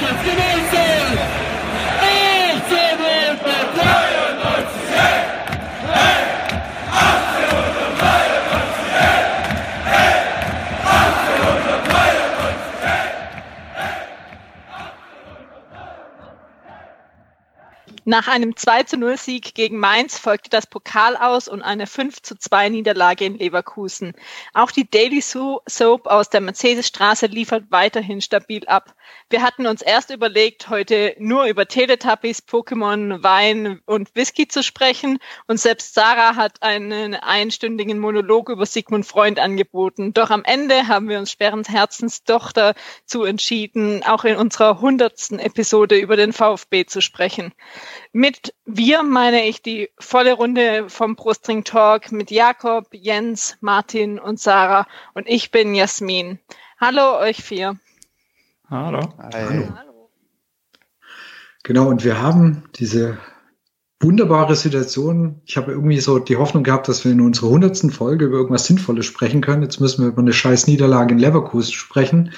Let's Nach einem 2 zu 0 Sieg gegen Mainz folgte das Pokal aus und eine 5 zu 2 Niederlage in Leverkusen. Auch die Daily Soap aus der Mercedesstraße liefert weiterhin stabil ab. Wir hatten uns erst überlegt, heute nur über Teletubbies, Pokémon, Wein und Whisky zu sprechen und selbst Sarah hat einen einstündigen Monolog über Sigmund Freund angeboten. Doch am Ende haben wir uns sperrend Herzens doch dazu entschieden, auch in unserer hundertsten Episode über den VfB zu sprechen. Mit wir meine ich die volle Runde vom Brustring Talk mit Jakob, Jens, Martin und Sarah. Und ich bin Jasmin. Hallo euch vier. Hallo. Hallo. Genau, und wir haben diese wunderbare Situation. Ich habe irgendwie so die Hoffnung gehabt, dass wir in unserer hundertsten Folge über irgendwas Sinnvolles sprechen können. Jetzt müssen wir über eine scheiß Niederlage in Leverkusen sprechen.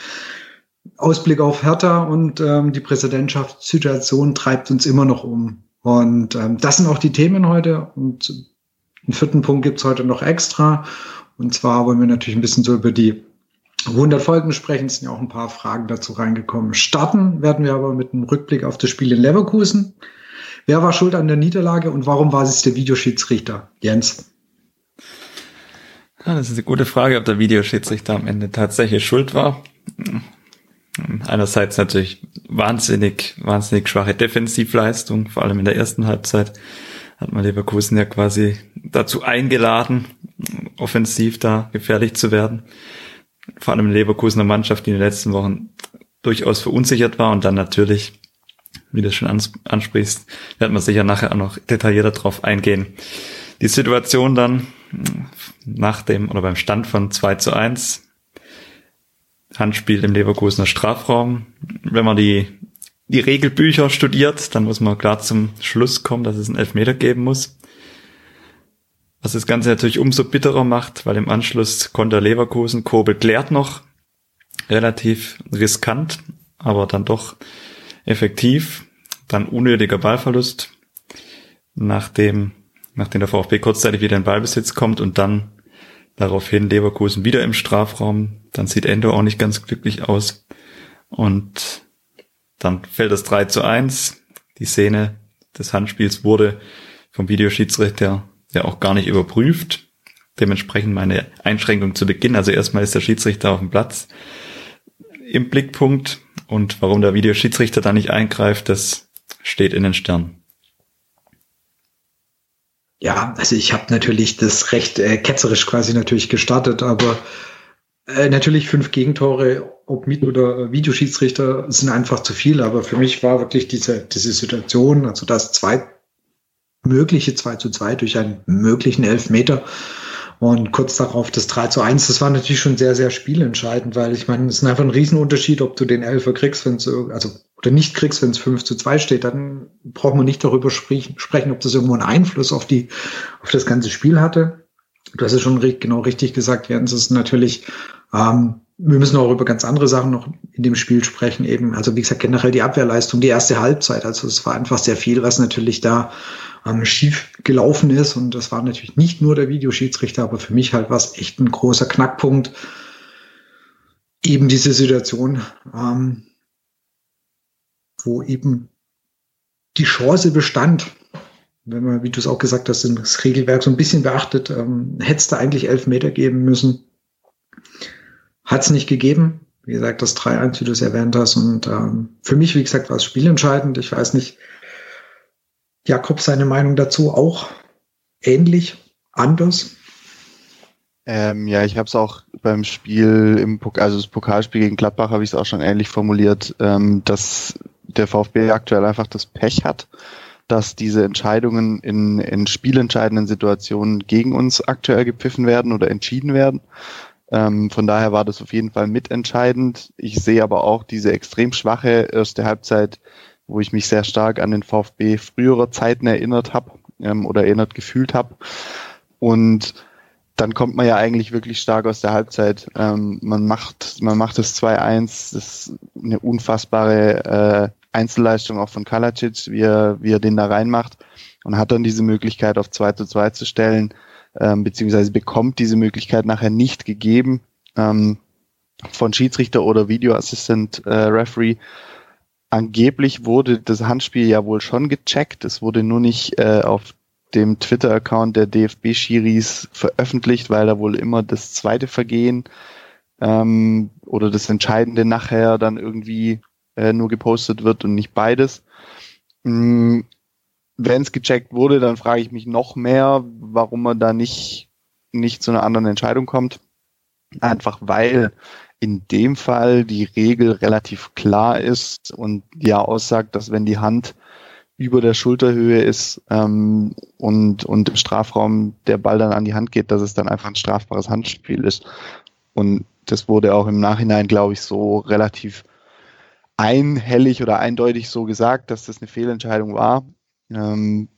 Ausblick auf Hertha und ähm, die Präsidentschaftssituation treibt uns immer noch um. Und ähm, das sind auch die Themen heute. Und einen vierten Punkt gibt's heute noch extra. Und zwar wollen wir natürlich ein bisschen so über die 100 Folgen sprechen. Es sind ja auch ein paar Fragen dazu reingekommen. Starten werden wir aber mit einem Rückblick auf das Spiel in Leverkusen. Wer war schuld an der Niederlage und warum war es der Videoschiedsrichter? Jens. Ja, das ist eine gute Frage, ob der Videoschiedsrichter am Ende tatsächlich schuld war. Einerseits natürlich wahnsinnig, wahnsinnig schwache Defensivleistung, vor allem in der ersten Halbzeit hat man Leverkusen ja quasi dazu eingeladen, offensiv da gefährlich zu werden. Vor allem Leverkusener Mannschaft, die in den letzten Wochen durchaus verunsichert war und dann natürlich, wie du schon ansprichst, werden wir sicher nachher auch noch detaillierter drauf eingehen. Die Situation dann nach dem oder beim Stand von 2 zu 1 Handspiel im Leverkusener Strafraum. Wenn man die, die Regelbücher studiert, dann muss man klar zum Schluss kommen, dass es einen Elfmeter geben muss. Was das Ganze natürlich umso bitterer macht, weil im Anschluss konnte Leverkusen, Kobel klärt noch, relativ riskant, aber dann doch effektiv. Dann unnötiger Ballverlust, nachdem, nachdem der VfB kurzzeitig wieder in Ballbesitz kommt und dann Daraufhin Leverkusen wieder im Strafraum. Dann sieht Endo auch nicht ganz glücklich aus. Und dann fällt das 3 zu 1. Die Szene des Handspiels wurde vom Videoschiedsrichter ja auch gar nicht überprüft. Dementsprechend meine Einschränkung zu Beginn. Also erstmal ist der Schiedsrichter auf dem Platz im Blickpunkt. Und warum der Videoschiedsrichter da nicht eingreift, das steht in den Sternen. Ja, also ich habe natürlich das recht äh, ketzerisch quasi natürlich gestartet, aber äh, natürlich fünf Gegentore, ob mit oder Videoschiedsrichter, sind einfach zu viel. Aber für mich war wirklich diese, diese Situation, also das zwei mögliche 2 zu 2 durch einen möglichen Elfmeter und kurz darauf das 3 zu 1, das war natürlich schon sehr, sehr spielentscheidend, weil ich meine, es ist einfach ein Riesenunterschied, ob du den Elfer kriegst, wenn es, also, oder nicht kriegst, wenn es 5 zu 2 steht, dann braucht man nicht darüber sprechen, ob das irgendwo einen Einfluss auf die, auf das ganze Spiel hatte. Du hast es schon genau richtig gesagt, Jens, es ist natürlich, ähm, wir müssen auch über ganz andere Sachen noch in dem Spiel sprechen, eben, also wie gesagt, generell die Abwehrleistung, die erste Halbzeit, also es war einfach sehr viel, was natürlich da ähm, schief gelaufen ist. Und das war natürlich nicht nur der Videoschiedsrichter, aber für mich halt was echt ein großer Knackpunkt. Eben diese Situation, ähm, wo eben die Chance bestand, wenn man, wie du es auch gesagt hast, das Regelwerk so ein bisschen beachtet, ähm, hätte es da eigentlich elf Meter geben müssen. Hat es nicht gegeben. Wie gesagt, das 3-1, wie du es erwähnt hast. Und ähm, für mich, wie gesagt, war es spielentscheidend. Ich weiß nicht, Jakob seine Meinung dazu auch ähnlich, anders? Ähm, ja, ich habe es auch beim Spiel im Pokal, also das Pokalspiel gegen Gladbach habe ich es auch schon ähnlich formuliert, ähm, dass der VfB aktuell einfach das Pech hat, dass diese Entscheidungen in, in spielentscheidenden Situationen gegen uns aktuell gepfiffen werden oder entschieden werden. Ähm, von daher war das auf jeden Fall mitentscheidend. Ich sehe aber auch diese extrem schwache erste Halbzeit wo ich mich sehr stark an den VfB früherer Zeiten erinnert habe ähm, oder erinnert gefühlt habe. Und dann kommt man ja eigentlich wirklich stark aus der Halbzeit. Ähm, man macht, man macht das 2-1, das ist eine unfassbare äh, Einzelleistung auch von Kalacic, wie er, wie er den da reinmacht und hat dann diese Möglichkeit auf 2 zu 2 zu stellen, ähm, beziehungsweise bekommt diese Möglichkeit nachher nicht gegeben ähm, von Schiedsrichter oder Videoassistent äh, Referee. Angeblich wurde das Handspiel ja wohl schon gecheckt, es wurde nur nicht äh, auf dem Twitter-Account der DFB-Schiris veröffentlicht, weil da wohl immer das zweite Vergehen ähm, oder das Entscheidende nachher dann irgendwie äh, nur gepostet wird und nicht beides. Mhm. Wenn es gecheckt wurde, dann frage ich mich noch mehr, warum man da nicht, nicht zu einer anderen Entscheidung kommt. Einfach weil in dem Fall die Regel relativ klar ist und ja aussagt, dass wenn die Hand über der Schulterhöhe ist ähm, und, und im Strafraum der Ball dann an die Hand geht, dass es dann einfach ein strafbares Handspiel ist. Und das wurde auch im Nachhinein, glaube ich, so relativ einhellig oder eindeutig so gesagt, dass das eine Fehlentscheidung war. Ähm,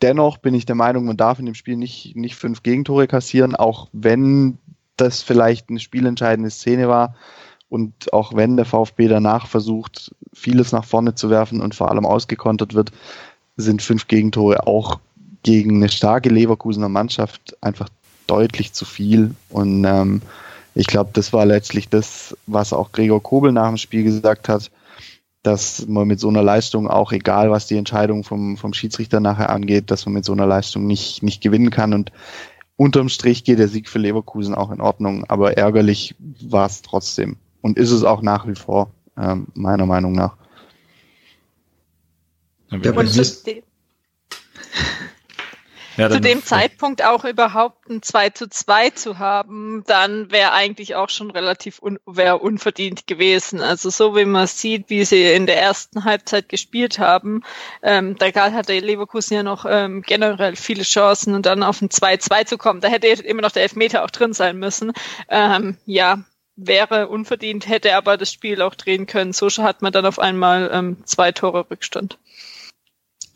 dennoch bin ich der Meinung, man darf in dem Spiel nicht, nicht fünf Gegentore kassieren, auch wenn das vielleicht eine spielentscheidende Szene war. Und auch wenn der VfB danach versucht, vieles nach vorne zu werfen und vor allem ausgekontert wird, sind fünf Gegentore auch gegen eine starke Leverkusener Mannschaft einfach deutlich zu viel. Und ähm, ich glaube, das war letztlich das, was auch Gregor Kobel nach dem Spiel gesagt hat, dass man mit so einer Leistung auch, egal was die Entscheidung vom, vom Schiedsrichter nachher angeht, dass man mit so einer Leistung nicht, nicht gewinnen kann. Und unterm Strich geht der Sieg für Leverkusen auch in Ordnung, aber ärgerlich war es trotzdem und ist es auch nach wie vor, ähm, meiner Meinung nach. Ja, ja, zu dem Zeitpunkt auch überhaupt ein 2 zu 2 zu haben, dann wäre eigentlich auch schon relativ un unverdient gewesen. Also so wie man sieht, wie sie in der ersten Halbzeit gespielt haben, ähm, da hatte Leverkusen ja noch ähm, generell viele Chancen und dann auf ein 2-2 zu kommen, da hätte immer noch der Elfmeter auch drin sein müssen. Ähm, ja, wäre unverdient, hätte aber das Spiel auch drehen können. So hat man dann auf einmal ähm, zwei Tore Rückstand.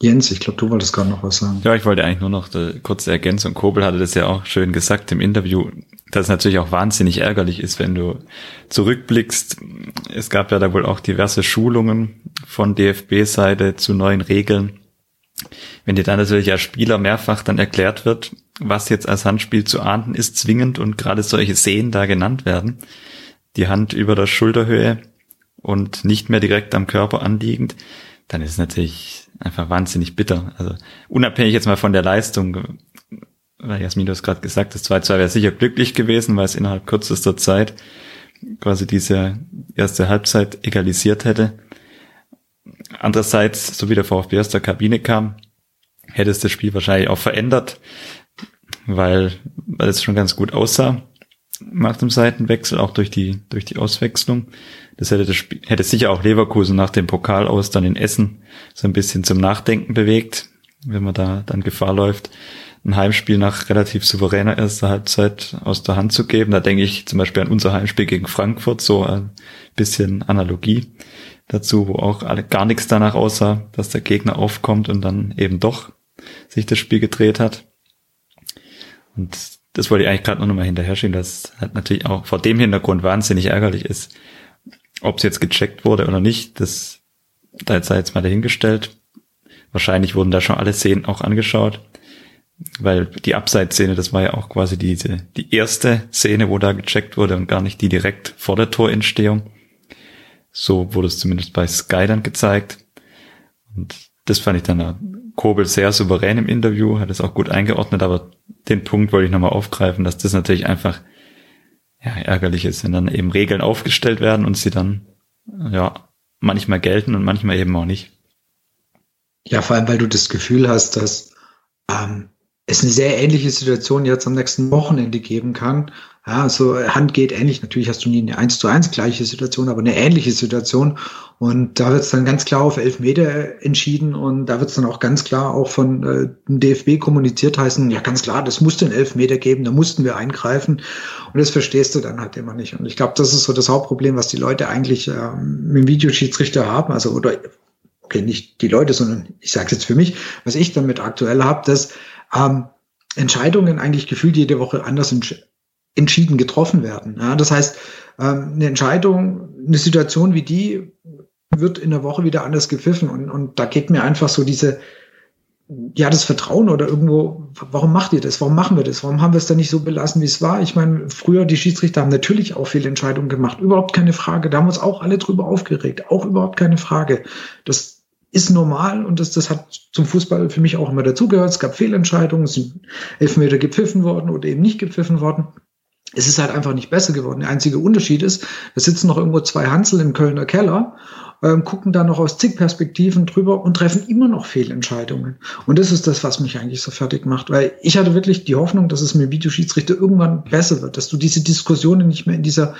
Jens, ich glaube, du wolltest gerade noch was sagen. Ja, ich wollte eigentlich nur noch eine kurze Ergänzung. Kobel hatte das ja auch schön gesagt im Interview, dass es natürlich auch wahnsinnig ärgerlich ist, wenn du zurückblickst. Es gab ja da wohl auch diverse Schulungen von DFB-Seite zu neuen Regeln. Wenn dir dann natürlich als Spieler mehrfach dann erklärt wird, was jetzt als Handspiel zu ahnden ist, zwingend und gerade solche Szenen da genannt werden, die Hand über der Schulterhöhe und nicht mehr direkt am Körper anliegend, dann ist es natürlich einfach wahnsinnig bitter. Also unabhängig jetzt mal von der Leistung, weil Jasmin, du hast gerade gesagt, das 2-2 wäre sicher glücklich gewesen, weil es innerhalb kürzester Zeit quasi diese erste Halbzeit egalisiert hätte. Andererseits, so wie der VfB aus der Kabine kam, hätte es das Spiel wahrscheinlich auch verändert, weil, weil es schon ganz gut aussah nach dem Seitenwechsel, auch durch die, durch die Auswechslung. Das hätte, das Spiel, hätte sicher auch Leverkusen nach dem Pokal aus dann in Essen so ein bisschen zum Nachdenken bewegt, wenn man da dann Gefahr läuft, ein Heimspiel nach relativ souveräner erster Halbzeit aus der Hand zu geben. Da denke ich zum Beispiel an unser Heimspiel gegen Frankfurt, so ein bisschen Analogie dazu, wo auch alle, gar nichts danach aussah, dass der Gegner aufkommt und dann eben doch sich das Spiel gedreht hat. Und das wollte ich eigentlich gerade noch mal hinterher schieben, dass halt natürlich auch vor dem Hintergrund wahnsinnig ärgerlich ist, ob es jetzt gecheckt wurde oder nicht, das da sei jetzt mal dahingestellt. Wahrscheinlich wurden da schon alle Szenen auch angeschaut, weil die Abseitsszene, das war ja auch quasi diese, die erste Szene, wo da gecheckt wurde und gar nicht die direkt vor der Torentstehung. So wurde es zumindest bei Sky dann gezeigt. Und das fand ich dann Kobel sehr souverän im Interview, hat es auch gut eingeordnet, aber den Punkt wollte ich nochmal aufgreifen, dass das natürlich einfach ja, ärgerlich ist, wenn dann eben Regeln aufgestellt werden und sie dann ja manchmal gelten und manchmal eben auch nicht. Ja, vor allem, weil du das Gefühl hast, dass ähm, es eine sehr ähnliche Situation jetzt am nächsten Wochenende geben kann. Ja, so Hand geht ähnlich. Natürlich hast du nie eine 1 zu 1 gleiche Situation, aber eine ähnliche Situation. Und da wird es dann ganz klar auf elf Meter entschieden und da wird es dann auch ganz klar auch von äh, dem DFB kommuniziert heißen, ja ganz klar, das musste einen Elfmeter geben, da mussten wir eingreifen. Und das verstehst du dann halt immer nicht. Und ich glaube, das ist so das Hauptproblem, was die Leute eigentlich ähm, mit dem Videoschiedsrichter haben. Also, oder okay, nicht die Leute, sondern ich sage jetzt für mich, was ich damit aktuell habe, dass ähm, Entscheidungen eigentlich gefühlt jede Woche anders entsch entschieden getroffen werden. Ja, das heißt, ähm, eine Entscheidung, eine Situation wie die wird in der Woche wieder anders gepfiffen und, und da geht mir einfach so diese, ja, das Vertrauen oder irgendwo, warum macht ihr das? Warum machen wir das? Warum haben wir es dann nicht so belassen, wie es war? Ich meine, früher die Schiedsrichter haben natürlich auch viele Entscheidungen gemacht. Überhaupt keine Frage. Da haben uns auch alle drüber aufgeregt. Auch überhaupt keine Frage. Das ist normal und das, das hat zum Fußball für mich auch immer dazugehört. Es gab Fehlentscheidungen, es sind Elfmeter gepfiffen worden oder eben nicht gepfiffen worden. Es ist halt einfach nicht besser geworden. Der einzige Unterschied ist, da sitzen noch irgendwo zwei Hansel im Kölner Keller ähm, gucken da noch aus zig Perspektiven drüber und treffen immer noch Fehlentscheidungen. Und das ist das, was mich eigentlich so fertig macht, weil ich hatte wirklich die Hoffnung, dass es mit Videoschiedsrichter irgendwann besser wird, dass du diese Diskussionen nicht mehr in dieser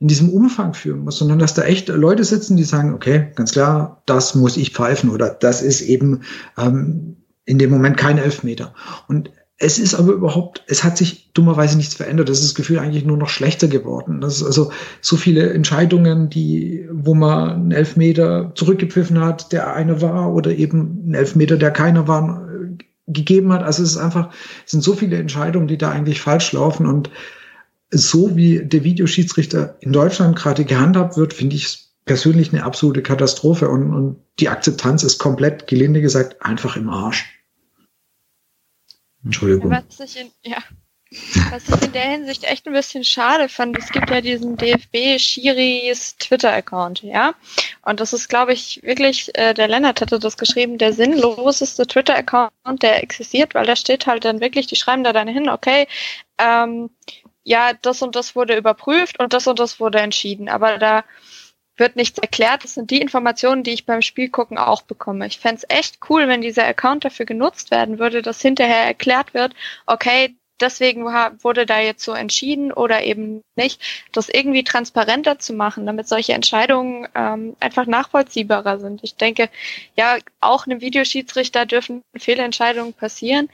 in diesem Umfang führen musst, sondern dass da echt Leute sitzen, die sagen, okay, ganz klar, das muss ich pfeifen oder das ist eben ähm, in dem Moment kein Elfmeter. Und es ist aber überhaupt, es hat sich dummerweise nichts verändert. Das ist das Gefühl eigentlich nur noch schlechter geworden. Das ist also so viele Entscheidungen, die, wo man einen Elfmeter zurückgepfiffen hat, der eine war, oder eben einen Elfmeter, der keiner war, gegeben hat. Also es ist einfach, es sind so viele Entscheidungen, die da eigentlich falsch laufen. Und so wie der Videoschiedsrichter in Deutschland gerade gehandhabt wird, finde ich persönlich eine absolute Katastrophe. Und, und die Akzeptanz ist komplett, gelinde gesagt, einfach im Arsch. Entschuldigung. Was ich in, ja, was ich in der Hinsicht echt ein bisschen schade fand, es gibt ja diesen DFB Schiris Twitter-Account, ja. Und das ist, glaube ich, wirklich, äh, der Lennart hatte das geschrieben, der sinnloseste Twitter-Account, der existiert, weil da steht halt dann wirklich, die schreiben da dann hin, okay, ähm, ja, das und das wurde überprüft und das und das wurde entschieden. Aber da wird nichts erklärt. Das sind die Informationen, die ich beim Spielgucken auch bekomme. Ich fände es echt cool, wenn dieser Account dafür genutzt werden würde, dass hinterher erklärt wird, okay, deswegen wurde da jetzt so entschieden oder eben nicht, das irgendwie transparenter zu machen, damit solche Entscheidungen ähm, einfach nachvollziehbarer sind. Ich denke, ja, auch einem Videoschiedsrichter dürfen Fehlentscheidungen passieren,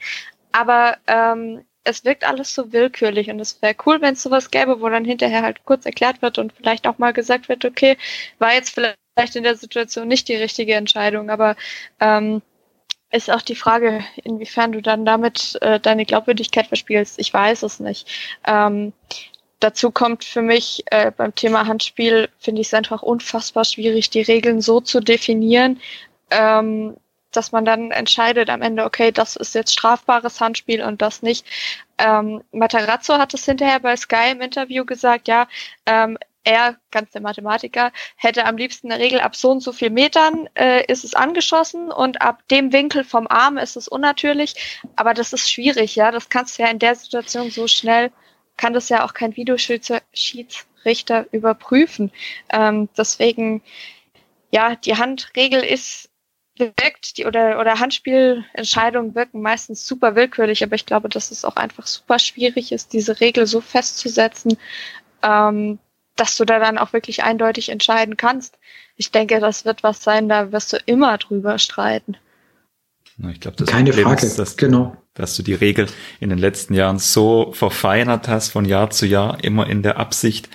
aber ähm, es wirkt alles so willkürlich und es wäre cool, wenn es sowas gäbe, wo dann hinterher halt kurz erklärt wird und vielleicht auch mal gesagt wird, okay, war jetzt vielleicht in der Situation nicht die richtige Entscheidung, aber ähm, ist auch die Frage, inwiefern du dann damit äh, deine Glaubwürdigkeit verspielst. Ich weiß es nicht. Ähm, dazu kommt für mich äh, beim Thema Handspiel, finde ich es einfach unfassbar schwierig, die Regeln so zu definieren, ähm, dass man dann entscheidet am Ende, okay, das ist jetzt strafbares Handspiel und das nicht. Ähm, Matarazzo hat es hinterher bei Sky im Interview gesagt, ja, ähm, er, ganz der Mathematiker, hätte am liebsten eine Regel ab so und so viel Metern äh, ist es angeschossen und ab dem Winkel vom Arm ist es unnatürlich. Aber das ist schwierig, ja. Das kannst du ja in der Situation so schnell, kann das ja auch kein Videoschiedsrichter überprüfen. Ähm, deswegen, ja, die Handregel ist wirkt, die oder, oder Handspielentscheidungen wirken meistens super willkürlich, aber ich glaube, dass es auch einfach super schwierig ist, diese Regel so festzusetzen, ähm, dass du da dann auch wirklich eindeutig entscheiden kannst. Ich denke, das wird was sein, da wirst du immer drüber streiten. Ich glaube, das Keine Problem Frage. ist, dass, genau. dass du die Regel in den letzten Jahren so verfeinert hast, von Jahr zu Jahr, immer in der Absicht,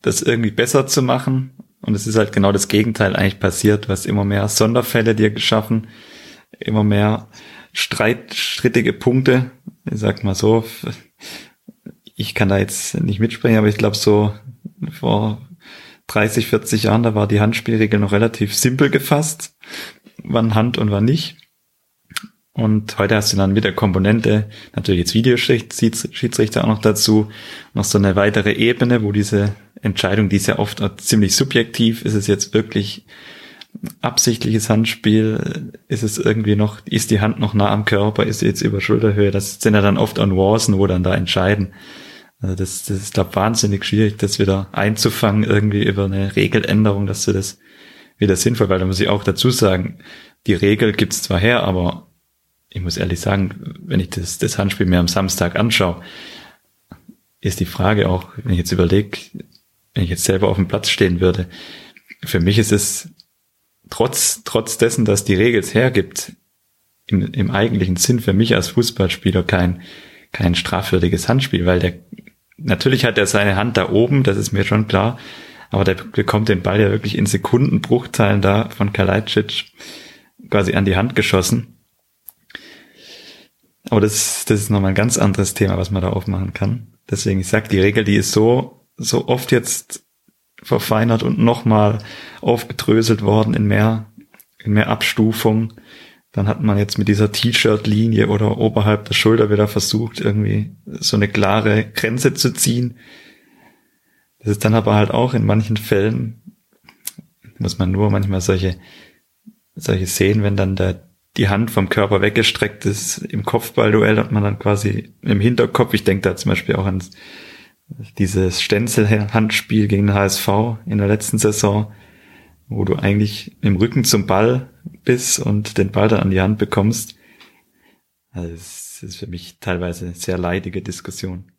das irgendwie besser zu machen und es ist halt genau das Gegenteil eigentlich passiert, was immer mehr Sonderfälle dir geschaffen, immer mehr Streit, strittige Punkte. Ich sag mal so, ich kann da jetzt nicht mitsprechen, aber ich glaube so vor 30, 40 Jahren, da war die Handspielregel noch relativ simpel gefasst, wann Hand und wann nicht. Und heute hast du dann mit der Komponente, natürlich jetzt Videoschiedsrichter auch noch dazu, noch so eine weitere Ebene, wo diese Entscheidung, die ist ja oft ziemlich subjektiv, ist es jetzt wirklich absichtliches Handspiel, ist es irgendwie noch, ist die Hand noch nah am Körper, ist sie jetzt über Schulterhöhe, das sind ja dann oft auch Nuancen, wo dann da entscheiden. Also das, das ist, glaube wahnsinnig schwierig, das wieder einzufangen, irgendwie über eine Regeländerung, dass du das wieder sinnvoll, weil da muss ich auch dazu sagen, die Regel gibt's zwar her, aber ich muss ehrlich sagen, wenn ich das, das Handspiel mir am Samstag anschaue, ist die Frage auch, wenn ich jetzt überlege, wenn ich jetzt selber auf dem Platz stehen würde, für mich ist es trotz, trotz dessen, dass die Regel es hergibt, im, im eigentlichen Sinn für mich als Fußballspieler kein, kein strafwürdiges Handspiel, weil der, natürlich hat er seine Hand da oben, das ist mir schon klar, aber der bekommt den Ball ja wirklich in Sekundenbruchteilen da von Kalajdzic quasi an die Hand geschossen. Aber das, das ist nochmal ein ganz anderes Thema, was man da aufmachen kann. Deswegen, ich sag, die Regel, die ist so, so oft jetzt verfeinert und nochmal aufgedröselt worden in mehr, in mehr Abstufung. Dann hat man jetzt mit dieser T-Shirt-Linie oder oberhalb der Schulter wieder versucht, irgendwie so eine klare Grenze zu ziehen. Das ist dann aber halt auch in manchen Fällen, muss man nur manchmal solche, solche sehen, wenn dann der, die Hand vom Körper weggestreckt ist im Kopfballduell, hat man dann quasi im Hinterkopf, ich denke da zum Beispiel auch an dieses Stenzel-Handspiel gegen den HSV in der letzten Saison, wo du eigentlich im Rücken zum Ball bist und den Ball dann an die Hand bekommst. Also das ist für mich teilweise eine sehr leidige Diskussion.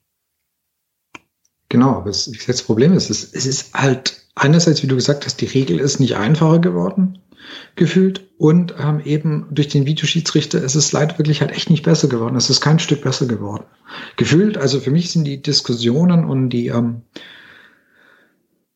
Genau, aber das, Problem ist, es, es ist halt einerseits, wie du gesagt hast, die Regel ist nicht einfacher geworden, gefühlt, und ähm, eben durch den Videoschiedsrichter ist es leider wirklich halt echt nicht besser geworden. Es ist kein Stück besser geworden. Gefühlt, also für mich sind die Diskussionen und die ähm,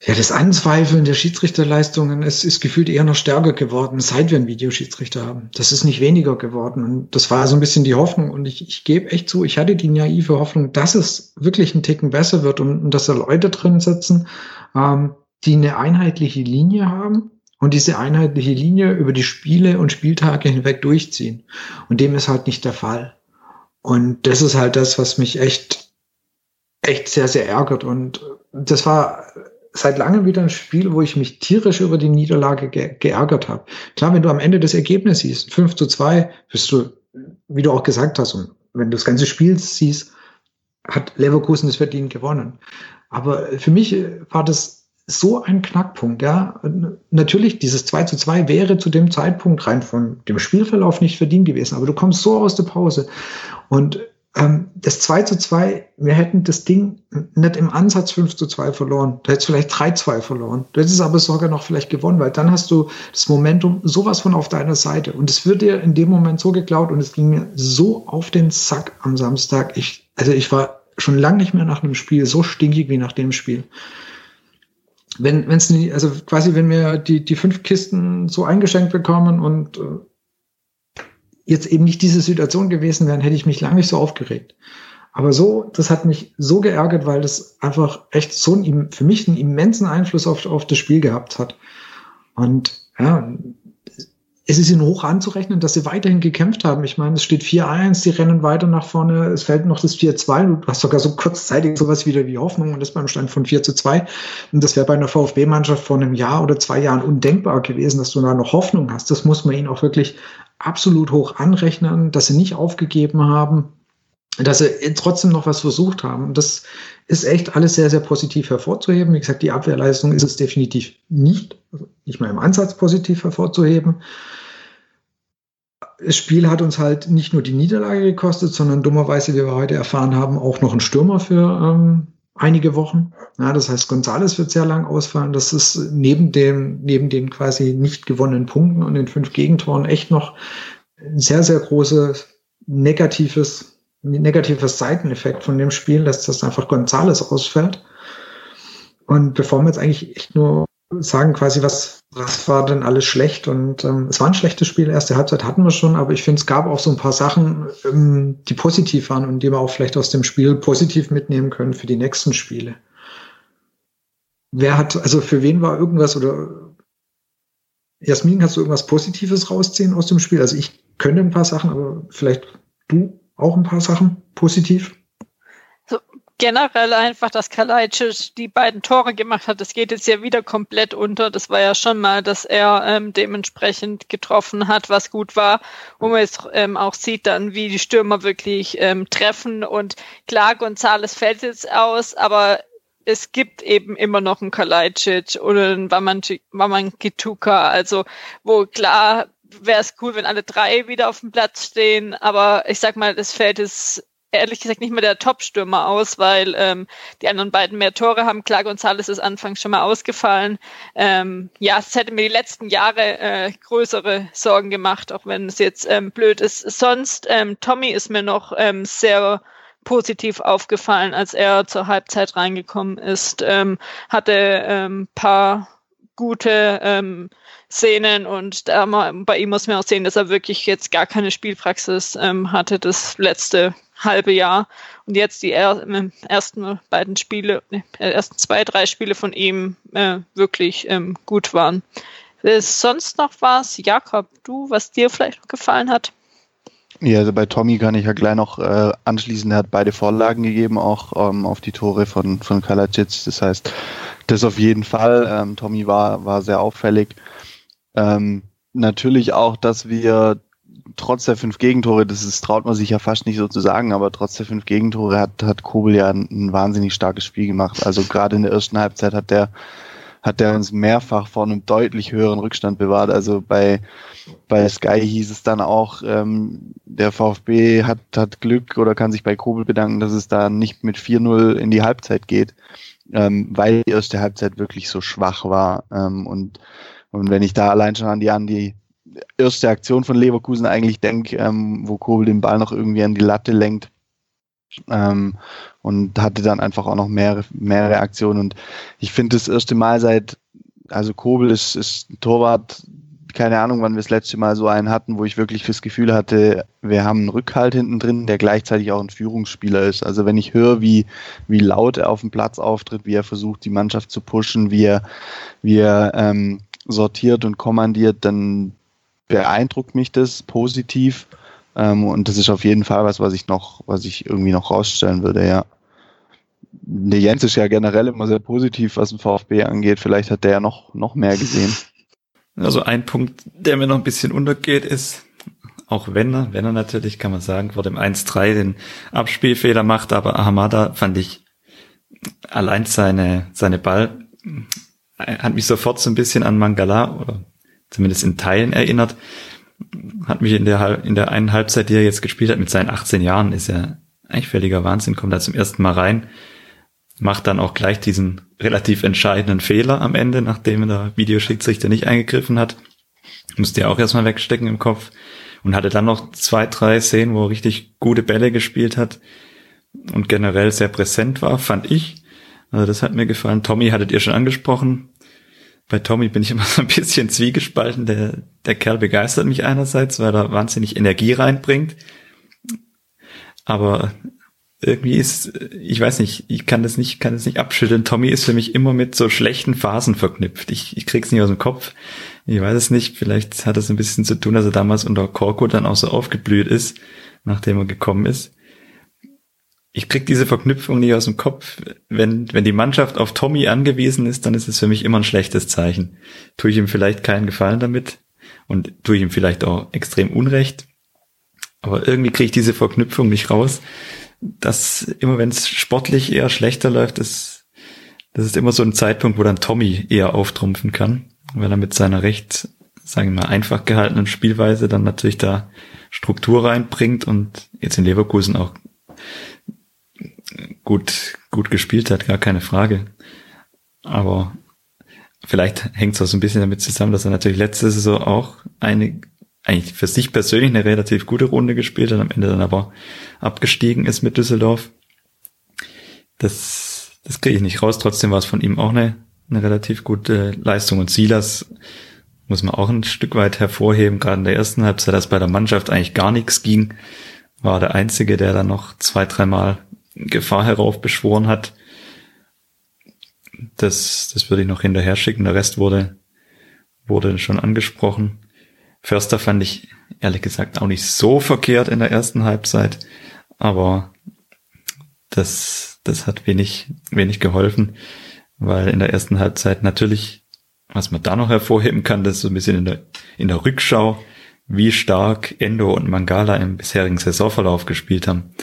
ja, das Anzweifeln der Schiedsrichterleistungen ist, ist gefühlt eher noch stärker geworden, seit wir einen Videoschiedsrichter haben. Das ist nicht weniger geworden. Und das war so ein bisschen die Hoffnung. Und ich, ich gebe echt zu, ich hatte die naive Hoffnung, dass es wirklich ein Ticken besser wird und, und dass da Leute drin sitzen, ähm, die eine einheitliche Linie haben und diese einheitliche Linie über die Spiele und Spieltage hinweg durchziehen. Und dem ist halt nicht der Fall. Und das ist halt das, was mich echt, echt sehr, sehr ärgert. Und das war seit langem wieder ein Spiel, wo ich mich tierisch über die Niederlage ge geärgert habe. Klar, wenn du am Ende das Ergebnis siehst, 5 zu 2, bist du, wie du auch gesagt hast, und wenn du das ganze Spiel siehst, hat Leverkusen das verdient gewonnen. Aber für mich war das so ein Knackpunkt, ja. Natürlich, dieses 2 zu 2 wäre zu dem Zeitpunkt rein von dem Spielverlauf nicht verdient gewesen, aber du kommst so aus der Pause und ähm, das 2 zu 2, wir hätten das Ding nicht im Ansatz 5 zu 2 verloren. Du hättest vielleicht 3-2 verloren. Du hättest aber sogar noch vielleicht gewonnen, weil dann hast du das Momentum sowas von auf deiner Seite. Und es wird dir in dem Moment so geklaut und es ging mir so auf den Sack am Samstag. Ich, also ich war schon lange nicht mehr nach einem Spiel so stinkig wie nach dem Spiel. Wenn es nicht, also quasi, wenn wir die, die fünf Kisten so eingeschenkt bekommen und äh, jetzt eben nicht diese Situation gewesen wären, hätte ich mich lange nicht so aufgeregt. Aber so, das hat mich so geärgert, weil das einfach echt so ein, für mich einen immensen Einfluss auf, auf das Spiel gehabt hat. Und ja, es ist ihnen hoch anzurechnen, dass sie weiterhin gekämpft haben. Ich meine, es steht 4-1, die rennen weiter nach vorne, es fällt noch das 4-2. Du hast sogar so kurzzeitig sowas wieder wie Hoffnung und das beim Stand von 4 zu 2. Und das wäre bei einer VfB-Mannschaft vor einem Jahr oder zwei Jahren undenkbar gewesen, dass du da noch Hoffnung hast. Das muss man ihnen auch wirklich absolut hoch anrechnen, dass sie nicht aufgegeben haben, dass sie trotzdem noch was versucht haben. Das ist echt alles sehr, sehr positiv hervorzuheben. Wie gesagt, die Abwehrleistung ist es definitiv nicht, nicht mal im Ansatz positiv hervorzuheben. Das Spiel hat uns halt nicht nur die Niederlage gekostet, sondern dummerweise, wie wir heute erfahren haben, auch noch einen Stürmer für ähm, einige Wochen. Ja, das heißt, Gonzales wird sehr lang ausfallen. Das ist neben dem, neben den quasi nicht gewonnenen Punkten und den fünf Gegentoren echt noch ein sehr, sehr großes negatives, negatives Seiteneffekt von dem Spiel, dass das einfach Gonzales ausfällt. Und bevor wir jetzt eigentlich echt nur sagen quasi, was, was war denn alles schlecht? Und ähm, es war ein schlechtes Spiel. Erste Halbzeit hatten wir schon, aber ich finde, es gab auch so ein paar Sachen, ähm, die positiv waren und die wir auch vielleicht aus dem Spiel positiv mitnehmen können für die nächsten Spiele. Wer hat, also für wen war irgendwas oder Jasmin, kannst du irgendwas Positives rausziehen aus dem Spiel? Also ich könnte ein paar Sachen, aber vielleicht du auch ein paar Sachen positiv? Generell einfach, dass Kalajdzic die beiden Tore gemacht hat, das geht jetzt ja wieder komplett unter. Das war ja schon mal, dass er ähm, dementsprechend getroffen hat, was gut war, wo man jetzt ähm, auch sieht dann, wie die Stürmer wirklich ähm, treffen. Und klar, Gonzales fällt jetzt aus, aber es gibt eben immer noch einen Kalajdzic oder einen Wamangituka, also wo klar wäre es cool, wenn alle drei wieder auf dem Platz stehen, aber ich sag mal, das Feld ist ehrlich gesagt nicht mehr der Top-Stürmer aus, weil ähm, die anderen beiden mehr Tore haben. Klar, González ist anfangs schon mal ausgefallen. Ähm, ja, es hätte mir die letzten Jahre äh, größere Sorgen gemacht, auch wenn es jetzt ähm, blöd ist. Sonst, ähm, Tommy ist mir noch ähm, sehr positiv aufgefallen, als er zur Halbzeit reingekommen ist. Ähm, hatte ähm, paar gute ähm, Szenen und da bei ihm muss man auch sehen, dass er wirklich jetzt gar keine Spielpraxis ähm, hatte das letzte halbe Jahr und jetzt die er äh, ersten beiden Spiele, ne, ersten zwei, drei Spiele von ihm äh, wirklich ähm, gut waren. Ist sonst noch was, Jakob, du, was dir vielleicht gefallen hat? Ja, also bei Tommy kann ich ja gleich noch äh, anschließen. Er hat beide Vorlagen gegeben, auch ähm, auf die Tore von, von Kalacic. Das heißt, das auf jeden Fall. Ähm, Tommy war, war sehr auffällig. Ähm, natürlich auch, dass wir trotz der fünf Gegentore, das ist, traut man sich ja fast nicht so zu sagen, aber trotz der fünf Gegentore hat, hat Kobel ja ein, ein wahnsinnig starkes Spiel gemacht. Also gerade in der ersten Halbzeit hat der hat er uns mehrfach vor einem deutlich höheren Rückstand bewahrt. Also bei, bei Sky hieß es dann auch, ähm, der VfB hat, hat Glück oder kann sich bei Kobel bedanken, dass es da nicht mit 4-0 in die Halbzeit geht, ähm, weil die erste Halbzeit wirklich so schwach war. Ähm, und, und wenn ich da allein schon an die, an die erste Aktion von Leverkusen eigentlich denke, ähm, wo Kobel den Ball noch irgendwie an die Latte lenkt, ähm, und hatte dann einfach auch noch mehrere, mehrere Aktionen. Und ich finde das erste Mal seit, also Kobel ist, ist ein Torwart, keine Ahnung, wann wir das letzte Mal so einen hatten, wo ich wirklich das Gefühl hatte, wir haben einen Rückhalt hinten drin, der gleichzeitig auch ein Führungsspieler ist. Also wenn ich höre, wie, wie laut er auf dem Platz auftritt, wie er versucht, die Mannschaft zu pushen, wie er, wie er ähm, sortiert und kommandiert, dann beeindruckt mich das positiv. Ähm, und das ist auf jeden Fall was, was ich noch, was ich irgendwie noch rausstellen würde, ja. Der Jens ist ja generell immer sehr positiv, was den VfB angeht. Vielleicht hat der ja noch, noch mehr gesehen. Also ein Punkt, der mir noch ein bisschen untergeht, ist, auch wenn er, wenn er natürlich, kann man sagen, vor dem 1-3 den Abspielfehler macht, aber Ahamada fand ich allein seine, seine Ball, hat mich sofort so ein bisschen an Mangala oder zumindest in Teilen erinnert hat mich in der, in der einen Halbzeit, die er jetzt gespielt hat, mit seinen 18 Jahren, ist er eigentlich völliger Wahnsinn, kommt da zum ersten Mal rein, macht dann auch gleich diesen relativ entscheidenden Fehler am Ende, nachdem der Videoschiedsrichter nicht eingegriffen hat. Musste er auch erstmal wegstecken im Kopf und hatte dann noch zwei, drei Szenen, wo er richtig gute Bälle gespielt hat und generell sehr präsent war, fand ich. Also das hat mir gefallen. Tommy hattet ihr schon angesprochen bei Tommy bin ich immer so ein bisschen zwiegespalten. Der, der Kerl begeistert mich einerseits, weil er wahnsinnig Energie reinbringt. Aber irgendwie ist, ich weiß nicht, ich kann das nicht, kann das nicht abschütteln. Tommy ist für mich immer mit so schlechten Phasen verknüpft. Ich, ich krieg's nicht aus dem Kopf. Ich weiß es nicht. Vielleicht hat es ein bisschen zu tun, dass er damals unter Korko dann auch so aufgeblüht ist, nachdem er gekommen ist ich krieg diese Verknüpfung nie aus dem Kopf. Wenn, wenn die Mannschaft auf Tommy angewiesen ist, dann ist es für mich immer ein schlechtes Zeichen. Tue ich ihm vielleicht keinen Gefallen damit und tue ich ihm vielleicht auch extrem Unrecht. Aber irgendwie kriege ich diese Verknüpfung nicht raus, dass immer wenn es sportlich eher schlechter läuft, ist, das ist immer so ein Zeitpunkt, wo dann Tommy eher auftrumpfen kann, weil er mit seiner recht, sagen wir mal, einfach gehaltenen Spielweise dann natürlich da Struktur reinbringt und jetzt in Leverkusen auch gut, gut gespielt hat, gar keine Frage. Aber vielleicht hängt es auch so ein bisschen damit zusammen, dass er natürlich letzte Saison auch eine, eigentlich für sich persönlich eine relativ gute Runde gespielt hat, am Ende dann aber abgestiegen ist mit Düsseldorf. Das, das kriege ich nicht raus. Trotzdem war es von ihm auch eine, eine relativ gute Leistung. Und Silas muss man auch ein Stück weit hervorheben, gerade in der ersten Halbzeit, dass bei der Mannschaft eigentlich gar nichts ging, war der Einzige, der dann noch zwei, dreimal Gefahr heraufbeschworen hat. Das, das würde ich noch hinterher schicken. Der Rest wurde, wurde schon angesprochen. Förster fand ich ehrlich gesagt auch nicht so verkehrt in der ersten Halbzeit, aber das, das hat wenig, wenig geholfen, weil in der ersten Halbzeit natürlich, was man da noch hervorheben kann, das ist so ein bisschen in der, in der Rückschau, wie stark Endo und Mangala im bisherigen Saisonverlauf gespielt haben.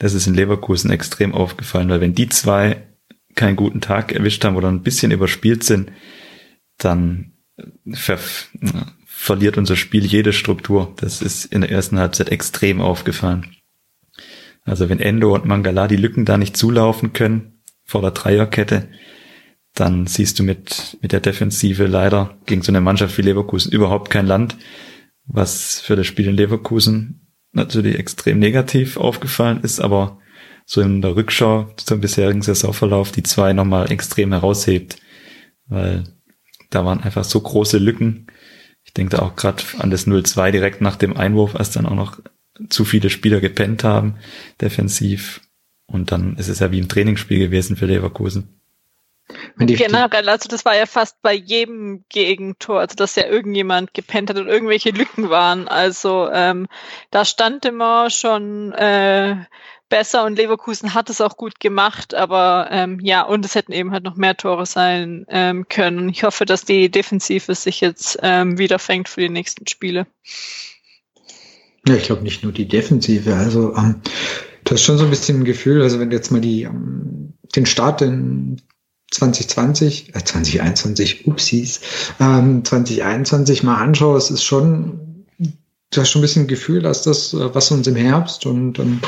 Das ist in Leverkusen extrem aufgefallen, weil wenn die zwei keinen guten Tag erwischt haben oder ein bisschen überspielt sind, dann ver verliert unser Spiel jede Struktur. Das ist in der ersten Halbzeit extrem aufgefallen. Also wenn Endo und Mangala die Lücken da nicht zulaufen können vor der Dreierkette, dann siehst du mit, mit der Defensive leider gegen so eine Mannschaft wie Leverkusen überhaupt kein Land, was für das Spiel in Leverkusen natürlich extrem negativ aufgefallen ist, aber so in der Rückschau zum bisherigen Saisonverlauf die zwei nochmal extrem heraushebt, weil da waren einfach so große Lücken. Ich denke da auch gerade an das 0-2 direkt nach dem Einwurf, als dann auch noch zu viele Spieler gepennt haben, defensiv. Und dann ist es ja wie ein Trainingsspiel gewesen für Leverkusen. Generell, also das war ja fast bei jedem Gegentor, also dass ja irgendjemand gepennt hat und irgendwelche Lücken waren. Also ähm, da stand immer schon äh, besser und Leverkusen hat es auch gut gemacht, aber ähm, ja, und es hätten eben halt noch mehr Tore sein ähm, können. Ich hoffe, dass die Defensive sich jetzt ähm, wieder fängt für die nächsten Spiele. Ja, ich glaube nicht nur die Defensive. Also ähm, du hast schon so ein bisschen ein Gefühl, also wenn du jetzt mal die, ähm, den Start in 2020, äh 2021, upsies, ähm, 2021 mal anschaust, ist schon, du hast schon ein bisschen Gefühl, dass das, äh, was uns im Herbst und ähm,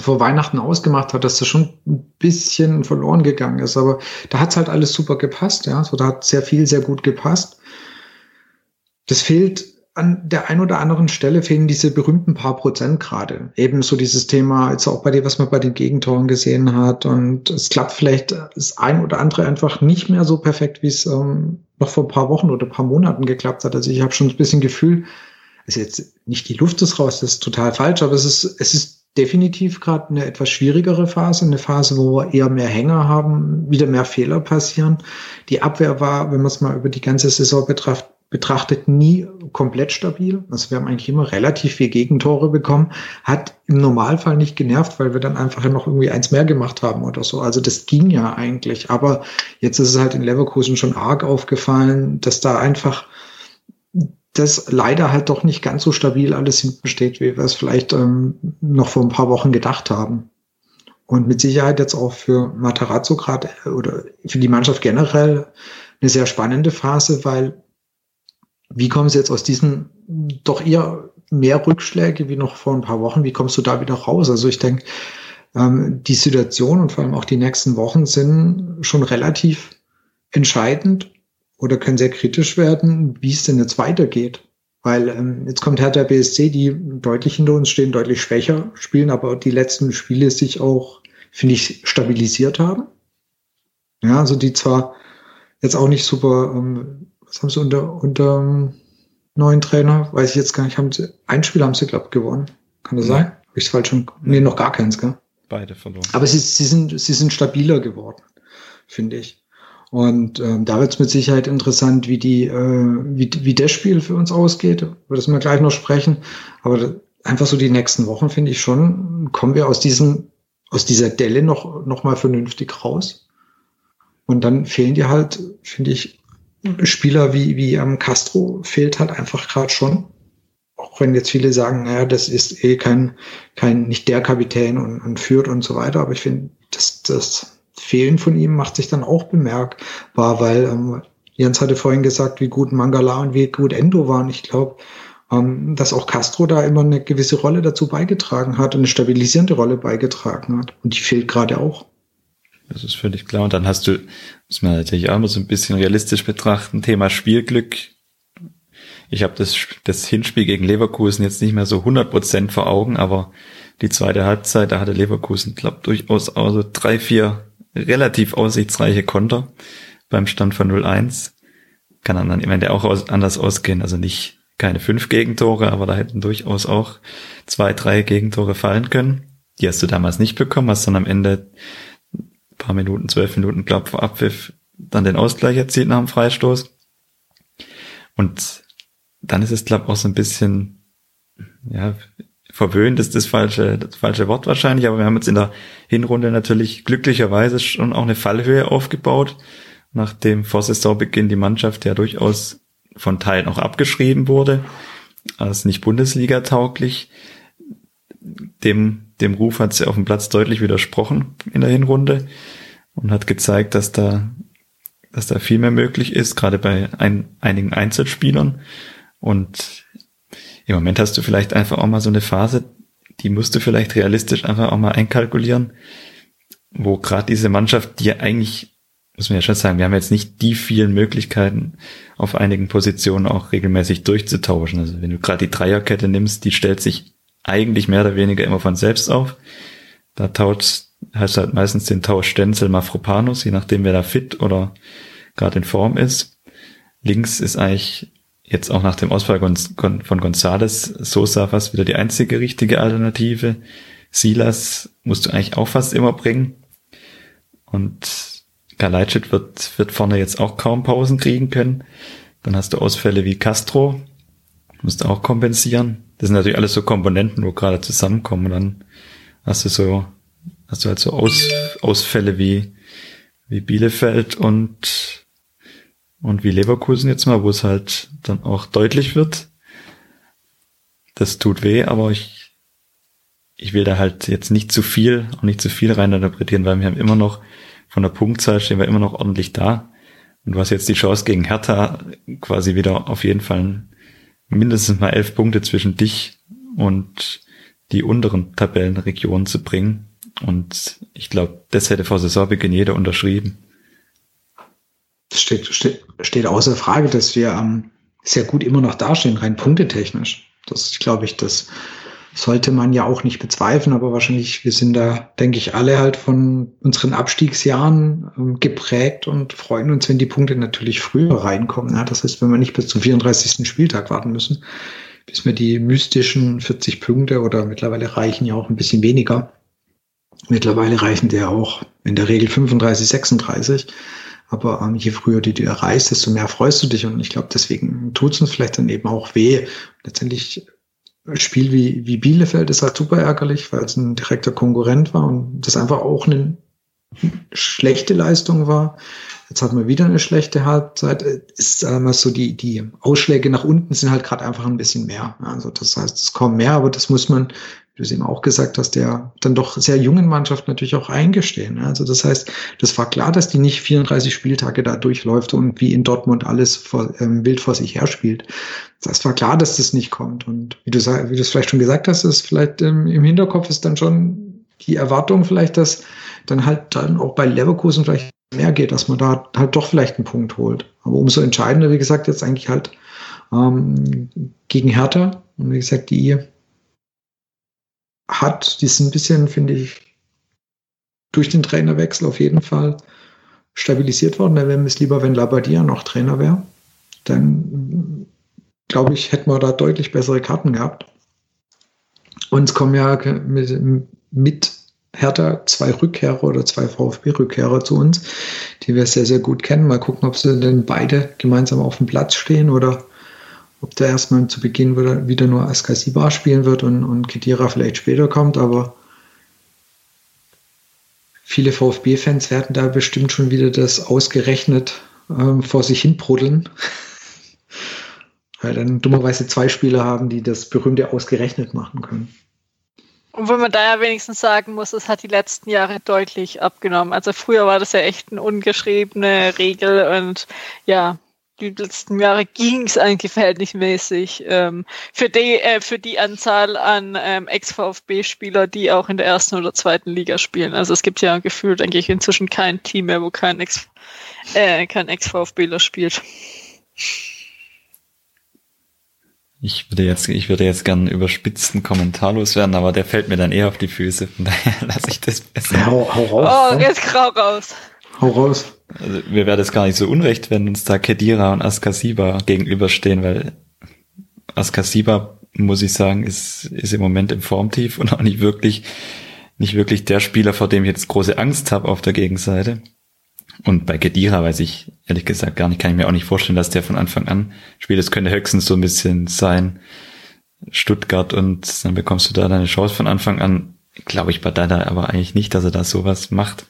vor Weihnachten ausgemacht hat, dass das schon ein bisschen verloren gegangen ist. Aber da hat's halt alles super gepasst, ja. So, da hat sehr viel, sehr gut gepasst. Das fehlt an der ein oder anderen Stelle fehlen diese berühmten paar Prozent gerade. Ebenso dieses Thema, jetzt auch bei dir, was man bei den Gegentoren gesehen hat. Und es klappt vielleicht das ein oder andere einfach nicht mehr so perfekt, wie es ähm, noch vor ein paar Wochen oder ein paar Monaten geklappt hat. Also ich habe schon ein bisschen Gefühl, ist jetzt nicht die Luft ist raus, das ist total falsch, aber es ist, es ist definitiv gerade eine etwas schwierigere Phase, eine Phase, wo wir eher mehr Hänger haben, wieder mehr Fehler passieren. Die Abwehr war, wenn man es mal über die ganze Saison betrachtet, betrachtet nie komplett stabil. Also wir haben eigentlich immer relativ viel Gegentore bekommen. Hat im Normalfall nicht genervt, weil wir dann einfach noch irgendwie eins mehr gemacht haben oder so. Also das ging ja eigentlich. Aber jetzt ist es halt in Leverkusen schon arg aufgefallen, dass da einfach das leider halt doch nicht ganz so stabil alles hinten steht, wie wir es vielleicht ähm, noch vor ein paar Wochen gedacht haben. Und mit Sicherheit jetzt auch für Matarazzo gerade oder für die Mannschaft generell eine sehr spannende Phase, weil wie kommen Sie jetzt aus diesen doch eher mehr Rückschläge wie noch vor ein paar Wochen? Wie kommst du da wieder raus? Also ich denke, ähm, die Situation und vor allem auch die nächsten Wochen sind schon relativ entscheidend oder können sehr kritisch werden, wie es denn jetzt weitergeht. Weil ähm, jetzt kommt Hertha BSC, die deutlich hinter uns stehen, deutlich schwächer spielen, aber die letzten Spiele sich auch, finde ich, stabilisiert haben. Ja, also die zwar jetzt auch nicht super ähm, was haben sie unter, unter um, neuen Trainer? Weiß ich jetzt gar nicht. Haben sie, ein Spiel haben sie, glaube ich, gewonnen. Kann das ja. sein? Habe ich falsch schon? Nee, noch gar keins, gell? Beide verloren. Aber sie, sie, sind, sie sind stabiler geworden, finde ich. Und ähm, da wird es mit Sicherheit interessant, wie die, äh, wie, wie das Spiel für uns ausgeht. Über das wir gleich noch sprechen. Aber einfach so die nächsten Wochen finde ich schon, kommen wir aus diesem, aus dieser Delle noch, noch mal vernünftig raus. Und dann fehlen die halt, finde ich, Spieler wie, wie ähm, Castro fehlt halt einfach gerade schon. Auch wenn jetzt viele sagen, naja, das ist eh kein, kein, nicht der Kapitän und, und führt und so weiter. Aber ich finde, das, das Fehlen von ihm macht sich dann auch bemerkbar, weil ähm, Jens hatte vorhin gesagt, wie gut Mangala und wie gut Endo waren. Ich glaube, ähm, dass auch Castro da immer eine gewisse Rolle dazu beigetragen hat, eine stabilisierende Rolle beigetragen hat. Und die fehlt gerade auch. Das ist völlig klar. Und dann hast du, muss man natürlich auch mal so ein bisschen realistisch betrachten, Thema Spielglück. Ich habe das, das Hinspiel gegen Leverkusen jetzt nicht mehr so 100% vor Augen, aber die zweite Halbzeit, da hatte Leverkusen, glaube durchaus also drei, vier relativ aussichtsreiche Konter beim Stand von 0-1. Kann dann am Ende auch aus, anders ausgehen. Also nicht keine fünf Gegentore, aber da hätten durchaus auch zwei, drei Gegentore fallen können. Die hast du damals nicht bekommen, hast dann am Ende paar Minuten, zwölf Minuten, glaub, vor Abpfiff dann den Ausgleich erzielt nach dem Freistoß. Und dann ist es, glaub, auch so ein bisschen, ja, verwöhnt ist das falsche, das falsche Wort wahrscheinlich, aber wir haben jetzt in der Hinrunde natürlich glücklicherweise schon auch eine Fallhöhe aufgebaut, nachdem vor Saisonbeginn die Mannschaft ja durchaus von Teilen auch abgeschrieben wurde, als nicht Bundesliga tauglich. Dem dem Ruf hat sie auf dem Platz deutlich widersprochen in der Hinrunde und hat gezeigt, dass da, dass da viel mehr möglich ist, gerade bei ein, einigen Einzelspielern. Und im Moment hast du vielleicht einfach auch mal so eine Phase, die musst du vielleicht realistisch einfach auch mal einkalkulieren, wo gerade diese Mannschaft, ja eigentlich, muss man ja schon sagen, wir haben jetzt nicht die vielen Möglichkeiten, auf einigen Positionen auch regelmäßig durchzutauschen. Also wenn du gerade die Dreierkette nimmst, die stellt sich eigentlich mehr oder weniger immer von selbst auf. Da tauscht, heißt halt meistens den Tausch Stenzel Mafropanus, je nachdem wer da fit oder gerade in Form ist. links ist eigentlich jetzt auch nach dem Ausfall von Gonzales Sosa fast wieder die einzige richtige Alternative. Silas musst du eigentlich auch fast immer bringen. Und Galajcic wird, wird vorne jetzt auch kaum Pausen kriegen können. Dann hast du Ausfälle wie Castro, musst auch kompensieren. Das sind natürlich alles so Komponenten, wo gerade zusammenkommen. Und dann hast du so, hast du halt so Aus, Ausfälle wie, wie Bielefeld und, und wie Leverkusen jetzt mal, wo es halt dann auch deutlich wird. Das tut weh, aber ich, ich will da halt jetzt nicht zu viel und nicht zu viel reininterpretieren, weil wir haben immer noch von der Punktzahl stehen wir immer noch ordentlich da. Und du hast jetzt die Chance gegen Hertha quasi wieder auf jeden Fall mindestens mal elf Punkte zwischen dich und die unteren Tabellenregionen zu bringen. Und ich glaube, das hätte vor Saisonbeginn jeder unterschrieben. Das steht, steht, steht außer Frage, dass wir ähm, sehr gut immer noch dastehen, rein punktetechnisch. Das ist, glaube ich, das sollte man ja auch nicht bezweifeln, aber wahrscheinlich, wir sind da, denke ich, alle halt von unseren Abstiegsjahren ähm, geprägt und freuen uns, wenn die Punkte natürlich früher reinkommen. Ja, das heißt, wenn wir nicht bis zum 34. Spieltag warten müssen, bis wir die mystischen 40 Punkte oder mittlerweile reichen ja auch ein bisschen weniger. Mittlerweile reichen der auch in der Regel 35, 36. Aber ähm, je früher die du erreichst, desto mehr freust du dich. Und ich glaube, deswegen tut es uns vielleicht dann eben auch weh. Letztendlich ein Spiel wie, wie Bielefeld ist halt super ärgerlich, weil es ein direkter Konkurrent war und das einfach auch eine schlechte Leistung war. Jetzt hat man wieder eine schlechte Halbzeit. Ist einmal so die, die Ausschläge nach unten sind halt gerade einfach ein bisschen mehr. Also das heißt, es kommen mehr, aber das muss man du es eben auch gesagt hast, der dann doch sehr jungen Mannschaft natürlich auch eingestehen. Also das heißt, das war klar, dass die nicht 34 Spieltage da durchläuft und wie in Dortmund alles vor, ähm, wild vor sich her spielt. Das war klar, dass das nicht kommt. Und wie du, wie du es vielleicht schon gesagt hast, ist vielleicht ähm, im Hinterkopf ist dann schon die Erwartung vielleicht, dass dann halt dann auch bei Leverkusen vielleicht mehr geht, dass man da halt doch vielleicht einen Punkt holt. Aber umso entscheidender, wie gesagt, jetzt eigentlich halt ähm, gegen Hertha. Und wie gesagt, die hat, die sind ein bisschen, finde ich, durch den Trainerwechsel auf jeden Fall stabilisiert worden. Da wäre es lieber, wenn Labadia noch Trainer wäre. Dann, glaube ich, hätten wir da deutlich bessere Karten gehabt. Und es kommen ja mit, mit Hertha zwei Rückkehrer oder zwei VfB-Rückkehrer zu uns, die wir sehr, sehr gut kennen. Mal gucken, ob sie denn beide gemeinsam auf dem Platz stehen oder ob der erstmal zu Beginn wieder, wieder nur Askasiba spielen wird und, und Kedira vielleicht später kommt, aber viele VfB-Fans werden da bestimmt schon wieder das ausgerechnet ähm, vor sich hin bruddeln. Weil dann dummerweise zwei Spieler haben, die das berühmte ausgerechnet machen können. Und wo man da ja wenigstens sagen muss, es hat die letzten Jahre deutlich abgenommen. Also früher war das ja echt eine ungeschriebene Regel und ja, die letzten Jahre ging es eigentlich verhältnismäßig ähm, für, die, äh, für die Anzahl an ähm, Ex-VfB-Spieler, die auch in der ersten oder zweiten Liga spielen. Also es gibt ja gefühlt eigentlich inzwischen kein Team mehr, wo kein Ex, äh, kein Ex-VfBler spielt. Ich würde jetzt, ich würde jetzt gern überspitzen kommentarlos werden, aber der fällt mir dann eher auf die Füße. Von daher lasse ich das besser. Hau, hau raus. Oh, ne? jetzt grau raus. Hau raus. Also, mir wäre das gar nicht so unrecht, wenn uns da Kedira und Askasiba gegenüberstehen, weil Askasiba, muss ich sagen, ist, ist im Moment im Formtief und auch nicht wirklich, nicht wirklich der Spieler, vor dem ich jetzt große Angst habe auf der Gegenseite. Und bei Kedira weiß ich ehrlich gesagt gar nicht, kann ich mir auch nicht vorstellen, dass der von Anfang an spielt. Es könnte höchstens so ein bisschen sein, Stuttgart und dann bekommst du da deine Chance von Anfang an. Glaube ich bei Dada aber eigentlich nicht, dass er da sowas macht.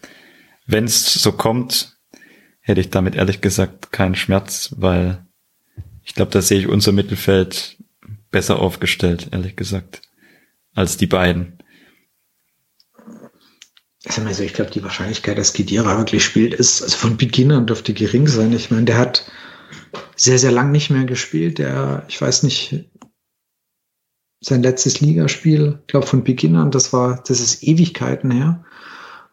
Wenn es so kommt, hätte ich damit ehrlich gesagt keinen Schmerz, weil ich glaube, da sehe ich unser Mittelfeld besser aufgestellt, ehrlich gesagt, als die beiden. Also ich glaube, die Wahrscheinlichkeit, dass Kedira wirklich spielt, ist also von Beginn an dürfte gering sein. Ich meine, der hat sehr, sehr lang nicht mehr gespielt. Der, ich weiß nicht, sein letztes Ligaspiel, ich glaube von Beginn an, das war, das ist Ewigkeiten her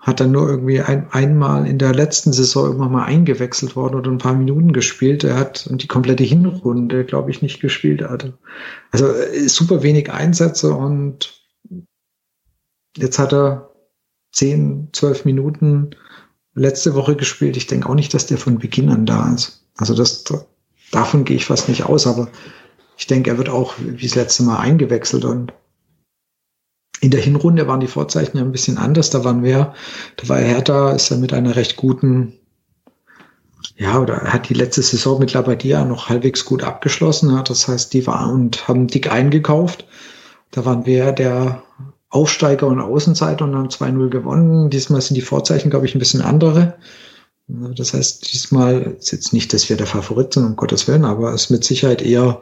hat dann nur irgendwie ein, einmal in der letzten Saison irgendwann mal eingewechselt worden oder ein paar Minuten gespielt. Er hat die komplette Hinrunde, glaube ich, nicht gespielt. Also, also super wenig Einsätze und jetzt hat er zehn, zwölf Minuten letzte Woche gespielt. Ich denke auch nicht, dass der von Beginn an da ist. Also das davon gehe ich fast nicht aus, aber ich denke, er wird auch wie das letzte Mal eingewechselt und in der Hinrunde waren die Vorzeichen ja ein bisschen anders. Da waren wir, da war Hertha, ist er mit einer recht guten, ja, oder hat die letzte Saison mit Labadia noch halbwegs gut abgeschlossen. Ja, das heißt, die waren und haben dick eingekauft. Da waren wir der Aufsteiger und Außenseiter und haben 2-0 gewonnen. Diesmal sind die Vorzeichen, glaube ich, ein bisschen andere. Das heißt, diesmal ist jetzt nicht, dass wir der Favorit sind, um Gottes Willen, aber es ist mit Sicherheit eher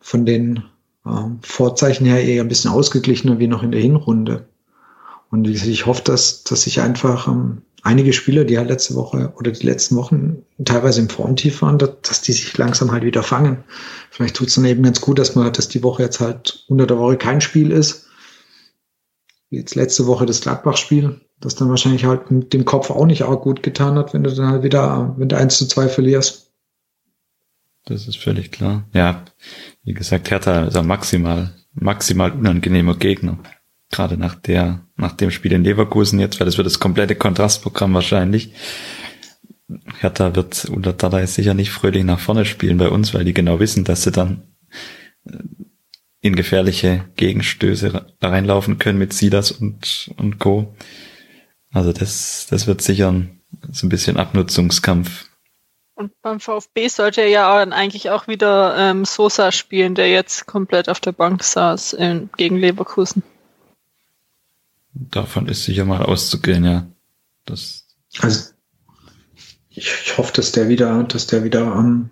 von den ähm, Vorzeichen her eher ein bisschen ausgeglichener wie noch in der Hinrunde. Und ich hoffe, dass, dass sich einfach ähm, einige Spieler, die halt letzte Woche oder die letzten Wochen teilweise im Formtief waren, dass, dass die sich langsam halt wieder fangen. Vielleicht tut es dann eben ganz gut, dass man, dass die Woche jetzt halt unter der Woche kein Spiel ist. Jetzt letzte Woche das Gladbach-Spiel, das dann wahrscheinlich halt mit dem Kopf auch nicht auch gut getan hat, wenn du dann halt wieder, wenn du eins zu zwei verlierst. Das ist völlig klar. Ja, wie gesagt, Hertha ist ein maximal, maximal unangenehmer Gegner. Gerade nach der, nach dem Spiel in Leverkusen jetzt, weil das wird das komplette Kontrastprogramm wahrscheinlich. Hertha wird unter Dada sicher nicht fröhlich nach vorne spielen bei uns, weil die genau wissen, dass sie dann äh, in gefährliche Gegenstöße reinlaufen können mit Silas und, und Co. Also das, das wird sicher ein, so ein bisschen Abnutzungskampf und beim VfB sollte er ja dann eigentlich auch wieder ähm, Sosa spielen, der jetzt komplett auf der Bank saß in, gegen Leverkusen. Davon ist sicher mal auszugehen, ja. Das also ich, ich hoffe, dass der wieder, dass der wieder ähm,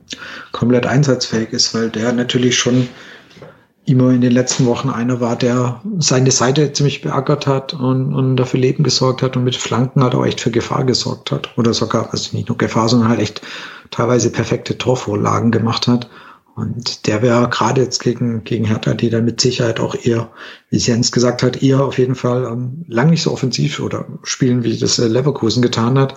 komplett einsatzfähig ist, weil der natürlich schon immer in den letzten Wochen einer war, der seine Seite ziemlich beackert hat und, und dafür Leben gesorgt hat und mit Flanken halt auch echt für Gefahr gesorgt hat. Oder sogar, also nicht nur Gefahr, sondern halt echt teilweise perfekte Torvorlagen gemacht hat. Und der wäre gerade jetzt gegen, gegen Hertha, die dann mit Sicherheit auch eher, wie Jens gesagt hat, eher auf jeden Fall ähm, lang nicht so offensiv oder spielen, wie das äh, Leverkusen getan hat.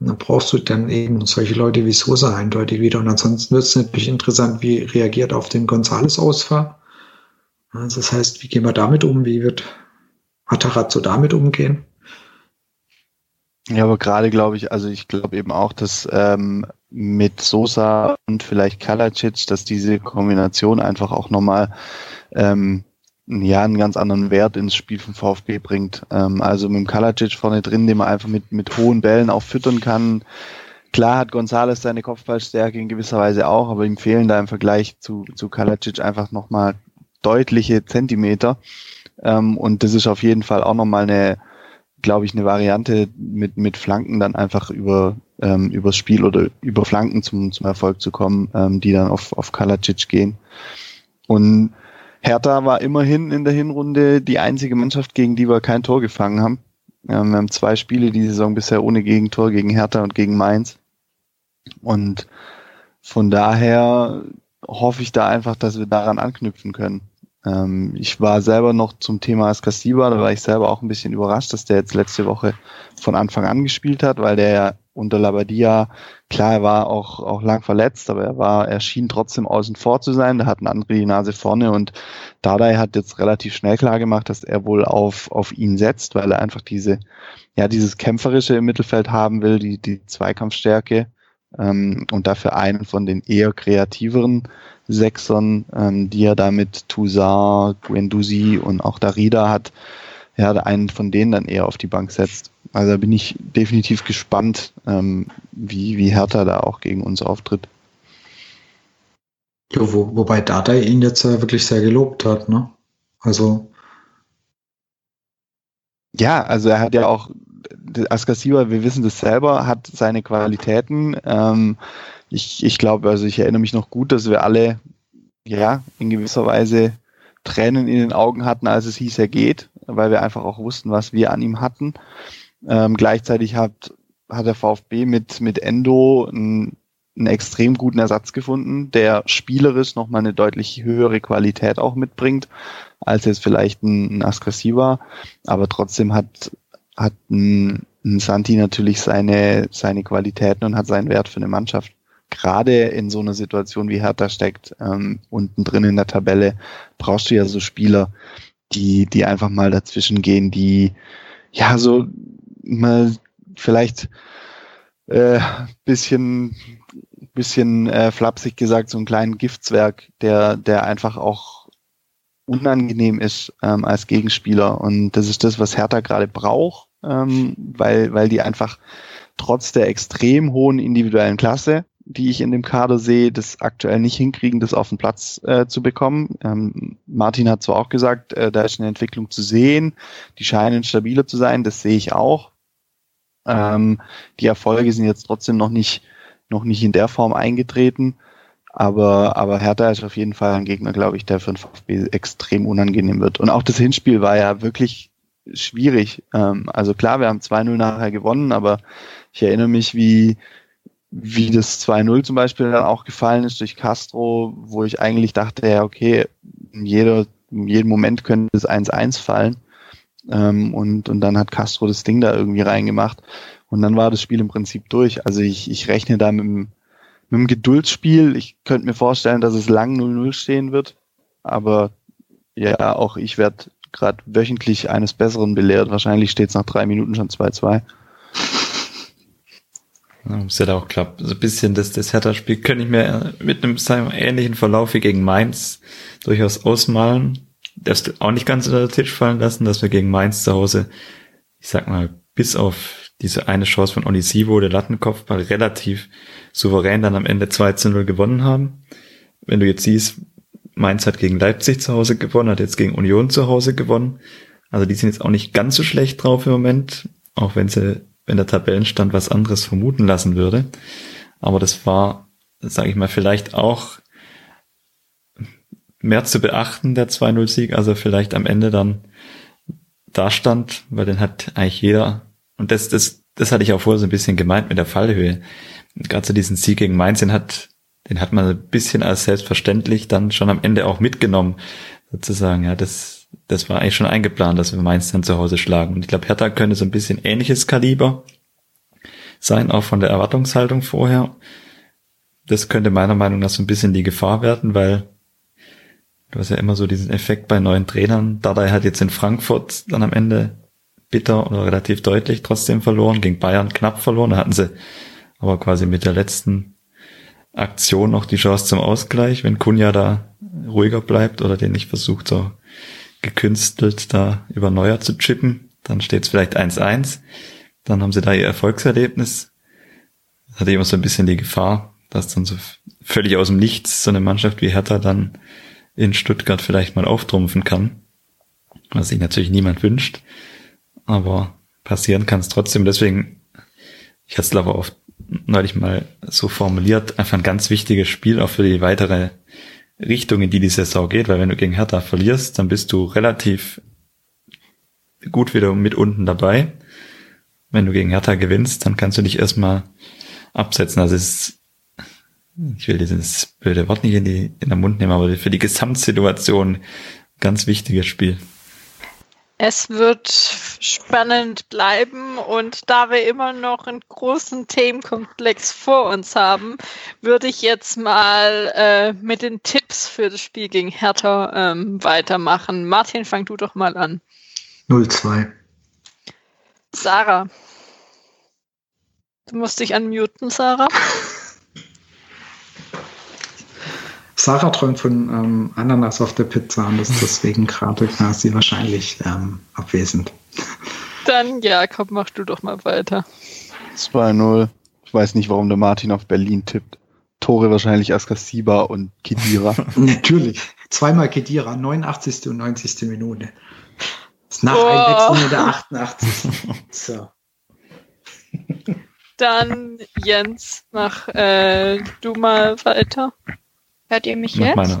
Und dann brauchst du dann eben solche Leute wie Sosa eindeutig wieder. Und ansonsten wird es natürlich interessant, wie reagiert auf den Gonzales-Ausfall. Also das heißt, wie gehen wir damit um? Wie wird Atarazzo damit umgehen? Ja, aber gerade glaube ich, also ich glaube eben auch, dass ähm, mit Sosa und vielleicht Kalacic, dass diese Kombination einfach auch nochmal ähm, ja, einen ganz anderen Wert ins Spiel vom VfB bringt. Ähm, also mit dem Kalacic vorne drin, den man einfach mit, mit hohen Bällen auch füttern kann. Klar hat Gonzales seine Kopfballstärke in gewisser Weise auch, aber ihm fehlen da im Vergleich zu, zu Kalacic einfach nochmal deutliche Zentimeter. Ähm, und das ist auf jeden Fall auch nochmal eine, glaube ich, eine Variante mit, mit Flanken dann einfach über, ähm, übers Spiel oder über Flanken zum, zum Erfolg zu kommen, ähm, die dann auf, auf Kalacic gehen. Und Hertha war immerhin in der Hinrunde die einzige Mannschaft, gegen die wir kein Tor gefangen haben. Ähm, wir haben zwei Spiele die Saison bisher ohne Gegentor gegen Hertha und gegen Mainz. Und von daher hoffe ich da einfach, dass wir daran anknüpfen können. Ähm, ich war selber noch zum Thema Askasiba, da war ich selber auch ein bisschen überrascht, dass der jetzt letzte Woche von Anfang an gespielt hat, weil der ja unter Labadia, klar, er war auch, auch lang verletzt, aber er war, er schien trotzdem außen vor zu sein, da hat ein andere die Nase vorne und Dardai hat jetzt relativ schnell klar gemacht, dass er wohl auf, auf ihn setzt, weil er einfach diese, ja, dieses Kämpferische im Mittelfeld haben will, die, die Zweikampfstärke ähm, und dafür einen von den eher kreativeren Sechsern, ähm, die er da mit Toussaint, Guendouzi und auch Darida hat, ja, einen von denen dann eher auf die Bank setzt. Also da bin ich definitiv gespannt, ähm, wie, wie Hertha da auch gegen uns auftritt. Ja, wo, wobei Dada ihn jetzt ja wirklich sehr gelobt hat, ne? Also. Ja, also er hat ja auch Askasiba, wir wissen das selber, hat seine Qualitäten. Ähm, ich ich glaube, also ich erinnere mich noch gut, dass wir alle ja in gewisser Weise Tränen in den Augen hatten, als es hieß, er geht, weil wir einfach auch wussten, was wir an ihm hatten. Ähm, gleichzeitig hat, hat der VfB mit, mit Endo einen, einen extrem guten Ersatz gefunden, der spielerisch nochmal eine deutlich höhere Qualität auch mitbringt, als jetzt vielleicht ein, ein Askressiva. Aber trotzdem hat, hat ein, ein Santi natürlich seine, seine Qualitäten und hat seinen Wert für eine Mannschaft. Gerade in so einer Situation wie Hertha steckt, ähm, unten drin in der Tabelle, brauchst du ja so Spieler, die, die einfach mal dazwischen gehen, die ja so mal vielleicht äh, bisschen bisschen äh, flapsig gesagt, so einen kleinen Giftzwerg, der, der einfach auch unangenehm ist ähm, als Gegenspieler. Und das ist das, was Hertha gerade braucht, ähm, weil, weil die einfach trotz der extrem hohen individuellen Klasse, die ich in dem Kader sehe, das aktuell nicht hinkriegen, das auf den Platz äh, zu bekommen. Ähm, Martin hat zwar auch gesagt, äh, da ist eine Entwicklung zu sehen, die scheinen stabiler zu sein, das sehe ich auch. Ähm, die Erfolge sind jetzt trotzdem noch nicht, noch nicht in der Form eingetreten. Aber, aber Hertha ist auf jeden Fall ein Gegner, glaube ich, der für den VfB extrem unangenehm wird. Und auch das Hinspiel war ja wirklich schwierig. Ähm, also klar, wir haben 2-0 nachher gewonnen, aber ich erinnere mich, wie, wie das 2-0 zum Beispiel dann auch gefallen ist durch Castro, wo ich eigentlich dachte, ja, okay, in, jeder, in jedem Moment könnte das 1-1 fallen. Ähm, und, und dann hat Castro das Ding da irgendwie reingemacht. Und dann war das Spiel im Prinzip durch. Also ich, ich rechne da mit einem, mit einem Geduldsspiel. Ich könnte mir vorstellen, dass es lang 0-0 stehen wird. Aber ja, auch ich werde gerade wöchentlich eines Besseren belehrt. Wahrscheinlich steht es nach drei Minuten schon 2-2. Das hat auch klappt. So ein bisschen das, das Hertha-Spiel könnte ich mir mit einem sagen, ähnlichen Verlauf wie gegen Mainz durchaus ausmalen. Darfst auch nicht ganz unter den Tisch fallen lassen, dass wir gegen Mainz zu Hause, ich sag mal, bis auf diese eine Chance von Onisivo, der Lattenkopfball, relativ souverän dann am Ende 2 zu 0 gewonnen haben. Wenn du jetzt siehst, Mainz hat gegen Leipzig zu Hause gewonnen, hat jetzt gegen Union zu Hause gewonnen. Also die sind jetzt auch nicht ganz so schlecht drauf im Moment, auch wenn sie wenn der Tabellenstand was anderes vermuten lassen würde. Aber das war, sage ich mal, vielleicht auch mehr zu beachten, der 2-0-Sieg, also vielleicht am Ende dann da stand, weil den hat eigentlich jeder, und das, das, das hatte ich auch vorher so ein bisschen gemeint mit der Fallhöhe. Gerade so diesen Sieg gegen Mainz, den hat, den hat man ein bisschen als selbstverständlich dann schon am Ende auch mitgenommen, sozusagen, ja, das, das war eigentlich schon eingeplant, dass wir Mainz dann zu Hause schlagen. Und ich glaube, Hertha könnte so ein bisschen ähnliches Kaliber sein, auch von der Erwartungshaltung vorher. Das könnte meiner Meinung nach so ein bisschen die Gefahr werden, weil du hast ja immer so diesen Effekt bei neuen Trainern. Dardai hat jetzt in Frankfurt dann am Ende bitter oder relativ deutlich trotzdem verloren, gegen Bayern knapp verloren. Da hatten sie aber quasi mit der letzten Aktion noch die Chance zum Ausgleich, wenn Kunja da ruhiger bleibt oder den nicht versucht, so gekünstelt da über Neuer zu chippen. Dann steht es vielleicht 1-1. Dann haben sie da ihr Erfolgserlebnis. Das hatte immer so ein bisschen die Gefahr, dass dann so völlig aus dem Nichts so eine Mannschaft wie Hertha dann in Stuttgart vielleicht mal auftrumpfen kann. Was sich natürlich niemand wünscht. Aber passieren kann es trotzdem. Deswegen, ich hatte es glaube oft neulich mal so formuliert, einfach ein ganz wichtiges Spiel auch für die weitere Richtung, in die die Saison geht, weil wenn du gegen Hertha verlierst, dann bist du relativ gut wieder mit unten dabei. Wenn du gegen Hertha gewinnst, dann kannst du dich erstmal absetzen. Also ist, ich will dieses blöde Wort nicht in, die, in den Mund nehmen, aber für die Gesamtsituation ganz wichtiges Spiel. Es wird spannend bleiben und da wir immer noch einen großen Themenkomplex vor uns haben, würde ich jetzt mal äh, mit den Tipps für das Spiel gegen Hertha ähm, weitermachen. Martin, fang du doch mal an. 0-2. Sarah. Du musst dich unmuten, Sarah. Sarah träumt von ähm, Ananas auf der Pizza und ist deswegen gerade quasi wahrscheinlich ähm, abwesend. Dann, Jakob, mach du doch mal weiter. 2-0. Ich weiß nicht, warum der Martin auf Berlin tippt. Tore wahrscheinlich Askasiba und Kedira. Natürlich. Zweimal Kedira, 89. und 90. Minute. Das nach oh. Einwechslung in der 88. So. Dann Jens, mach äh, du mal weiter. Hört ihr mich jetzt? Meine...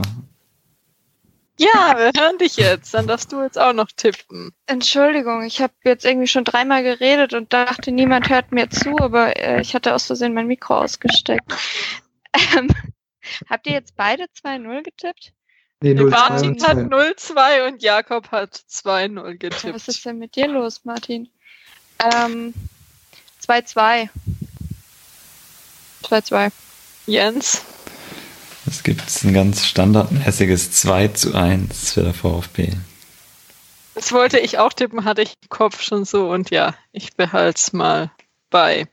Ja, wir hören dich jetzt. Dann darfst du jetzt auch noch tippen. Entschuldigung, ich habe jetzt irgendwie schon dreimal geredet und dachte, niemand hört mir zu, aber äh, ich hatte aus Versehen mein Mikro ausgesteckt. Ähm, habt ihr jetzt beide 2-0 getippt? Nee, 0, Martin 2, hat 0-2 und Jakob hat 2-0 getippt. Was ist denn mit dir los, Martin? Ähm, 2-2. 2-2. Jens? Es gibt ein ganz standardmäßiges 2 zu 1 für der VfB. Das wollte ich auch tippen, hatte ich im Kopf schon so und ja, ich behalte es mal bei.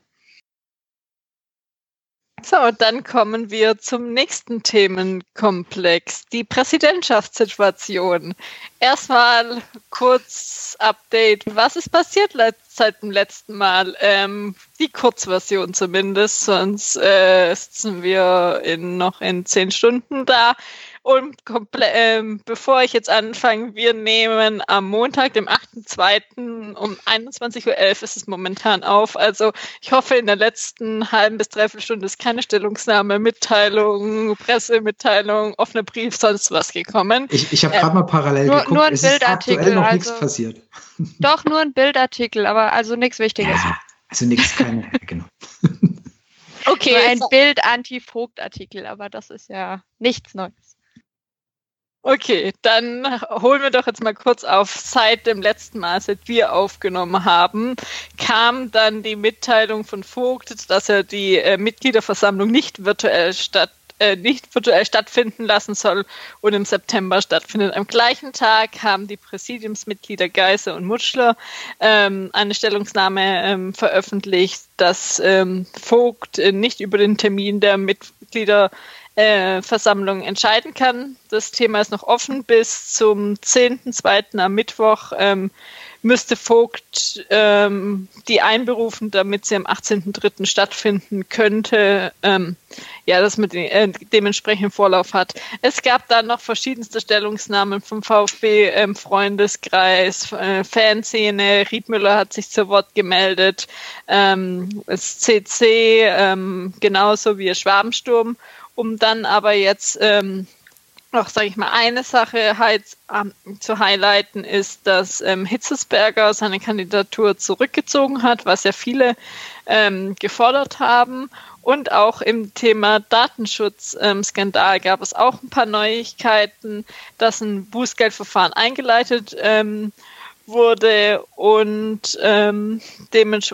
So, dann kommen wir zum nächsten Themenkomplex, die Präsidentschaftssituation. Erstmal kurz Update. Was ist passiert seit dem letzten Mal? Ähm, die Kurzversion zumindest, sonst äh, sitzen wir in, noch in zehn Stunden da. Und ähm, bevor ich jetzt anfange, wir nehmen am Montag, dem 8.2. um 21.11 Uhr ist es momentan auf. Also ich hoffe, in der letzten halben bis dreiviertel Stunde ist keine Stellungnahme, Mitteilung, Pressemitteilung, offener Brief, sonst was gekommen. Ich, ich habe ähm, gerade mal parallel nur, geguckt, nur ein es Bildartikel, ist aktuell noch also, nichts passiert. Doch, nur ein Bildartikel, aber also nichts Wichtiges. Ja, also nichts, keine, genau. Okay. Nur ein Bild-Anti-Vogt-Artikel, aber das ist ja nichts Neues. Okay, dann holen wir doch jetzt mal kurz auf. Seit dem letzten Mal, seit wir aufgenommen haben, kam dann die Mitteilung von Vogt, dass er die äh, Mitgliederversammlung nicht virtuell statt äh, nicht virtuell stattfinden lassen soll und im September stattfindet. Am gleichen Tag haben die Präsidiumsmitglieder Geise und Mutschler ähm, eine Stellungnahme ähm, veröffentlicht, dass ähm, Vogt äh, nicht über den Termin der Mitglieder äh, Versammlung entscheiden kann. Das Thema ist noch offen. Bis zum 10.2. am Mittwoch ähm, müsste Vogt ähm, die einberufen, damit sie am 18.3. stattfinden könnte. Ähm, ja, das mit den, äh, dementsprechenden Vorlauf hat. Es gab dann noch verschiedenste Stellungsnahmen vom VfB, ähm, Freundeskreis, äh, Fanszene. Riedmüller hat sich zu Wort gemeldet. Ähm, das CC, ähm, genauso wie Schwabensturm um dann aber jetzt ähm, noch, sage ich mal, eine Sache halt, ähm, zu highlighten, ist, dass ähm, Hitzesberger seine Kandidatur zurückgezogen hat, was ja viele ähm, gefordert haben. Und auch im Thema Datenschutzskandal gab es auch ein paar Neuigkeiten, dass ein Bußgeldverfahren eingeleitet ähm, wurde und ähm,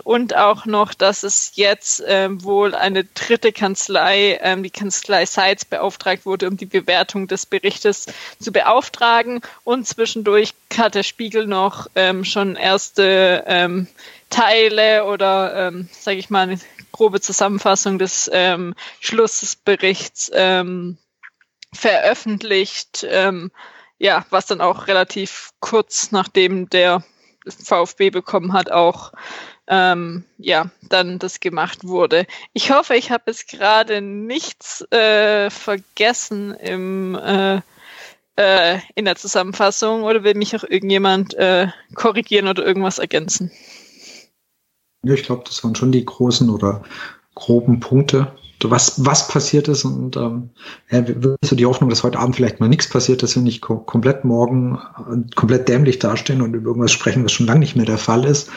und auch noch, dass es jetzt ähm, wohl eine dritte Kanzlei, ähm, die Kanzlei Seitz, beauftragt wurde, um die Bewertung des Berichtes zu beauftragen. Und zwischendurch hat der Spiegel noch ähm, schon erste ähm, Teile oder, ähm, sage ich mal, eine grobe Zusammenfassung des ähm, Schlussberichts ähm, veröffentlicht. Ja, was dann auch relativ kurz nachdem der VfB bekommen hat, auch ähm, ja, dann das gemacht wurde. Ich hoffe, ich habe jetzt gerade nichts äh, vergessen im, äh, äh, in der Zusammenfassung oder will mich auch irgendjemand äh, korrigieren oder irgendwas ergänzen? Ja, ich glaube, das waren schon die großen oder groben Punkte was, was passiert ist und ähm, ja, willst du die Hoffnung, dass heute Abend vielleicht mal nichts passiert, dass wir nicht ko komplett morgen äh, komplett dämlich dastehen und über irgendwas sprechen, was schon lange nicht mehr der Fall ist.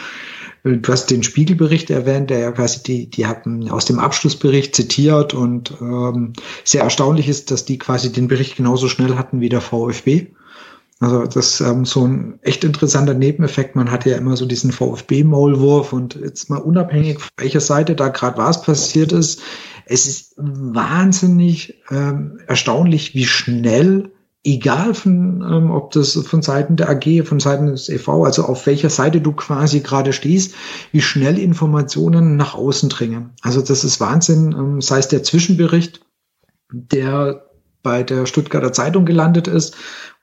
Äh, du hast den Spiegelbericht erwähnt, der ja quasi die, die haben aus dem Abschlussbericht zitiert und ähm, sehr erstaunlich ist, dass die quasi den Bericht genauso schnell hatten wie der VfB. Also das ist ähm, so ein echt interessanter Nebeneffekt. Man hatte ja immer so diesen VfB-Maulwurf und jetzt mal unabhängig, welcher Seite da gerade was passiert ist, es ist wahnsinnig ähm, erstaunlich, wie schnell, egal von, ähm, ob das von Seiten der AG, von Seiten des EV, also auf welcher Seite du quasi gerade stehst, wie schnell Informationen nach außen dringen. Also das ist Wahnsinn, ähm, sei es der Zwischenbericht, der bei der Stuttgarter Zeitung gelandet ist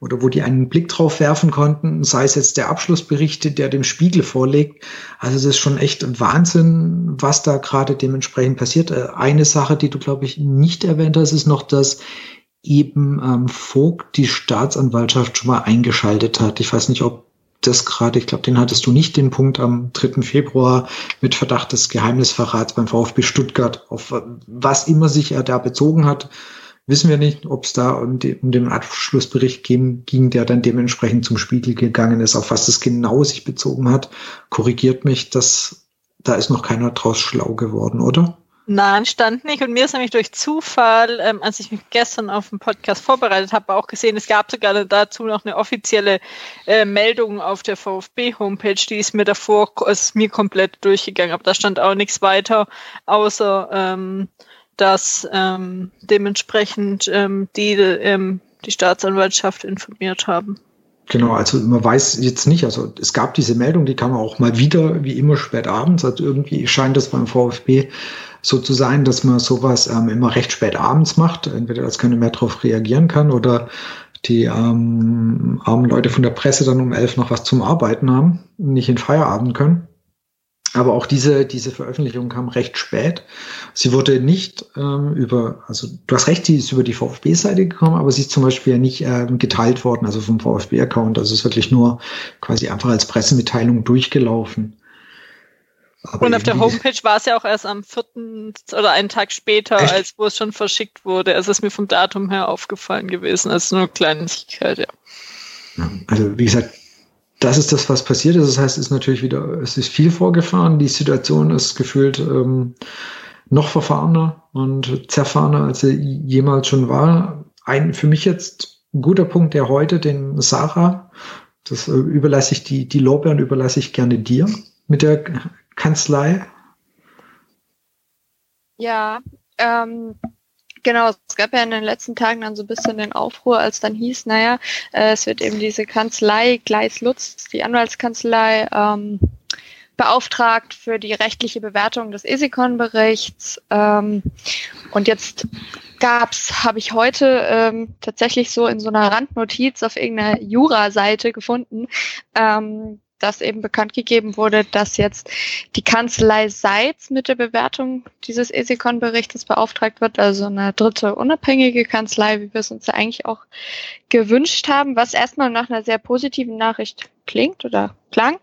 oder wo die einen Blick drauf werfen konnten, sei es jetzt der Abschlussbericht, der dem Spiegel vorlegt. Also es ist schon echt Wahnsinn, was da gerade dementsprechend passiert. Äh, eine Sache, die du, glaube ich, nicht erwähnt hast, ist noch, dass eben ähm, Vogt die Staatsanwaltschaft schon mal eingeschaltet hat. Ich weiß nicht, ob das gerade, ich glaube, den hattest du nicht, den Punkt am 3. Februar mit Verdacht des Geheimnisverrats beim VfB Stuttgart, auf was immer sich er da bezogen hat wissen wir nicht, ob es da um, die, um, den Abschlussbericht ging, ging, der dann dementsprechend zum Spiegel gegangen ist, auf was das genau sich bezogen hat. Korrigiert mich, dass da ist noch keiner draus schlau geworden, oder? Nein, stand nicht. Und mir ist nämlich durch Zufall, ähm, als ich mich gestern auf den Podcast vorbereitet habe, auch gesehen, es gab sogar dazu noch eine offizielle äh, Meldung auf der VfB-Homepage, die ist mir davor, ist mir komplett durchgegangen, aber da stand auch nichts weiter, außer ähm, dass ähm, dementsprechend ähm, die ähm, die Staatsanwaltschaft informiert haben. Genau, also man weiß jetzt nicht, also es gab diese Meldung, die kam auch mal wieder, wie immer spät abends, also irgendwie scheint das beim VfB so zu sein, dass man sowas ähm, immer recht spät abends macht, entweder als keiner mehr darauf reagieren kann oder die ähm, armen Leute von der Presse dann um elf noch was zum Arbeiten haben nicht in Feierabend können. Aber auch diese, diese Veröffentlichung kam recht spät. Sie wurde nicht ähm, über, also du hast recht, sie ist über die VfB-Seite gekommen, aber sie ist zum Beispiel ja nicht ähm, geteilt worden, also vom VfB-Account. Also es ist wirklich nur quasi einfach als Pressemitteilung durchgelaufen. Aber und auf der Homepage war es ja auch erst am vierten oder einen Tag später, echt? als wo es schon verschickt wurde. Es ist mir vom Datum her aufgefallen gewesen. Also nur Kleinigkeit, ja. ja. Also wie gesagt, das ist das, was passiert ist. Das heißt, es ist natürlich wieder, es ist viel vorgefahren. Die Situation ist gefühlt ähm, noch verfahrener und zerfahrener, als sie jemals schon war. Ein für mich jetzt guter Punkt, der heute den Sarah, das äh, überlasse ich die, die Lorbeeren überlasse ich gerne dir mit der Kanzlei. Ja, ähm, Genau, es gab ja in den letzten Tagen dann so ein bisschen den Aufruhr, als dann hieß, naja, äh, es wird eben diese Kanzlei Gleis Lutz, die Anwaltskanzlei, ähm, beauftragt für die rechtliche Bewertung des ESICON-Berichts. Ähm, und jetzt gab's, habe ich heute ähm, tatsächlich so in so einer Randnotiz auf irgendeiner Jura-Seite gefunden, ähm, dass eben bekannt gegeben wurde, dass jetzt die Kanzlei Seitz mit der Bewertung dieses ESICON-Berichtes beauftragt wird, also eine dritte unabhängige Kanzlei, wie wir es uns ja eigentlich auch gewünscht haben, was erstmal nach einer sehr positiven Nachricht klingt oder klang,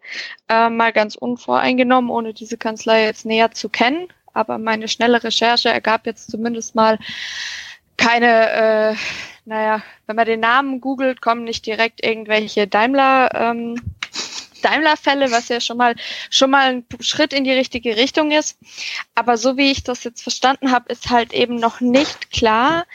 äh, mal ganz unvoreingenommen, ohne diese Kanzlei jetzt näher zu kennen. Aber meine schnelle Recherche ergab jetzt zumindest mal keine, äh, naja, wenn man den Namen googelt, kommen nicht direkt irgendwelche Daimler ähm, Daimler-Fälle, was ja schon mal schon mal ein Schritt in die richtige Richtung ist. Aber so wie ich das jetzt verstanden habe, ist halt eben noch nicht klar,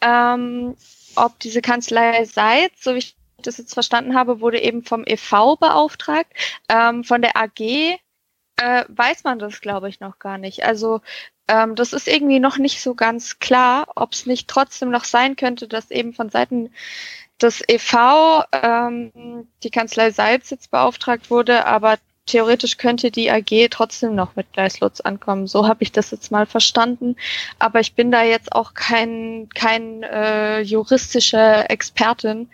ähm, ob diese Kanzlei Seitz, so wie ich das jetzt verstanden habe, wurde eben vom EV beauftragt. Ähm, von der AG äh, weiß man das, glaube ich, noch gar nicht. Also ähm, das ist irgendwie noch nicht so ganz klar, ob es nicht trotzdem noch sein könnte, dass eben von Seiten das EV, ähm, die Kanzlei Salz jetzt beauftragt wurde, aber theoretisch könnte die AG trotzdem noch mit Gleislutz ankommen. So habe ich das jetzt mal verstanden. Aber ich bin da jetzt auch kein, kein äh, juristische Expertin,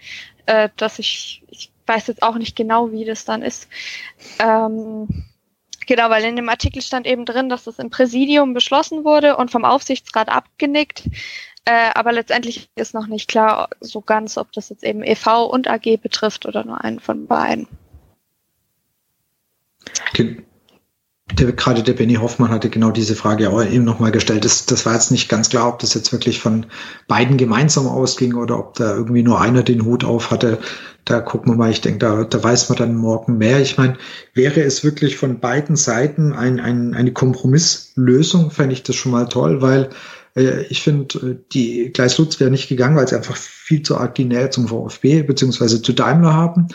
äh, dass ich, ich weiß jetzt auch nicht genau, wie das dann ist. Ähm, genau, weil in dem Artikel stand eben drin, dass das im Präsidium beschlossen wurde und vom Aufsichtsrat abgenickt. Äh, aber letztendlich ist noch nicht klar so ganz, ob das jetzt eben EV und AG betrifft oder nur einen von beiden. Der, gerade der Benny Hoffmann hatte genau diese Frage auch eben nochmal gestellt. Das, das war jetzt nicht ganz klar, ob das jetzt wirklich von beiden gemeinsam ausging oder ob da irgendwie nur einer den Hut auf hatte. Da gucken wir mal, ich denke, da, da weiß man dann morgen mehr. Ich meine, wäre es wirklich von beiden Seiten ein, ein, eine Kompromisslösung, fände ich das schon mal toll, weil ich finde, äh, die Gleis Lutz wäre nicht gegangen, weil sie einfach viel zu arg die Nähe zum VfB beziehungsweise zu Daimler haben.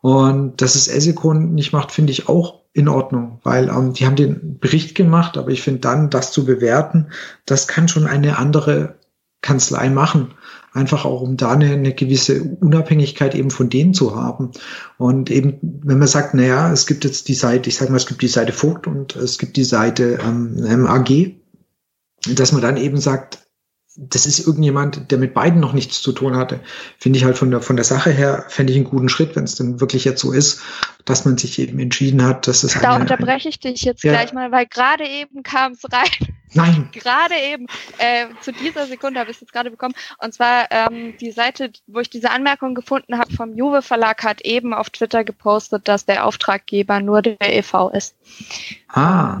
Und dass es Esikon nicht macht, finde ich auch in Ordnung, weil ähm, die haben den Bericht gemacht, aber ich finde dann, das zu bewerten, das kann schon eine andere Kanzlei machen. Einfach auch, um da eine, eine gewisse Unabhängigkeit eben von denen zu haben. Und eben, wenn man sagt, naja, es gibt jetzt die Seite, ich sage mal, es gibt die Seite Vogt und es gibt die Seite ähm, AG, dass man dann eben sagt, das ist irgendjemand, der mit beiden noch nichts zu tun hatte, finde ich halt von der, von der Sache her, fände ich einen guten Schritt, wenn es denn wirklich jetzt so ist, dass man sich eben entschieden hat, dass es Da eine, unterbreche ich dich jetzt ja. gleich mal, weil gerade eben kam es rein. Nein. gerade eben, äh, zu dieser Sekunde habe ich es jetzt gerade bekommen. Und zwar ähm, die Seite, wo ich diese Anmerkung gefunden habe vom Juve Verlag, hat eben auf Twitter gepostet, dass der Auftraggeber nur der EV ist. Ah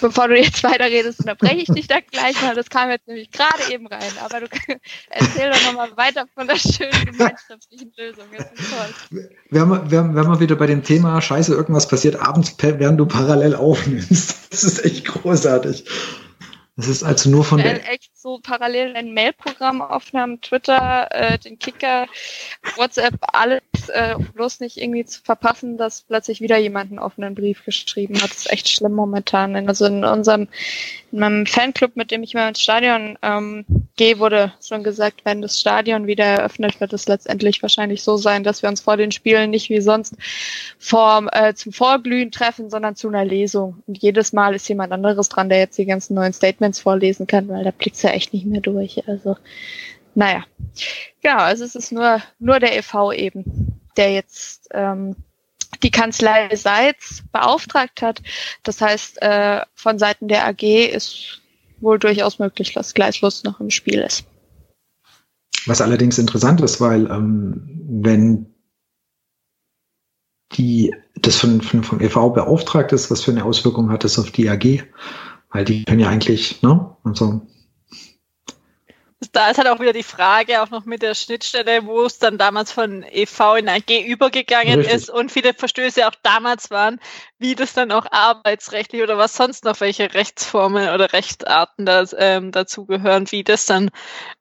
bevor du jetzt weiterredest, unterbreche ich dich da gleich mal. Das kam jetzt nämlich gerade eben rein. Aber du erzähl doch nochmal weiter von der schönen gemeinschaftlichen Lösung. Ist toll. Wenn wir, wenn, wenn wir wieder bei dem Thema Scheiße, irgendwas passiert abends, während du parallel aufnimmst. Das ist echt großartig. Das ist also nur von der. echt so parallel ein Mailprogramm aufnahmen, Twitter, äh, den Kicker, WhatsApp, alles, äh, bloß nicht irgendwie zu verpassen, dass plötzlich wieder jemand einen offenen Brief geschrieben hat. Das ist echt schlimm momentan. Also in unserem, in meinem Fanclub, mit dem ich mal ins Stadion ähm, G wurde schon gesagt, wenn das Stadion wieder eröffnet, wird es letztendlich wahrscheinlich so sein, dass wir uns vor den Spielen nicht wie sonst vor, äh, zum Vorglühen treffen, sondern zu einer Lesung. Und jedes Mal ist jemand anderes dran, der jetzt die ganzen neuen Statements vorlesen kann, weil da blickt's ja echt nicht mehr durch. Also, naja. Genau, also es ist nur, nur der e.V. eben, der jetzt ähm, die Kanzlei Seitz beauftragt hat. Das heißt, äh, von Seiten der AG ist wohl durchaus möglich, dass Gleislust noch im Spiel ist. Was allerdings interessant ist, weil ähm, wenn die das von, von, vom EV beauftragt ist, was für eine Auswirkung hat das auf die AG? Weil die können ja eigentlich, ne? Also da ist halt auch wieder die Frage, auch noch mit der Schnittstelle, wo es dann damals von EV in AG übergegangen Richtig. ist und viele Verstöße auch damals waren, wie das dann auch arbeitsrechtlich oder was sonst noch, welche Rechtsformen oder Rechtsarten da, ähm, dazugehören, wie das dann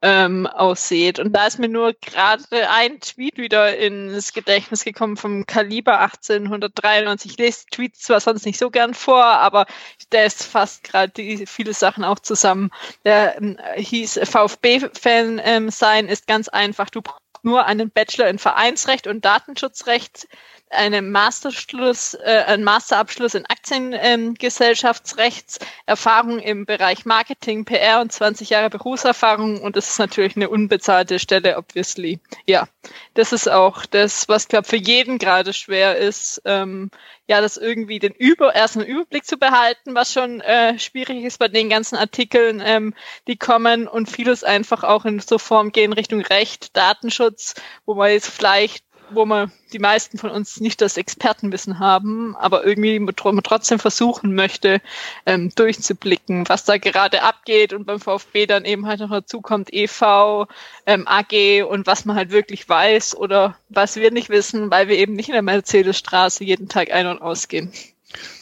ähm, aussieht. Und da ist mir nur gerade ein Tweet wieder ins Gedächtnis gekommen vom Kaliber 1893. Ich lese Tweets zwar sonst nicht so gern vor, aber der ist fast gerade viele Sachen auch zusammen. Der ähm, hieß VfB-Fan ähm, sein ist ganz einfach. Du brauchst nur einen Bachelor in Vereinsrecht und Datenschutzrecht eine Masterschluss, äh, ein Masterabschluss in Aktiengesellschaftsrechts, ähm, Erfahrung im Bereich Marketing, PR und 20 Jahre Berufserfahrung und das ist natürlich eine unbezahlte Stelle, obviously. Ja, das ist auch das, was glaube für jeden gerade schwer ist, ähm, ja, das irgendwie den über ersten Überblick zu behalten, was schon äh, schwierig ist bei den ganzen Artikeln, ähm, die kommen und vieles einfach auch in so Form gehen Richtung Recht, Datenschutz, wo man jetzt vielleicht wo man die meisten von uns nicht das Expertenwissen haben, aber irgendwie trotzdem versuchen möchte, ähm, durchzublicken, was da gerade abgeht und beim VfB dann eben halt noch dazu kommt EV, ähm, AG und was man halt wirklich weiß oder was wir nicht wissen, weil wir eben nicht in der Mercedesstraße jeden Tag ein- und ausgehen.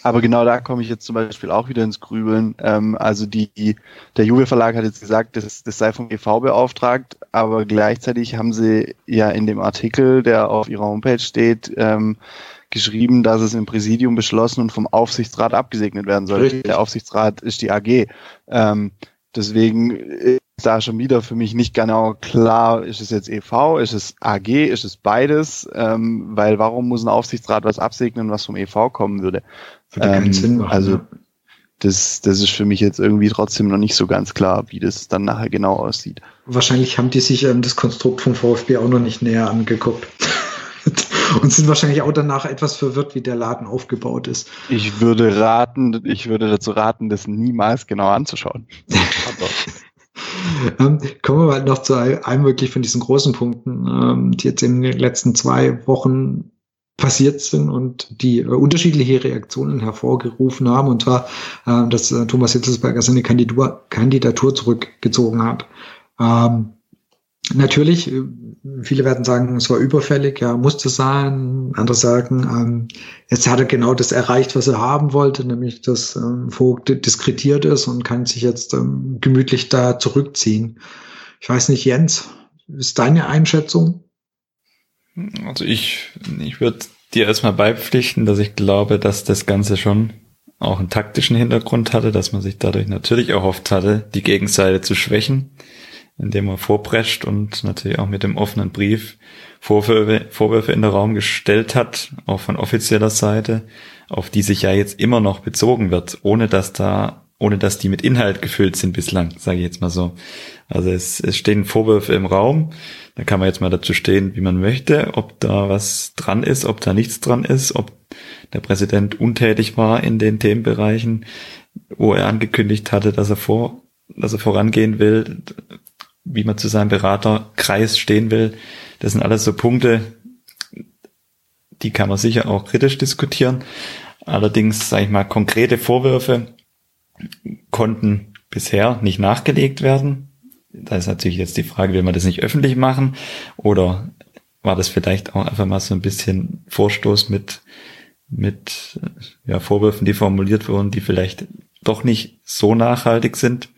Aber genau da komme ich jetzt zum Beispiel auch wieder ins Grübeln. Ähm, also die, der Juve Verlag hat jetzt gesagt, das, das sei vom EV beauftragt, aber gleichzeitig haben sie ja in dem Artikel, der auf ihrer Homepage steht, ähm, geschrieben, dass es im Präsidium beschlossen und vom Aufsichtsrat abgesegnet werden soll. Richtig. Der Aufsichtsrat ist die AG. Ähm, deswegen ist da schon wieder für mich nicht genau klar, ist es jetzt EV, ist es AG, ist es beides, ähm, weil warum muss ein Aufsichtsrat was absegnen, was vom EV kommen würde? würde ähm, keinen Sinn machen. Also das, das ist für mich jetzt irgendwie trotzdem noch nicht so ganz klar, wie das dann nachher genau aussieht. Wahrscheinlich haben die sich ähm, das Konstrukt vom VfB auch noch nicht näher angeguckt. und sind wahrscheinlich auch danach etwas verwirrt, wie der Laden aufgebaut ist. Ich würde raten, ich würde dazu raten, das niemals genau anzuschauen. ähm, kommen wir mal noch zu einem wirklich von diesen großen Punkten, ähm, die jetzt in den letzten zwei Wochen passiert sind und die äh, unterschiedliche Reaktionen hervorgerufen haben, und zwar, äh, dass äh, Thomas Hitzelsberger seine Kandidatur, Kandidatur zurückgezogen hat. Ähm, Natürlich, äh, viele werden sagen, es war überfällig, ja, musste sein. Andere sagen, ähm, jetzt hat er genau das erreicht, was er haben wollte, nämlich dass ähm, Vogt diskretiert ist und kann sich jetzt ähm, gemütlich da zurückziehen. Ich weiß nicht, Jens, ist deine Einschätzung? Also ich, ich würde dir erstmal beipflichten, dass ich glaube, dass das Ganze schon auch einen taktischen Hintergrund hatte, dass man sich dadurch natürlich erhofft hatte, die Gegenseite zu schwächen indem er vorprescht und natürlich auch mit dem offenen Brief Vorwürfe, Vorwürfe in den Raum gestellt hat, auch von offizieller Seite, auf die sich ja jetzt immer noch bezogen wird, ohne dass da, ohne dass die mit Inhalt gefüllt sind bislang, sage ich jetzt mal so. Also es, es stehen Vorwürfe im Raum, da kann man jetzt mal dazu stehen, wie man möchte, ob da was dran ist, ob da nichts dran ist, ob der Präsident untätig war in den Themenbereichen, wo er angekündigt hatte, dass er vor, dass er vorangehen will, wie man zu seinem Beraterkreis stehen will. Das sind alles so Punkte, die kann man sicher auch kritisch diskutieren. Allerdings, sage ich mal, konkrete Vorwürfe konnten bisher nicht nachgelegt werden. Da ist natürlich jetzt die Frage, will man das nicht öffentlich machen oder war das vielleicht auch einfach mal so ein bisschen Vorstoß mit, mit ja, Vorwürfen, die formuliert wurden, die vielleicht doch nicht so nachhaltig sind.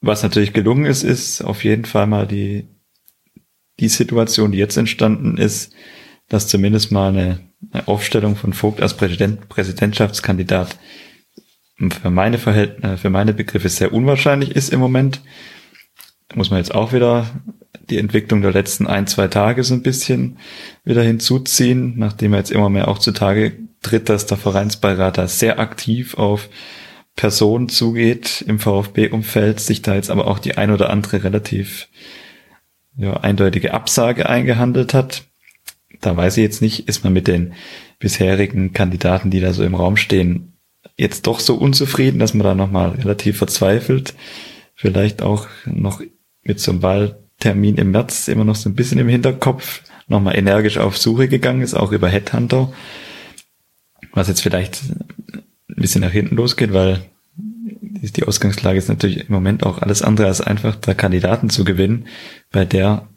Was natürlich gelungen ist, ist auf jeden Fall mal die, die Situation, die jetzt entstanden ist, dass zumindest mal eine, eine Aufstellung von Vogt als Präsident, muss man jetzt auch wieder die Entwicklung der letzten ein, zwei Tage so ein bisschen wieder hinzuziehen, nachdem er jetzt immer mehr auch zutage tritt, dass der Vereinsbeirat da sehr aktiv auf Personen zugeht im VfB-Umfeld, sich da jetzt aber auch die ein oder andere relativ ja, eindeutige Absage eingehandelt hat. Da weiß ich jetzt nicht, ist man mit den bisherigen Kandidaten, die da so im Raum stehen, jetzt doch so unzufrieden, dass man da nochmal relativ verzweifelt, vielleicht auch noch mit so einem Wahltermin im März immer noch so ein bisschen im Hinterkopf nochmal energisch auf Suche gegangen ist, auch über Headhunter, was jetzt vielleicht ein bisschen nach hinten losgeht, weil die Ausgangslage ist natürlich im Moment auch alles andere als einfach, da Kandidaten zu gewinnen bei der,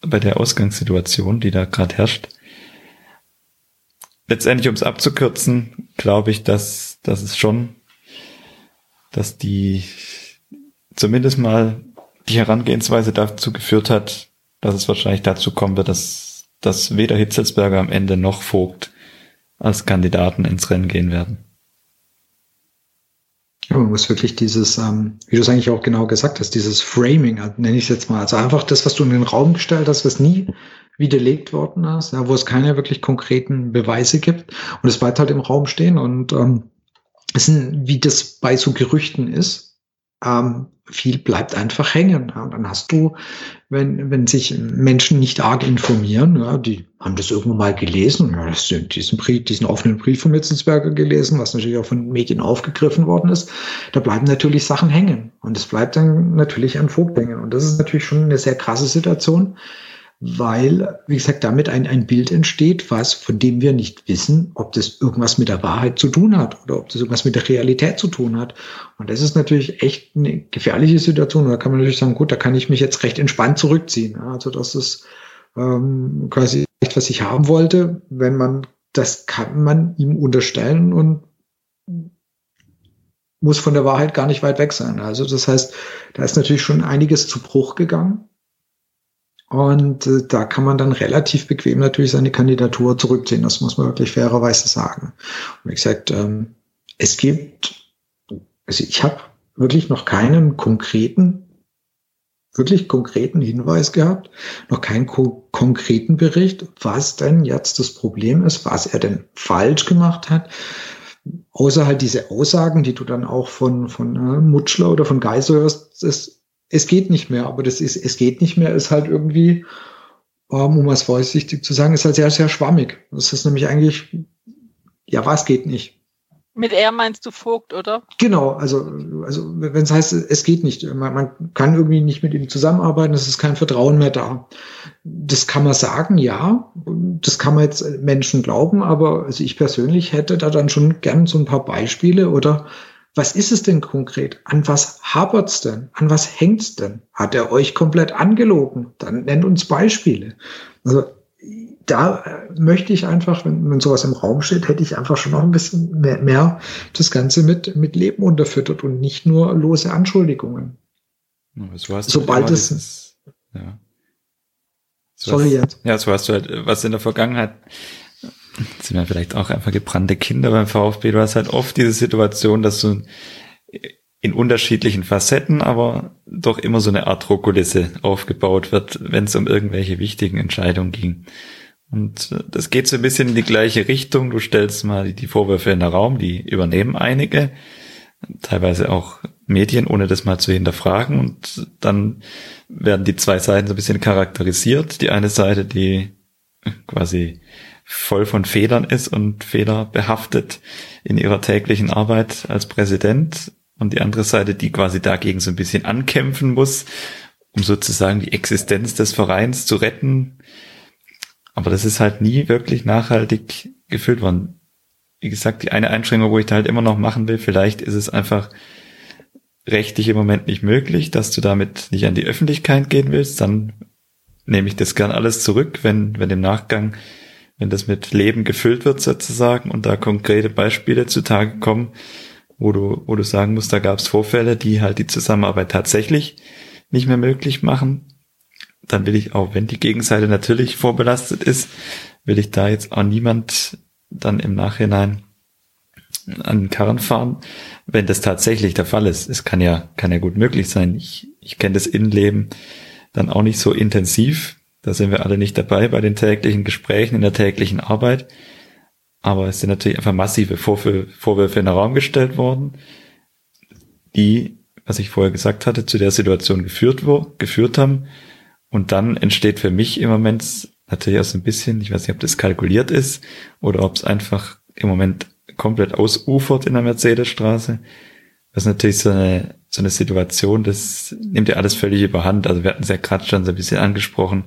bei der Ausgangssituation, die da gerade herrscht. Letztendlich, um es abzukürzen, glaube ich, dass, dass es schon, dass die zumindest mal die Herangehensweise dazu geführt hat, dass es wahrscheinlich dazu kommen wird, dass, dass weder Hitzelsberger am Ende noch Vogt als Kandidaten ins Rennen gehen werden. Ja, man muss wirklich dieses, ähm, wie du es eigentlich auch genau gesagt hast, dieses Framing, äh, nenne ich es jetzt mal, also einfach das, was du in den Raum gestellt hast, was nie widerlegt worden ist, ja, wo es keine wirklich konkreten Beweise gibt. Und es bleibt halt im Raum stehen und ähm, es sind, wie das bei so Gerüchten ist, ähm, viel bleibt einfach hängen. Ja. Und dann hast du, wenn, wenn sich Menschen nicht arg informieren, ja, die haben das irgendwo mal gelesen, ja, das sind diesen, Brief, diesen offenen Brief von Mitzensberger gelesen, was natürlich auch von Medien aufgegriffen worden ist, da bleiben natürlich Sachen hängen. Und es bleibt dann natürlich an Vogt hängen. Und das ist natürlich schon eine sehr krasse Situation, weil, wie gesagt, damit ein, ein Bild entsteht, was, von dem wir nicht wissen, ob das irgendwas mit der Wahrheit zu tun hat oder ob das irgendwas mit der Realität zu tun hat. Und das ist natürlich echt eine gefährliche Situation. Da kann man natürlich sagen, gut, da kann ich mich jetzt recht entspannt zurückziehen. Also das ist ähm, quasi echt, was ich haben wollte. Wenn man, das kann man ihm unterstellen und muss von der Wahrheit gar nicht weit weg sein. Also das heißt, da ist natürlich schon einiges zu Bruch gegangen. Und äh, da kann man dann relativ bequem natürlich seine Kandidatur zurückziehen. Das muss man wirklich fairerweise sagen. Und wie gesagt, ähm, es gibt, also ich habe wirklich noch keinen konkreten, wirklich konkreten Hinweis gehabt, noch keinen ko konkreten Bericht, was denn jetzt das Problem ist, was er denn falsch gemacht hat. Außer halt diese Aussagen, die du dann auch von, von äh, Mutschler oder von Geiser hörst, ist, es geht nicht mehr, aber das ist, es geht nicht mehr, ist halt irgendwie, ähm, um es vorsichtig zu sagen, ist halt sehr, sehr schwammig. Das ist nämlich eigentlich, ja, was geht nicht? Mit er meinst du Vogt, oder? Genau, also, also wenn es heißt, es geht nicht, man, man kann irgendwie nicht mit ihm zusammenarbeiten, es ist kein Vertrauen mehr da. Das kann man sagen, ja, das kann man jetzt Menschen glauben, aber also ich persönlich hätte da dann schon gern so ein paar Beispiele oder was ist es denn konkret? An was hapert's denn? An was hängt's denn? Hat er euch komplett angelogen? Dann nennt uns Beispiele. Also da äh, möchte ich einfach, wenn, wenn sowas im Raum steht, hätte ich einfach schon noch ein bisschen mehr, mehr das Ganze mit, mit Leben unterfüttert und nicht nur lose Anschuldigungen. So Sobald es. Dieses, ja. So Sorry jetzt. Ja, so hast du halt, was in der Vergangenheit sind wir vielleicht auch einfach gebrannte Kinder beim VfB. Du hast halt oft diese Situation, dass du in unterschiedlichen Facetten, aber doch immer so eine Art Druckkulisse aufgebaut wird, wenn es um irgendwelche wichtigen Entscheidungen ging. Und äh, das geht so ein bisschen in die gleiche Richtung. Du stellst mal die Vorwürfe in den Raum, die übernehmen einige, teilweise auch Medien, ohne das mal zu hinterfragen. Und dann werden die zwei Seiten so ein bisschen charakterisiert. Die eine Seite, die quasi voll von Fehlern ist und Fehler behaftet in ihrer täglichen Arbeit als Präsident und die andere Seite, die quasi dagegen so ein bisschen ankämpfen muss, um sozusagen die Existenz des Vereins zu retten. Aber das ist halt nie wirklich nachhaltig gefüllt worden. Wie gesagt, die eine Einschränkung, wo ich da halt immer noch machen will, vielleicht ist es einfach rechtlich im Moment nicht möglich, dass du damit nicht an die Öffentlichkeit gehen willst, dann nehme ich das gern alles zurück, wenn, wenn im Nachgang wenn das mit Leben gefüllt wird sozusagen und da konkrete Beispiele zutage kommen, wo du, wo du sagen musst, da gab es Vorfälle, die halt die Zusammenarbeit tatsächlich nicht mehr möglich machen, dann will ich auch, wenn die Gegenseite natürlich vorbelastet ist, will ich da jetzt auch niemand dann im Nachhinein an den Karren fahren, wenn das tatsächlich der Fall ist. Es kann ja, kann ja gut möglich sein. Ich, ich kenne das Innenleben dann auch nicht so intensiv. Da sind wir alle nicht dabei bei den täglichen Gesprächen in der täglichen Arbeit. Aber es sind natürlich einfach massive Vorwürfe, in den Raum gestellt worden, die, was ich vorher gesagt hatte, zu der Situation geführt, geführt haben. Und dann entsteht für mich im Moment natürlich auch so ein bisschen, ich weiß nicht, ob das kalkuliert ist oder ob es einfach im Moment komplett ausufert in der Mercedesstraße. Das ist natürlich so eine, so eine Situation, das nimmt ja alles völlig überhand. Also wir hatten es ja gerade schon so ein bisschen angesprochen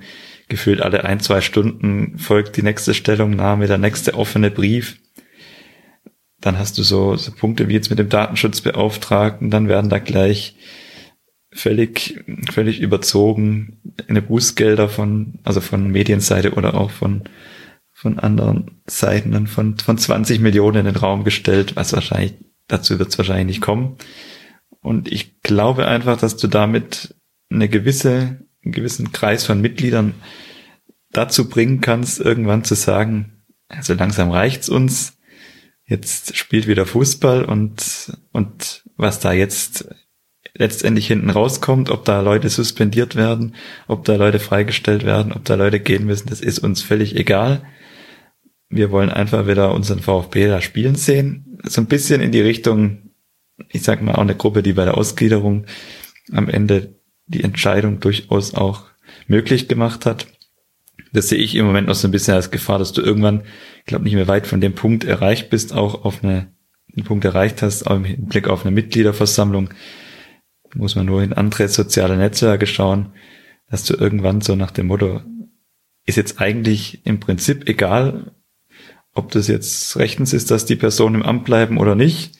gefühlt alle ein, zwei Stunden folgt die nächste Stellungnahme, der nächste offene Brief. Dann hast du so, so Punkte wie jetzt mit dem Datenschutzbeauftragten, dann werden da gleich völlig, völlig überzogen eine Bußgelder von, also von Medienseite oder auch von, von anderen Seiten dann von, von 20 Millionen in den Raum gestellt, was wahrscheinlich, dazu wird es wahrscheinlich nicht kommen. Und ich glaube einfach, dass du damit eine gewisse einen gewissen Kreis von Mitgliedern dazu bringen kannst, irgendwann zu sagen, also langsam reicht's uns, jetzt spielt wieder Fußball und, und was da jetzt letztendlich hinten rauskommt, ob da Leute suspendiert werden, ob da Leute freigestellt werden, ob da Leute gehen müssen, das ist uns völlig egal. Wir wollen einfach wieder unseren VfB da spielen sehen. So ein bisschen in die Richtung, ich sag mal auch eine Gruppe, die bei der Ausgliederung am Ende die Entscheidung durchaus auch möglich gemacht hat. Das sehe ich im Moment noch so ein bisschen als Gefahr, dass du irgendwann, ich glaube, nicht mehr weit von dem Punkt erreicht bist, auch auf eine, den Punkt erreicht hast, auch im Blick auf eine Mitgliederversammlung, muss man nur in andere soziale Netzwerke schauen, dass du irgendwann so nach dem Motto, ist jetzt eigentlich im Prinzip egal, ob das jetzt rechtens ist, dass die Personen im Amt bleiben oder nicht,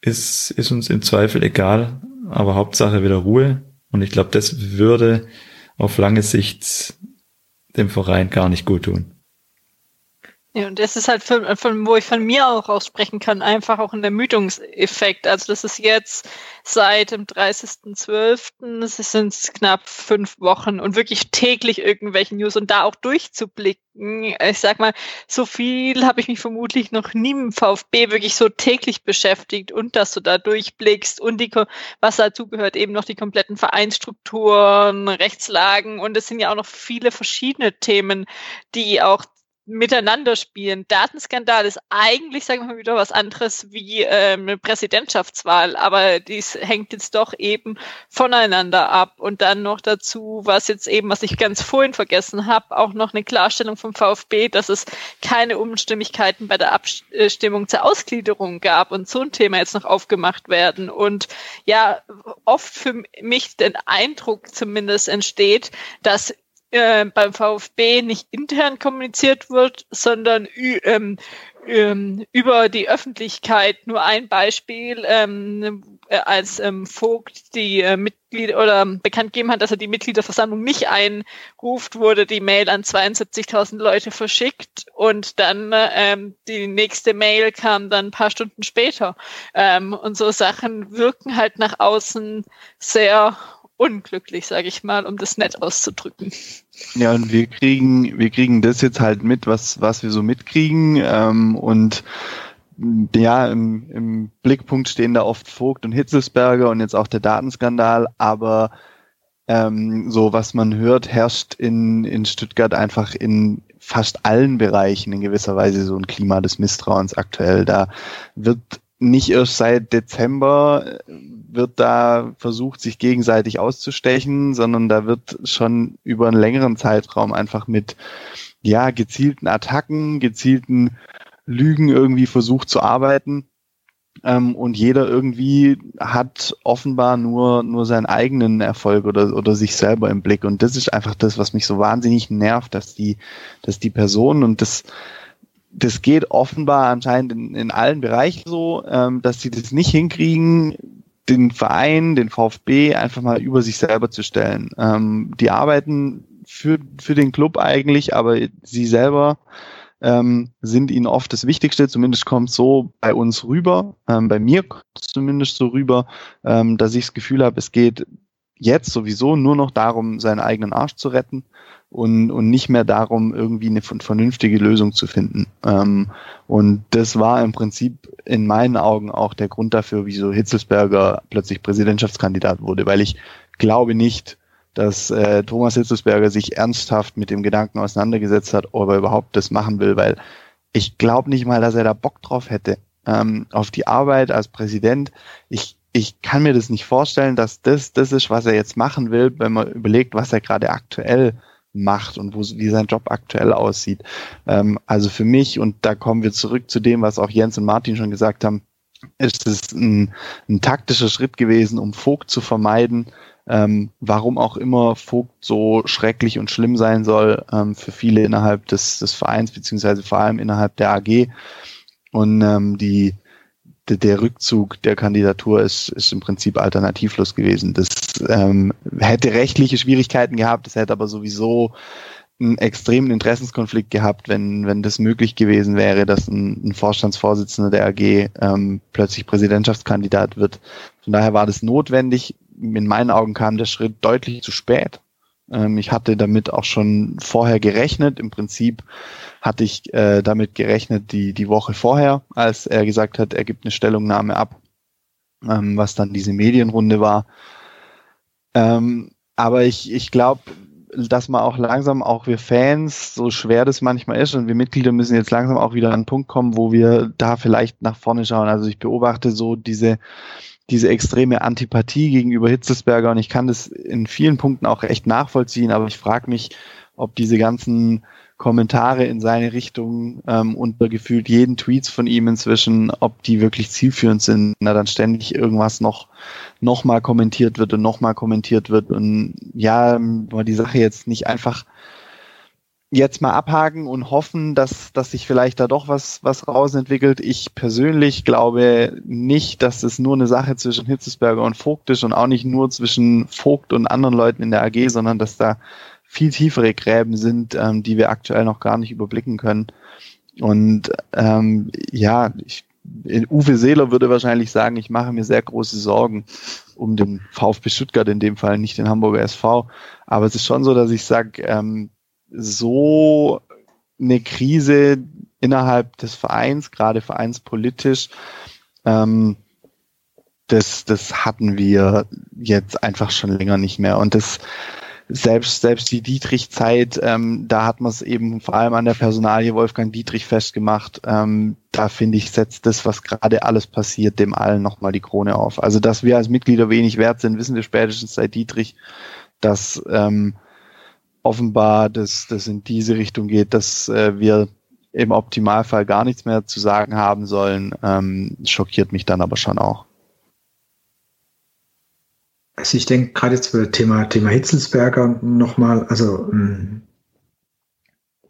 ist, ist uns im Zweifel egal, aber Hauptsache wieder Ruhe und ich glaube, das würde auf lange Sicht dem Verein gar nicht gut tun. Ja, und das ist halt von, von, wo ich von mir auch aussprechen kann, einfach auch ein Ermüdungseffekt. Also das ist jetzt seit dem 30.12., es sind knapp fünf Wochen und wirklich täglich irgendwelche News und da auch durchzublicken. Ich sag mal, so viel habe ich mich vermutlich noch nie im VfB wirklich so täglich beschäftigt und dass du da durchblickst und die, was dazu gehört, eben noch die kompletten Vereinsstrukturen, Rechtslagen und es sind ja auch noch viele verschiedene Themen, die auch miteinander spielen. Datenskandal ist eigentlich, sagen wir mal, wieder was anderes wie ähm, eine Präsidentschaftswahl, aber dies hängt jetzt doch eben voneinander ab. Und dann noch dazu, was jetzt eben, was ich ganz vorhin vergessen habe, auch noch eine Klarstellung vom VfB, dass es keine Unstimmigkeiten bei der Abstimmung zur Ausgliederung gab und so ein Thema jetzt noch aufgemacht werden. Und ja, oft für mich den Eindruck zumindest entsteht, dass äh, beim VfB nicht intern kommuniziert wird, sondern ähm, ähm, über die Öffentlichkeit. Nur ein Beispiel, ähm, äh, als ähm, Vogt die äh, Mitglieder oder bekannt gegeben hat, dass er die Mitgliederversammlung nicht einruft, wurde die Mail an 72.000 Leute verschickt und dann ähm, die nächste Mail kam dann ein paar Stunden später. Ähm, und so Sachen wirken halt nach außen sehr unglücklich, sage ich mal, um das nett auszudrücken. Ja, und wir kriegen, wir kriegen das jetzt halt mit, was, was wir so mitkriegen. Ähm, und ja, im, im Blickpunkt stehen da oft Vogt und Hitzelsberger und jetzt auch der Datenskandal, aber ähm, so was man hört, herrscht in, in Stuttgart einfach in fast allen Bereichen in gewisser Weise so ein Klima des Misstrauens aktuell. Da wird nicht erst seit Dezember wird da versucht, sich gegenseitig auszustechen, sondern da wird schon über einen längeren Zeitraum einfach mit ja, gezielten Attacken, gezielten Lügen irgendwie versucht zu arbeiten. Ähm, und jeder irgendwie hat offenbar nur, nur seinen eigenen Erfolg oder, oder sich selber im Blick. Und das ist einfach das, was mich so wahnsinnig nervt, dass die, dass die Personen und das, das geht offenbar anscheinend in, in allen Bereichen so, ähm, dass sie das nicht hinkriegen, den Verein, den VfB einfach mal über sich selber zu stellen. Ähm, die arbeiten für, für den Club eigentlich, aber sie selber ähm, sind ihnen oft das Wichtigste. Zumindest kommt so bei uns rüber. Ähm, bei mir zumindest so rüber, ähm, dass ich das Gefühl habe, es geht jetzt sowieso nur noch darum, seinen eigenen Arsch zu retten. Und, und nicht mehr darum, irgendwie eine vernünftige Lösung zu finden. Ähm, und das war im Prinzip in meinen Augen auch der Grund dafür, wieso Hitzelsberger plötzlich Präsidentschaftskandidat wurde, weil ich glaube nicht, dass äh, Thomas Hitzelsberger sich ernsthaft mit dem Gedanken auseinandergesetzt hat, ob er überhaupt das machen will, weil ich glaube nicht mal, dass er da Bock drauf hätte, ähm, auf die Arbeit als Präsident. Ich, ich kann mir das nicht vorstellen, dass das das ist, was er jetzt machen will, wenn man überlegt, was er gerade aktuell macht und wo, wie sein Job aktuell aussieht. Ähm, also für mich, und da kommen wir zurück zu dem, was auch Jens und Martin schon gesagt haben, ist es ein, ein taktischer Schritt gewesen, um Vogt zu vermeiden. Ähm, warum auch immer Vogt so schrecklich und schlimm sein soll ähm, für viele innerhalb des, des Vereins, beziehungsweise vor allem innerhalb der AG. Und ähm, die, de, der Rückzug der Kandidatur ist, ist im Prinzip alternativlos gewesen. Das ähm, hätte rechtliche Schwierigkeiten gehabt, es hätte aber sowieso einen extremen Interessenskonflikt gehabt, wenn, wenn das möglich gewesen wäre, dass ein, ein Vorstandsvorsitzender der AG ähm, plötzlich Präsidentschaftskandidat wird. Von daher war das notwendig. In meinen Augen kam der Schritt deutlich zu spät. Ähm, ich hatte damit auch schon vorher gerechnet. Im Prinzip hatte ich äh, damit gerechnet die, die Woche vorher, als er gesagt hat, er gibt eine Stellungnahme ab, ähm, was dann diese Medienrunde war. Ähm, aber ich, ich glaube, dass man auch langsam, auch wir Fans, so schwer das manchmal ist, und wir Mitglieder müssen jetzt langsam auch wieder an einen Punkt kommen, wo wir da vielleicht nach vorne schauen. Also ich beobachte so diese, diese extreme Antipathie gegenüber Hitzelsberger und ich kann das in vielen Punkten auch echt nachvollziehen, aber ich frage mich, ob diese ganzen Kommentare in seine Richtung ähm, unter gefühlt jeden Tweets von ihm inzwischen, ob die wirklich zielführend sind, na dann ständig irgendwas noch noch mal kommentiert wird und noch mal kommentiert wird und ja, man die Sache jetzt nicht einfach jetzt mal abhaken und hoffen, dass, dass sich vielleicht da doch was, was rausentwickelt. Ich persönlich glaube nicht, dass es nur eine Sache zwischen Hitzesberger und Vogt ist und auch nicht nur zwischen Vogt und anderen Leuten in der AG, sondern dass da viel tiefere Gräben sind, ähm, die wir aktuell noch gar nicht überblicken können. Und ähm, ja, ich, Uwe Seeler würde wahrscheinlich sagen, ich mache mir sehr große Sorgen um den VfB Stuttgart in dem Fall, nicht den Hamburger SV. Aber es ist schon so, dass ich sage, ähm, so eine Krise innerhalb des Vereins, gerade vereinspolitisch, ähm, das, das hatten wir jetzt einfach schon länger nicht mehr. Und das selbst, selbst die Dietrich-Zeit, ähm, da hat man es eben vor allem an der Personalie Wolfgang Dietrich festgemacht. Ähm, da finde ich, setzt das, was gerade alles passiert, dem allen nochmal die Krone auf. Also, dass wir als Mitglieder wenig wert sind, wissen wir spätestens seit Dietrich, dass ähm, offenbar das, das in diese Richtung geht, dass äh, wir im Optimalfall gar nichts mehr zu sagen haben sollen, ähm, schockiert mich dann aber schon auch. Also ich denke gerade jetzt für Thema, Thema Hitzelsberger nochmal, also hm,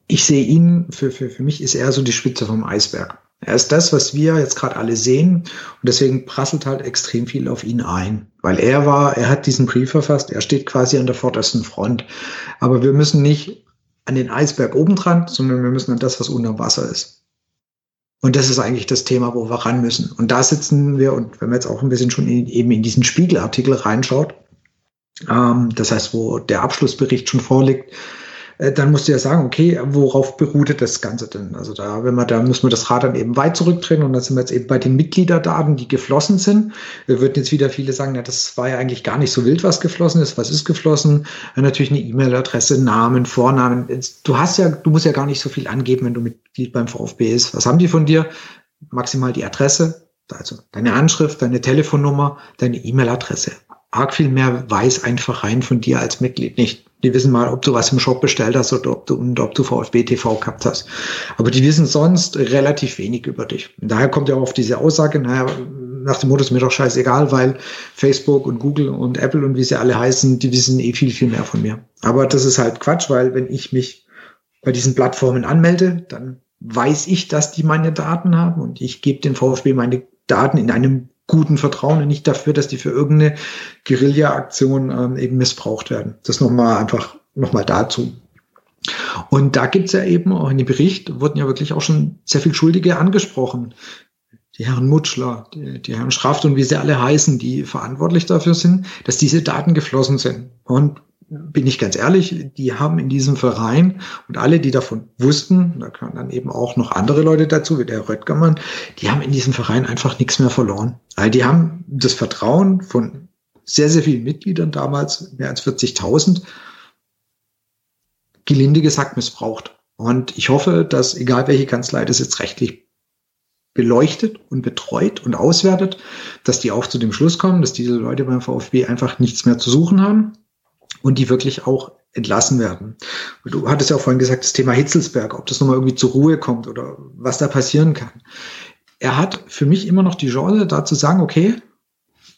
ich sehe ihn, für, für, für mich ist er so die Spitze vom Eisberg. Er ist das, was wir jetzt gerade alle sehen und deswegen prasselt halt extrem viel auf ihn ein, weil er war, er hat diesen Brief verfasst, er steht quasi an der vordersten Front. Aber wir müssen nicht an den Eisberg oben dran, sondern wir müssen an das, was unter Wasser ist. Und das ist eigentlich das Thema, wo wir ran müssen. Und da sitzen wir, und wenn man jetzt auch ein bisschen schon in, eben in diesen Spiegelartikel reinschaut, ähm, das heißt, wo der Abschlussbericht schon vorliegt, dann musst du ja sagen, okay, worauf beruht das Ganze denn? Also da, wenn man, da muss man das Rad dann eben weit zurückdrehen und dann sind wir jetzt eben bei den Mitgliederdaten, die geflossen sind. Wir würden jetzt wieder viele sagen, ja, das war ja eigentlich gar nicht so wild, was geflossen ist. Was ist geflossen? Ja, natürlich eine E-Mail-Adresse, Namen, Vornamen. Du hast ja, du musst ja gar nicht so viel angeben, wenn du Mitglied beim VfB ist. Was haben die von dir? Maximal die Adresse, also deine Anschrift, deine Telefonnummer, deine E-Mail-Adresse. Arg viel mehr weiß einfach rein von dir als Mitglied nicht. Die wissen mal, ob du was im Shop bestellt hast oder ob du, und ob du VfB TV gehabt hast. Aber die wissen sonst relativ wenig über dich. Und daher kommt ja auch auf diese Aussage, naja, nach dem Motto ist mir doch scheißegal, weil Facebook und Google und Apple und wie sie alle heißen, die wissen eh viel, viel mehr von mir. Aber das ist halt Quatsch, weil wenn ich mich bei diesen Plattformen anmelde, dann weiß ich, dass die meine Daten haben und ich gebe den VfB meine Daten in einem guten Vertrauen und nicht dafür, dass die für irgendeine Guerilla-Aktion ähm, eben missbraucht werden. Das nochmal einfach nochmal dazu. Und da gibt's ja eben auch in dem Bericht wurden ja wirklich auch schon sehr viel Schuldige angesprochen. Die Herren Mutschler, die, die Herren Schraft und wie sie alle heißen, die verantwortlich dafür sind, dass diese Daten geflossen sind. Und bin ich ganz ehrlich, die haben in diesem Verein und alle, die davon wussten, da kamen dann eben auch noch andere Leute dazu, wie der Röttgermann, die haben in diesem Verein einfach nichts mehr verloren. Also die haben das Vertrauen von sehr, sehr vielen Mitgliedern damals, mehr als 40.000, gelinde gesagt missbraucht. Und ich hoffe, dass egal welche Kanzlei das jetzt rechtlich beleuchtet und betreut und auswertet, dass die auch zu dem Schluss kommen, dass diese Leute beim VfB einfach nichts mehr zu suchen haben und die wirklich auch entlassen werden. Du hattest ja auch vorhin gesagt, das Thema Hitzelsberg, ob das nochmal irgendwie zur Ruhe kommt oder was da passieren kann. Er hat für mich immer noch die Chance, da zu sagen, okay,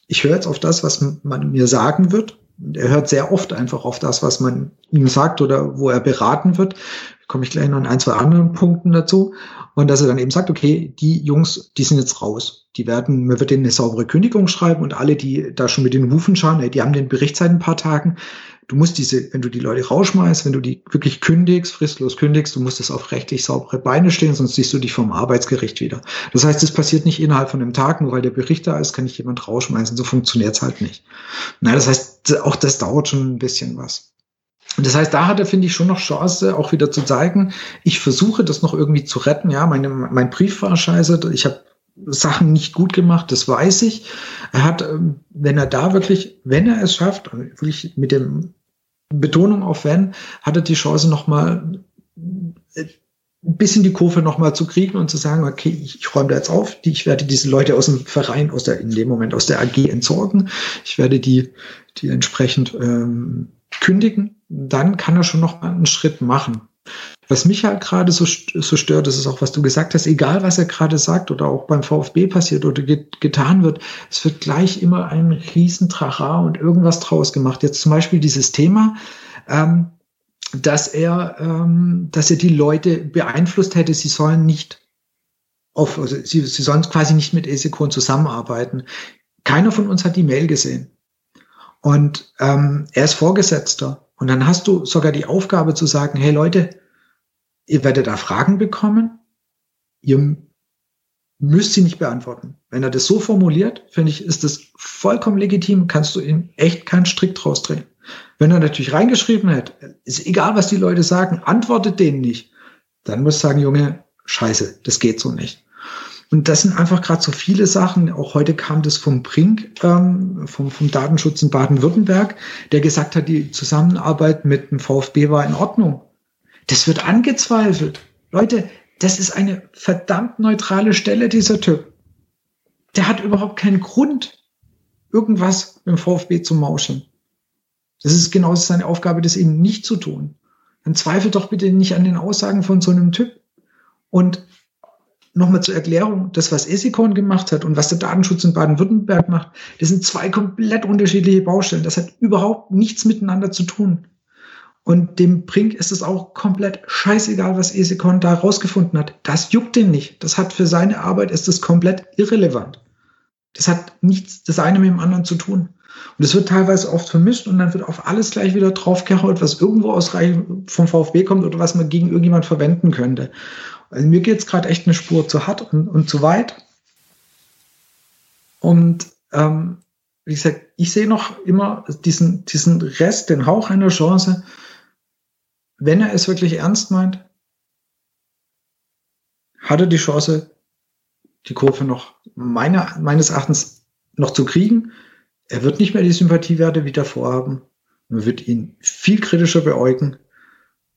ich höre jetzt auf das, was man mir sagen wird. Er hört sehr oft einfach auf das, was man ihm sagt oder wo er beraten wird. Komme ich gleich noch in ein, zwei anderen Punkten dazu. Und dass er dann eben sagt, okay, die Jungs, die sind jetzt raus. Die werden, man wird denen eine saubere Kündigung schreiben und alle, die da schon mit den Hufen schauen, ey, die haben den Bericht seit ein paar Tagen. Du musst diese, wenn du die Leute rausschmeißt, wenn du die wirklich kündigst, fristlos kündigst, du musst es auf rechtlich saubere Beine stehen, sonst siehst du dich vom Arbeitsgericht wieder. Das heißt, es passiert nicht innerhalb von einem Tag, nur weil der Bericht da ist, kann ich jemand rausschmeißen. So funktioniert es halt nicht. Na, das heißt, auch das dauert schon ein bisschen was. Das heißt, da hat er, finde ich, schon noch Chance, auch wieder zu zeigen, ich versuche das noch irgendwie zu retten. Ja, meine, mein Brief war scheiße, ich habe Sachen nicht gut gemacht, das weiß ich. Er hat, ähm, wenn er da wirklich, wenn er es schafft, wirklich mit dem Betonung auf wenn, hat er die Chance nochmal äh, ein bisschen die Kurve nochmal zu kriegen und zu sagen, okay, ich räume da jetzt auf, die, ich werde diese Leute aus dem Verein, aus der, in dem Moment aus der AG entsorgen, ich werde die, die entsprechend ähm, kündigen, dann kann er schon noch mal einen Schritt machen. Was mich halt gerade so, so stört, das ist auch, was du gesagt hast, egal was er gerade sagt oder auch beim VfB passiert oder get, getan wird, es wird gleich immer ein Riesentrara und irgendwas draus gemacht. Jetzt zum Beispiel dieses Thema, ähm, dass er, ähm, dass er die Leute beeinflusst hätte, sie sollen nicht auf, also sie, sie sollen quasi nicht mit Esekon zusammenarbeiten. Keiner von uns hat die Mail gesehen. Und ähm, er ist Vorgesetzter. Und dann hast du sogar die Aufgabe zu sagen, hey Leute, ihr werdet da Fragen bekommen, ihr müsst sie nicht beantworten. Wenn er das so formuliert, finde ich, ist das vollkommen legitim, kannst du ihm echt keinen Strick draus drehen. Wenn er natürlich reingeschrieben hätte, ist egal, was die Leute sagen, antwortet denen nicht, dann muss sagen, Junge, scheiße, das geht so nicht. Und das sind einfach gerade so viele Sachen. Auch heute kam das vom Brink, ähm, vom, vom Datenschutz in Baden-Württemberg, der gesagt hat, die Zusammenarbeit mit dem VfB war in Ordnung. Das wird angezweifelt. Leute, das ist eine verdammt neutrale Stelle, dieser Typ. Der hat überhaupt keinen Grund, irgendwas mit dem VfB zu mauschen. Das ist genauso seine Aufgabe, das eben nicht zu tun. Dann zweifelt doch bitte nicht an den Aussagen von so einem Typ. Und nochmal zur Erklärung, das, was Esikon gemacht hat und was der Datenschutz in Baden-Württemberg macht, das sind zwei komplett unterschiedliche Baustellen. Das hat überhaupt nichts miteinander zu tun. Und dem Brink ist es auch komplett scheißegal, was Esikon da rausgefunden hat. Das juckt ihn nicht. Das hat für seine Arbeit ist das komplett irrelevant. Das hat nichts das eine mit dem anderen zu tun. Und es wird teilweise oft vermischt und dann wird auf alles gleich wieder draufgehaut, was irgendwo aus Reihe vom VfB kommt oder was man gegen irgendjemand verwenden könnte. Also mir geht's gerade echt eine Spur zu hart und, und zu weit. Und ähm, wie gesagt, ich sehe noch immer diesen, diesen Rest, den Hauch einer Chance, wenn er es wirklich ernst meint, hat er die Chance, die Kurve noch meiner, meines Erachtens noch zu kriegen. Er wird nicht mehr die Sympathiewerte wie davor haben. Man wird ihn viel kritischer beäugen.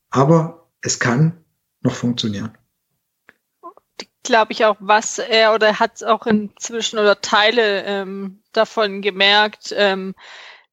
Aber es kann noch funktionieren glaube ich, auch, was er oder hat auch inzwischen oder Teile ähm, davon gemerkt, ähm,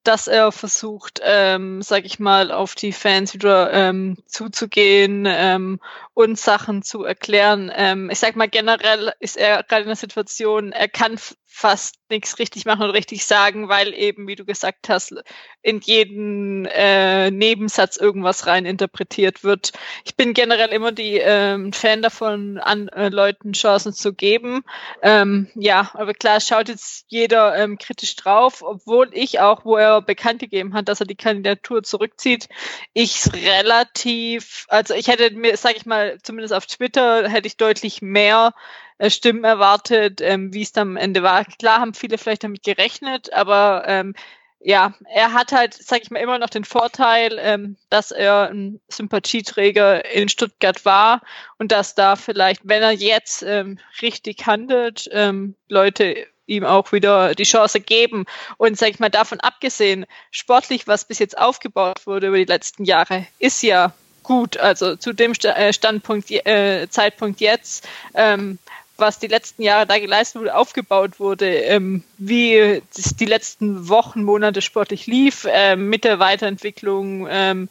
dass er versucht, ähm, sag ich mal, auf die Fans wieder ähm, zuzugehen ähm, und Sachen zu erklären. Ähm, ich sag mal, generell ist er gerade in der Situation, er kann fast nichts richtig machen und richtig sagen, weil eben, wie du gesagt hast, in jeden äh, Nebensatz irgendwas rein interpretiert wird. Ich bin generell immer die ähm, Fan davon, an äh, Leuten Chancen zu geben. Ähm, ja, aber klar schaut jetzt jeder ähm, kritisch drauf, obwohl ich auch, wo er bekannt gegeben hat, dass er die Kandidatur zurückzieht, ich relativ, also ich hätte mir, sag ich mal, zumindest auf Twitter hätte ich deutlich mehr äh, Stimmen erwartet, ähm, wie es dann am Ende war. Klar haben viele vielleicht damit gerechnet, aber ähm, ja, er hat halt, sag ich mal, immer noch den Vorteil, ähm, dass er ein Sympathieträger in Stuttgart war und dass da vielleicht, wenn er jetzt ähm, richtig handelt, ähm, Leute ihm auch wieder die Chance geben. Und sag ich mal, davon abgesehen, sportlich, was bis jetzt aufgebaut wurde über die letzten Jahre, ist ja gut. Also zu dem äh, Standpunkt, äh, Zeitpunkt jetzt, ähm, was die letzten Jahre da geleistet wurde, aufgebaut wurde, ähm, wie die letzten Wochen, Monate sportlich lief, ähm, mit der Weiterentwicklung ähm,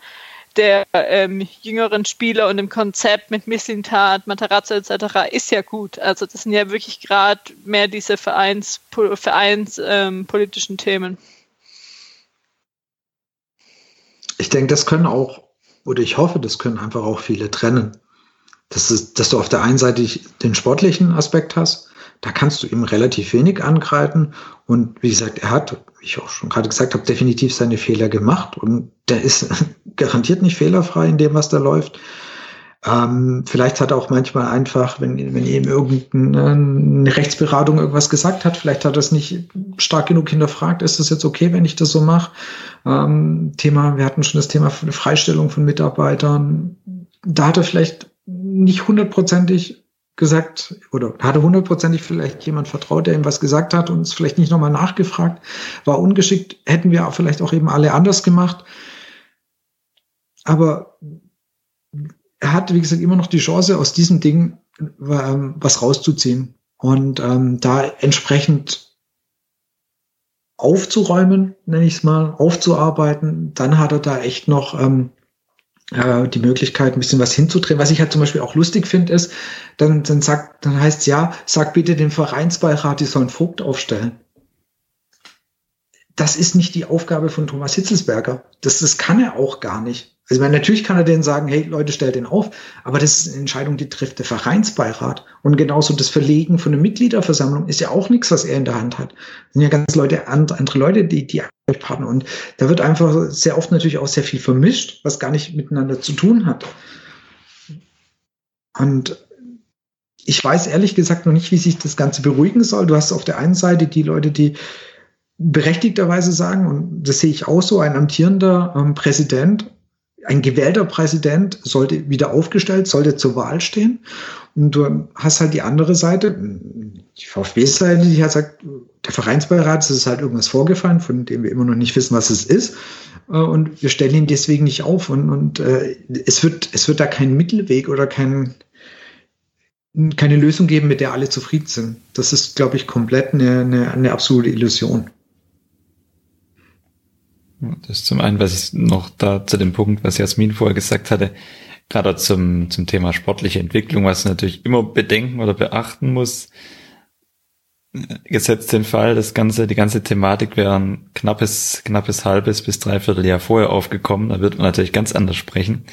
der ähm, jüngeren Spieler und dem Konzept mit Missintat, Matarazzo etc. ist ja gut. Also das sind ja wirklich gerade mehr diese Vereins, vereinspolitischen ähm, Themen. Ich denke, das können auch, oder ich hoffe, das können einfach auch viele trennen. Das ist, dass du auf der einen Seite den sportlichen Aspekt hast, da kannst du ihm relativ wenig angreifen. Und wie gesagt, er hat, wie ich auch schon gerade gesagt habe, definitiv seine Fehler gemacht und der ist garantiert nicht fehlerfrei in dem, was da läuft. Ähm, vielleicht hat er auch manchmal einfach, wenn, wenn ihm irgendeine Rechtsberatung irgendwas gesagt hat, vielleicht hat er es nicht stark genug hinterfragt, ist das jetzt okay, wenn ich das so mache? Ähm, Thema, wir hatten schon das Thema Freistellung von Mitarbeitern. Da hat er vielleicht nicht hundertprozentig gesagt oder hatte hundertprozentig vielleicht jemand vertraut, der ihm was gesagt hat und es vielleicht nicht nochmal nachgefragt, war ungeschickt, hätten wir vielleicht auch eben alle anders gemacht. Aber er hat, wie gesagt, immer noch die Chance, aus diesem Ding ähm, was rauszuziehen und ähm, da entsprechend aufzuräumen, nenne ich es mal, aufzuarbeiten. Dann hat er da echt noch ähm, äh, die Möglichkeit, ein bisschen was hinzudrehen. Was ich halt zum Beispiel auch lustig finde, ist, dann, dann sagt, dann heißt ja, sag bitte dem Vereinsbeirat, die sollen Vogt aufstellen. Das ist nicht die Aufgabe von Thomas Hitzelsberger. Das, das kann er auch gar nicht. Also meine, natürlich kann er denen sagen, hey Leute, stellt den auf, aber das ist eine Entscheidung, die trifft der Vereinsbeirat. Und genauso das Verlegen von der Mitgliederversammlung ist ja auch nichts, was er in der Hand hat. Das sind ja ganz Leute, andere Leute, die, die Partner. Und da wird einfach sehr oft natürlich auch sehr viel vermischt, was gar nicht miteinander zu tun hat. Und ich weiß ehrlich gesagt noch nicht, wie sich das Ganze beruhigen soll. Du hast auf der einen Seite die Leute, die berechtigterweise sagen, und das sehe ich auch so, ein amtierender ähm, Präsident ein gewählter Präsident sollte wieder aufgestellt, sollte zur Wahl stehen. Und du hast halt die andere Seite, die VfB-Seite, die halt sagt, der Vereinsbeirat, es ist halt irgendwas vorgefallen, von dem wir immer noch nicht wissen, was es ist. Äh, und wir stellen ihn deswegen nicht auf. Und, und äh, es, wird, es wird da keinen Mittelweg oder kein, keine Lösung geben, mit der alle zufrieden sind. Das ist, glaube ich, komplett eine, eine, eine absolute Illusion. Das ist zum einen, was ich noch da zu dem Punkt, was Jasmin vorher gesagt hatte, gerade zum, zum Thema sportliche Entwicklung, was natürlich immer bedenken oder beachten muss. Gesetzt den Fall, das ganze, die ganze Thematik wäre ein knappes, knappes halbes bis dreiviertel Jahr vorher aufgekommen, da wird man natürlich ganz anders sprechen.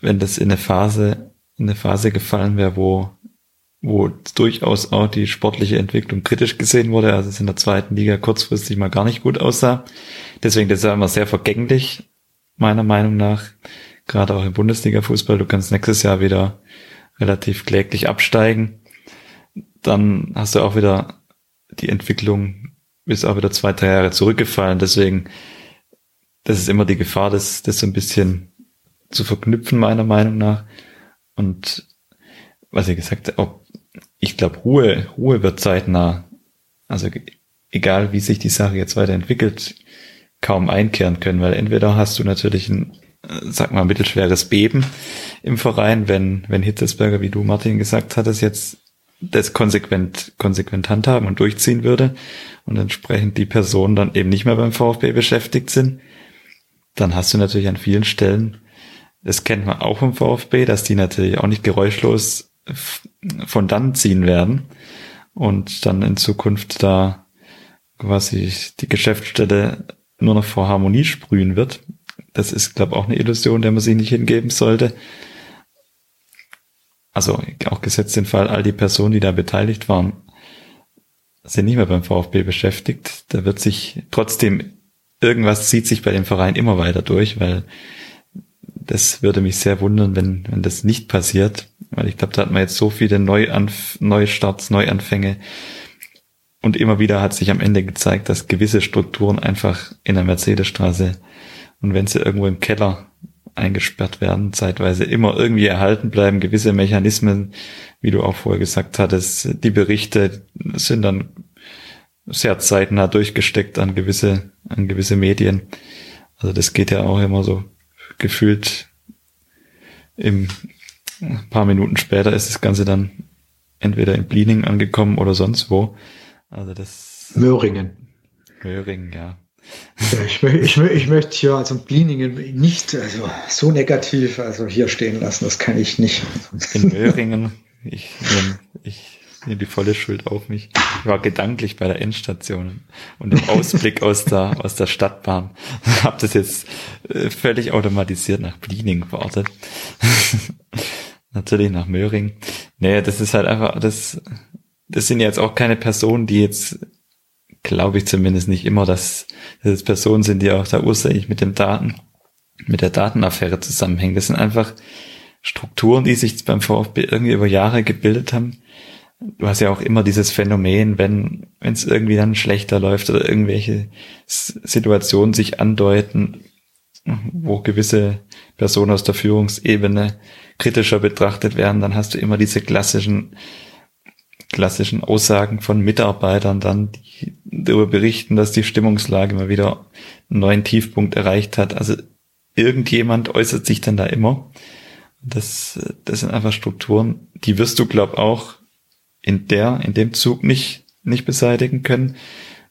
Wenn das in eine Phase, in eine Phase gefallen wäre, wo wo durchaus auch die sportliche Entwicklung kritisch gesehen wurde, also es in der zweiten Liga kurzfristig mal gar nicht gut aussah. Deswegen, das ist ja immer sehr vergänglich, meiner Meinung nach. Gerade auch im Bundesliga-Fußball. Du kannst nächstes Jahr wieder relativ kläglich absteigen. Dann hast du auch wieder die Entwicklung bis auch wieder zwei, drei Jahre zurückgefallen. Deswegen, das ist immer die Gefahr, das, das so ein bisschen zu verknüpfen, meiner Meinung nach. Und was ich gesagt habe, ich glaube, Ruhe, Ruhe wird zeitnah, also egal wie sich die Sache jetzt weiterentwickelt, kaum einkehren können, weil entweder hast du natürlich ein, äh, sag mal, mittelschweres Beben im Verein, wenn, wenn Hitzesberger, wie du Martin gesagt hattest, jetzt das konsequent, konsequent handhaben und durchziehen würde und entsprechend die Personen dann eben nicht mehr beim VfB beschäftigt sind, dann hast du natürlich an vielen Stellen, das kennt man auch vom VfB, dass die natürlich auch nicht geräuschlos von dann ziehen werden und dann in Zukunft da quasi die Geschäftsstelle nur noch vor Harmonie sprühen wird. Das ist, glaube ich, auch eine Illusion, der man sich nicht hingeben sollte. Also auch gesetzt den Fall, all die Personen, die da beteiligt waren, sind nicht mehr beim VfB beschäftigt. Da wird sich trotzdem irgendwas zieht sich bei dem Verein immer weiter durch, weil das würde mich sehr wundern, wenn, wenn das nicht passiert, weil ich glaube, da hat man jetzt so viele Neuanf Neustarts, Neuanfänge. Und immer wieder hat sich am Ende gezeigt, dass gewisse Strukturen einfach in der Mercedesstraße und wenn sie irgendwo im Keller eingesperrt werden, zeitweise immer irgendwie erhalten bleiben, gewisse Mechanismen, wie du auch vorher gesagt hattest, die Berichte sind dann sehr zeitnah durchgesteckt an gewisse, an gewisse Medien. Also das geht ja auch immer so gefühlt im ein paar Minuten später ist das Ganze dann entweder in Bliening angekommen oder sonst wo. Also das. Möhringen. Möhringen, ja. ich, ich, ich, möchte hier also Blieningen nicht also so negativ also hier stehen lassen. Das kann ich nicht. In Möhringen, ich, ich nehme die volle Schuld auf mich. Ich war gedanklich bei der Endstation und im Ausblick aus der, aus der Stadtbahn. Hab das jetzt äh, völlig automatisiert nach Bliening verortet. Natürlich nach Möhring. Nee, das ist halt einfach, das, das sind jetzt auch keine Personen, die jetzt, glaube ich zumindest nicht immer, dass, dass es Personen sind, die auch da ursächlich mit dem Daten, mit der Datenaffäre zusammenhängen. Das sind einfach Strukturen, die sich beim VfB irgendwie über Jahre gebildet haben. Du hast ja auch immer dieses Phänomen, wenn es irgendwie dann schlechter läuft oder irgendwelche Situationen sich andeuten, wo gewisse Personen aus der Führungsebene kritischer betrachtet werden, dann hast du immer diese klassischen klassischen Aussagen von Mitarbeitern dann, die darüber berichten, dass die Stimmungslage mal wieder einen neuen Tiefpunkt erreicht hat. Also irgendjemand äußert sich dann da immer. Das, das sind einfach Strukturen, die wirst du, glaub auch in der, in dem Zug nicht, nicht beseitigen können,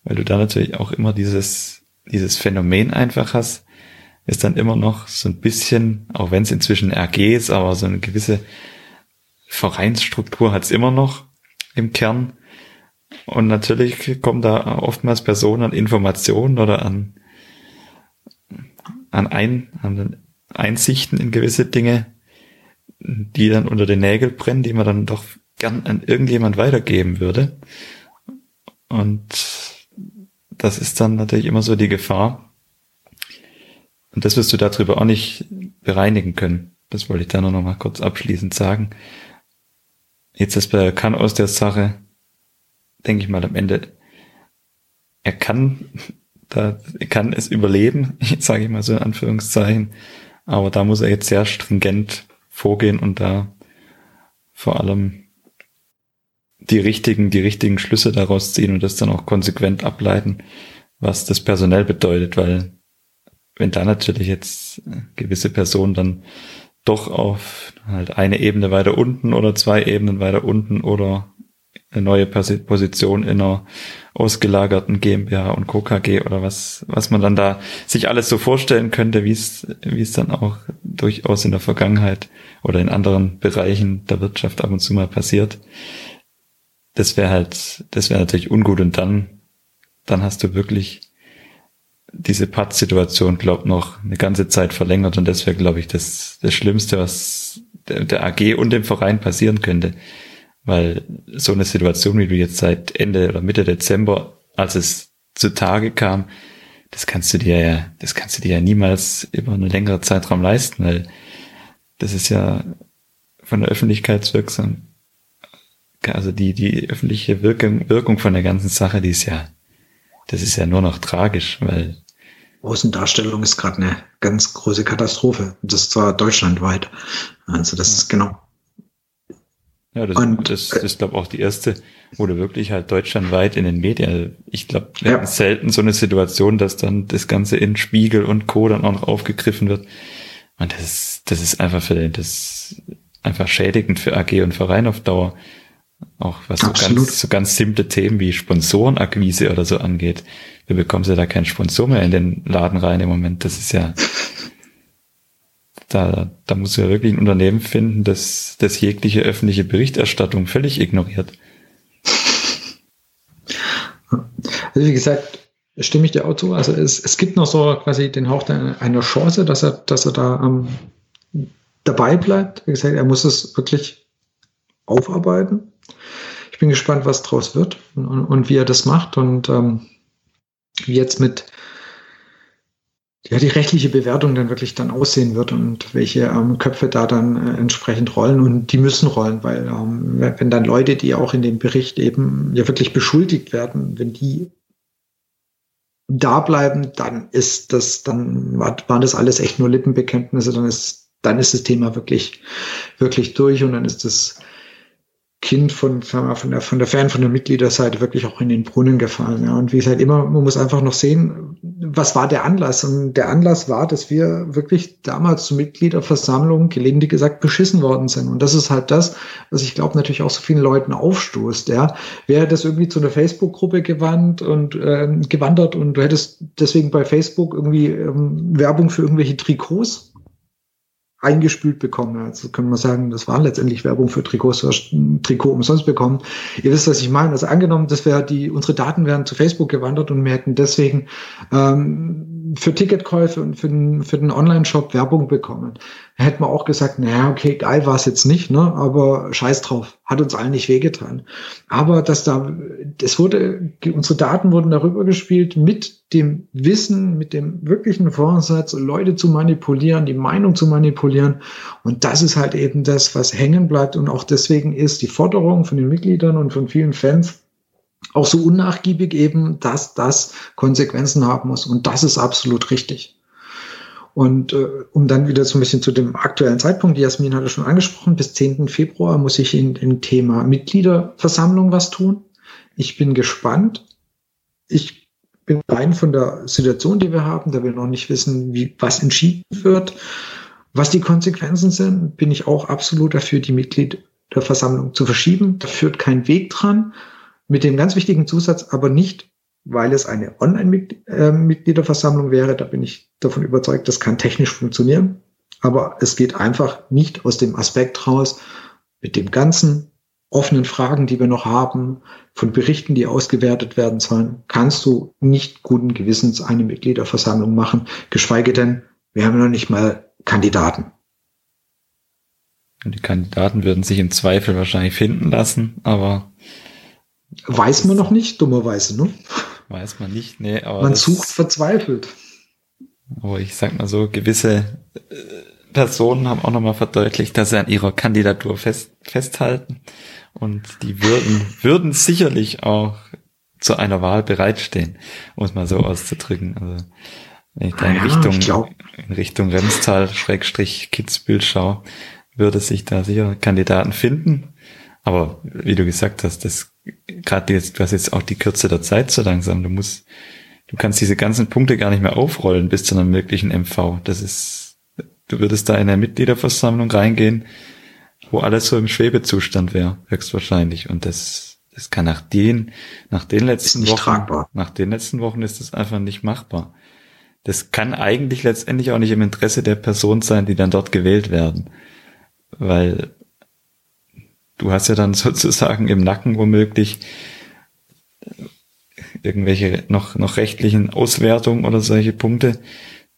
weil du da natürlich auch immer dieses, dieses Phänomen einfach hast, ist dann immer noch so ein bisschen, auch wenn es inzwischen RG ist, aber so eine gewisse Vereinsstruktur hat es immer noch im Kern. Und natürlich kommen da oftmals Personen an Informationen oder an, an, ein, an Einsichten in gewisse Dinge, die dann unter den Nägeln brennen, die man dann doch gern an irgendjemand weitergeben würde. Und das ist dann natürlich immer so die Gefahr, und das wirst du darüber auch nicht bereinigen können. Das wollte ich da nur noch mal kurz abschließend sagen. Jetzt ist bei kann aus der Sache, denke ich mal am Ende, er kann, da, er kann es überleben, sage ich mal so in Anführungszeichen, aber da muss er jetzt sehr stringent vorgehen und da vor allem die richtigen, die richtigen Schlüsse daraus ziehen und das dann auch konsequent ableiten, was das personell bedeutet, weil wenn da natürlich jetzt gewisse Personen dann doch auf halt eine Ebene weiter unten oder zwei Ebenen weiter unten oder eine neue Position in einer ausgelagerten GmbH und Co. KG oder was, was man dann da sich alles so vorstellen könnte, wie es, wie es dann auch durchaus in der Vergangenheit oder in anderen Bereichen der Wirtschaft ab und zu mal passiert. Das wäre halt, das wäre natürlich ungut und dann, dann hast du wirklich diese Patz-Situation, glaube noch eine ganze Zeit verlängert und das wäre, glaube ich, das, das Schlimmste, was der, der AG und dem Verein passieren könnte. Weil so eine Situation, wie du jetzt seit Ende oder Mitte Dezember, als es zutage kam, das kannst du dir ja, das kannst du dir ja niemals über einen längeren Zeitraum leisten, weil das ist ja von der Öffentlichkeitswirksam, also die, die öffentliche Wirkung, Wirkung von der ganzen Sache, die ist ja, das ist ja nur noch tragisch, weil Außendarstellung ist gerade eine ganz große Katastrophe. Das zwar deutschlandweit. Also das ist genau. Ja, das, und, das, das ist, glaube auch die erste, wo du wirklich halt deutschlandweit in den Medien, ich glaube, wir ja. selten so eine Situation, dass dann das Ganze in Spiegel und Co. dann auch noch aufgegriffen wird. Und das ist, das ist einfach für das einfach schädigend für AG und Verein auf Dauer. Auch was so ganz, so ganz simple Themen wie Sponsorenakquise oder so angeht. Du bekommst ja da keinen Sponsor mehr in den Laden rein im Moment. Das ist ja, da, da musst du ja wirklich ein Unternehmen finden, das, das jegliche öffentliche Berichterstattung völlig ignoriert. Also wie gesagt, stimme ich dir auch zu. Also es, es gibt noch so quasi den Hauch einer Chance, dass er, dass er da ähm, dabei bleibt. Wie gesagt, er muss es wirklich aufarbeiten. Ich bin gespannt, was draus wird und, und wie er das macht. Und ähm, wie jetzt mit ja, die rechtliche Bewertung dann wirklich dann aussehen wird und welche ähm, Köpfe da dann äh, entsprechend rollen und die müssen rollen, weil ähm, wenn dann Leute, die auch in dem Bericht eben ja wirklich beschuldigt werden, wenn die da bleiben, dann ist das, dann waren das alles echt nur Lippenbekenntnisse, dann ist, dann ist das Thema wirklich, wirklich durch und dann ist das Kind von, sagen wir, von der, von der Fan, von der Mitgliederseite wirklich auch in den Brunnen gefallen. Ja. Und wie gesagt, immer, man muss einfach noch sehen, was war der Anlass? Und der Anlass war, dass wir wirklich damals zur Mitgliederversammlung gelegentlich gesagt beschissen worden sind. Und das ist halt das, was ich glaube natürlich auch so vielen Leuten aufstoßt. Ja. Wäre das irgendwie zu einer Facebook-Gruppe gewandt und äh, gewandert und du hättest deswegen bei Facebook irgendwie ähm, Werbung für irgendwelche Trikots eingespült bekommen. Also können wir sagen, das war letztendlich Werbung für Trikots, du hast ein Trikot umsonst bekommen. Ihr wisst, was ich meine. Also angenommen, das wäre die, unsere Daten wären zu Facebook gewandert und wir hätten deswegen ähm, für Ticketkäufe und für den, für den Online-Shop Werbung bekommen hätten wir auch gesagt, naja, okay, geil war es jetzt nicht, ne? aber scheiß drauf, hat uns allen nicht wehgetan. Aber dass da, es wurde, unsere Daten wurden darüber gespielt mit dem Wissen, mit dem wirklichen Vorsatz, Leute zu manipulieren, die Meinung zu manipulieren. Und das ist halt eben das, was hängen bleibt. Und auch deswegen ist die Forderung von den Mitgliedern und von vielen Fans auch so unnachgiebig eben, dass das Konsequenzen haben muss. Und das ist absolut richtig. Und äh, um dann wieder so ein bisschen zu dem aktuellen Zeitpunkt, Jasmin hatte schon angesprochen, bis 10. Februar muss ich in dem Thema Mitgliederversammlung was tun. Ich bin gespannt. Ich bin rein von der Situation, die wir haben, da wir noch nicht wissen, wie was entschieden wird, was die Konsequenzen sind, bin ich auch absolut dafür, die Mitgliederversammlung zu verschieben. Da führt kein Weg dran. Mit dem ganz wichtigen Zusatz aber nicht, weil es eine Online-Mitgliederversammlung wäre. Da bin ich davon überzeugt, das kann technisch funktionieren. Aber es geht einfach nicht aus dem Aspekt raus, mit dem ganzen offenen Fragen, die wir noch haben, von Berichten, die ausgewertet werden sollen, kannst du nicht guten Gewissens eine Mitgliederversammlung machen, geschweige denn, wir haben noch nicht mal Kandidaten. Die Kandidaten würden sich im Zweifel wahrscheinlich finden lassen, aber weiß man noch nicht, dummerweise, ne? Weiß man nicht, nee, aber. Man sucht verzweifelt. Aber ich sag mal so, gewisse äh, Personen haben auch nochmal verdeutlicht, dass sie an ihrer Kandidatur fest, festhalten. Und die würden, würden sicherlich auch zu einer Wahl bereitstehen, um es mal so auszudrücken. Also, wenn ich da in ja, Richtung, in Richtung Remstal, Schrägstrich, Kitzbühel schaue, würde sich da sicher Kandidaten finden. Aber wie du gesagt hast, das gerade jetzt, du hast jetzt auch die Kürze der Zeit so langsam. Du musst, du kannst diese ganzen Punkte gar nicht mehr aufrollen bis zu einer möglichen MV. Das ist, du würdest da in eine Mitgliederversammlung reingehen, wo alles so im Schwebezustand wäre, höchstwahrscheinlich. Und das, das kann nach den, nach den letzten Wochen, tragbar. nach den letzten Wochen ist das einfach nicht machbar. Das kann eigentlich letztendlich auch nicht im Interesse der Person sein, die dann dort gewählt werden. Weil du hast ja dann sozusagen im Nacken womöglich irgendwelche noch, noch rechtlichen Auswertungen oder solche Punkte,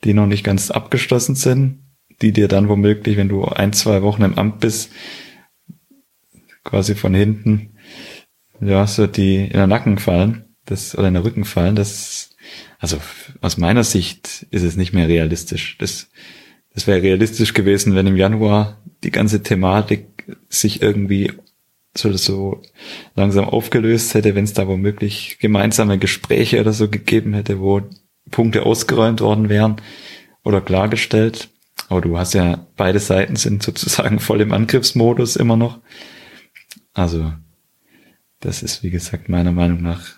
die noch nicht ganz abgeschlossen sind, die dir dann womöglich, wenn du ein, zwei Wochen im Amt bist, quasi von hinten, ja, so die in den Nacken fallen, das, oder in den Rücken fallen, das, also aus meiner Sicht ist es nicht mehr realistisch. Das, das wäre realistisch gewesen, wenn im Januar die ganze Thematik sich irgendwie so, so langsam aufgelöst hätte, wenn es da womöglich gemeinsame Gespräche oder so gegeben hätte, wo Punkte ausgeräumt worden wären oder klargestellt. Aber du hast ja, beide Seiten sind sozusagen voll im Angriffsmodus immer noch. Also, das ist, wie gesagt, meiner Meinung nach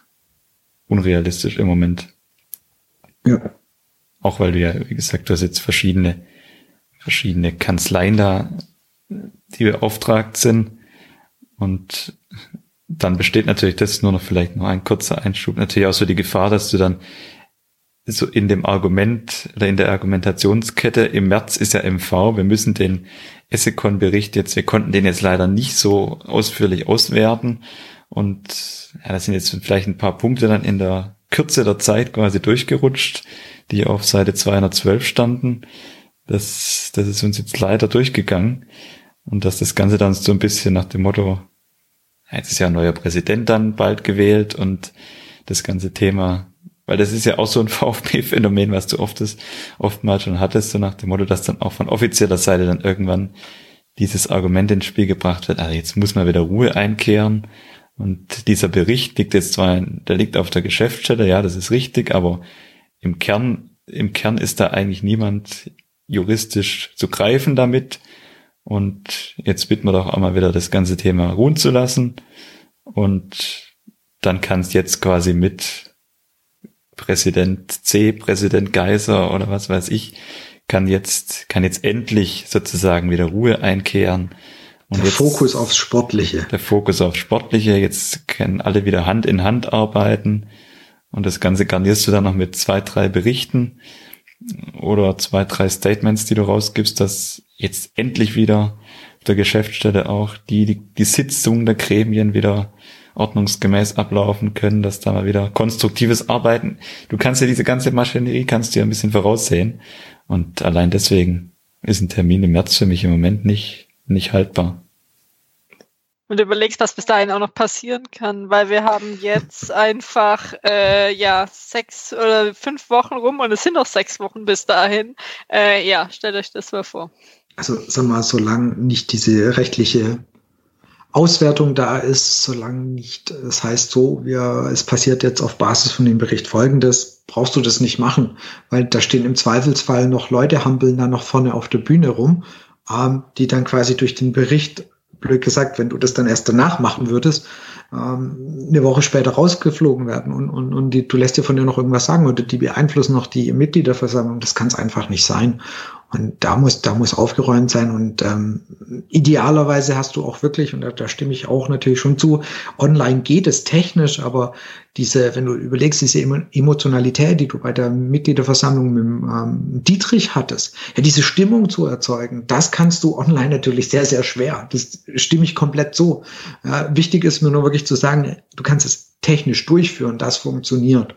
unrealistisch im Moment. Ja. Auch weil du ja, wie gesagt, du hast jetzt verschiedene, verschiedene Kanzleien da, die beauftragt sind und dann besteht natürlich das nur noch vielleicht noch ein kurzer Einschub, natürlich auch so die Gefahr, dass du dann so in dem Argument oder in der Argumentationskette im März ist ja MV, wir müssen den Essekon-Bericht jetzt, wir konnten den jetzt leider nicht so ausführlich auswerten und ja, das sind jetzt vielleicht ein paar Punkte dann in der Kürze der Zeit quasi durchgerutscht, die auf Seite 212 standen. Das, das ist uns jetzt leider durchgegangen. Und dass das Ganze dann so ein bisschen nach dem Motto, jetzt ist ja ein neuer Präsident dann bald gewählt und das ganze Thema Weil das ist ja auch so ein VfB-Phänomen, was du oft ist, oftmals schon hattest, so nach dem Motto, dass dann auch von offizieller Seite dann irgendwann dieses Argument ins Spiel gebracht wird, also jetzt muss man wieder Ruhe einkehren. Und dieser Bericht liegt jetzt zwar, der liegt auf der Geschäftsstelle, ja, das ist richtig, aber im Kern, im Kern ist da eigentlich niemand juristisch zu greifen damit. Und jetzt bitten wir doch auch mal wieder das ganze Thema ruhen zu lassen. Und dann kannst jetzt quasi mit Präsident C, Präsident Geiser oder was weiß ich, kann jetzt, kann jetzt endlich sozusagen wieder Ruhe einkehren. Und der jetzt, Fokus aufs Sportliche. Der Fokus aufs Sportliche. Jetzt können alle wieder Hand in Hand arbeiten. Und das Ganze garnierst du dann noch mit zwei, drei Berichten oder zwei, drei Statements, die du rausgibst, dass jetzt endlich wieder auf der Geschäftsstelle auch die, die, die Sitzung der Gremien wieder ordnungsgemäß ablaufen können, dass da mal wieder konstruktives Arbeiten. Du kannst ja diese ganze Maschinerie kannst du ja ein bisschen voraussehen. Und allein deswegen ist ein Termin im März für mich im Moment nicht, nicht haltbar. Und überlegst, was bis dahin auch noch passieren kann, weil wir haben jetzt einfach äh, ja sechs oder fünf Wochen rum und es sind noch sechs Wochen bis dahin. Äh, ja, stellt euch das mal vor. Also sag mal, solange nicht diese rechtliche Auswertung da ist, solange nicht, es heißt so, wir, es passiert jetzt auf Basis von dem Bericht Folgendes, brauchst du das nicht machen, weil da stehen im Zweifelsfall noch Leute, hampeln da noch vorne auf der Bühne rum, ähm, die dann quasi durch den Bericht blöd gesagt, wenn du das dann erst danach machen würdest, ähm, eine Woche später rausgeflogen werden und, und, und die, du lässt dir von dir noch irgendwas sagen oder die beeinflussen noch die Mitgliederversammlung. Das kann es einfach nicht sein. Und da muss, da muss aufgeräumt sein. Und ähm, idealerweise hast du auch wirklich, und da, da stimme ich auch natürlich schon zu, online geht es technisch, aber diese, wenn du überlegst, diese Emotionalität, die du bei der Mitgliederversammlung mit ähm, Dietrich hattest, ja, diese Stimmung zu erzeugen, das kannst du online natürlich sehr, sehr schwer. Das stimme ich komplett so. Ja, wichtig ist mir nur wirklich zu sagen, du kannst es technisch durchführen, das funktioniert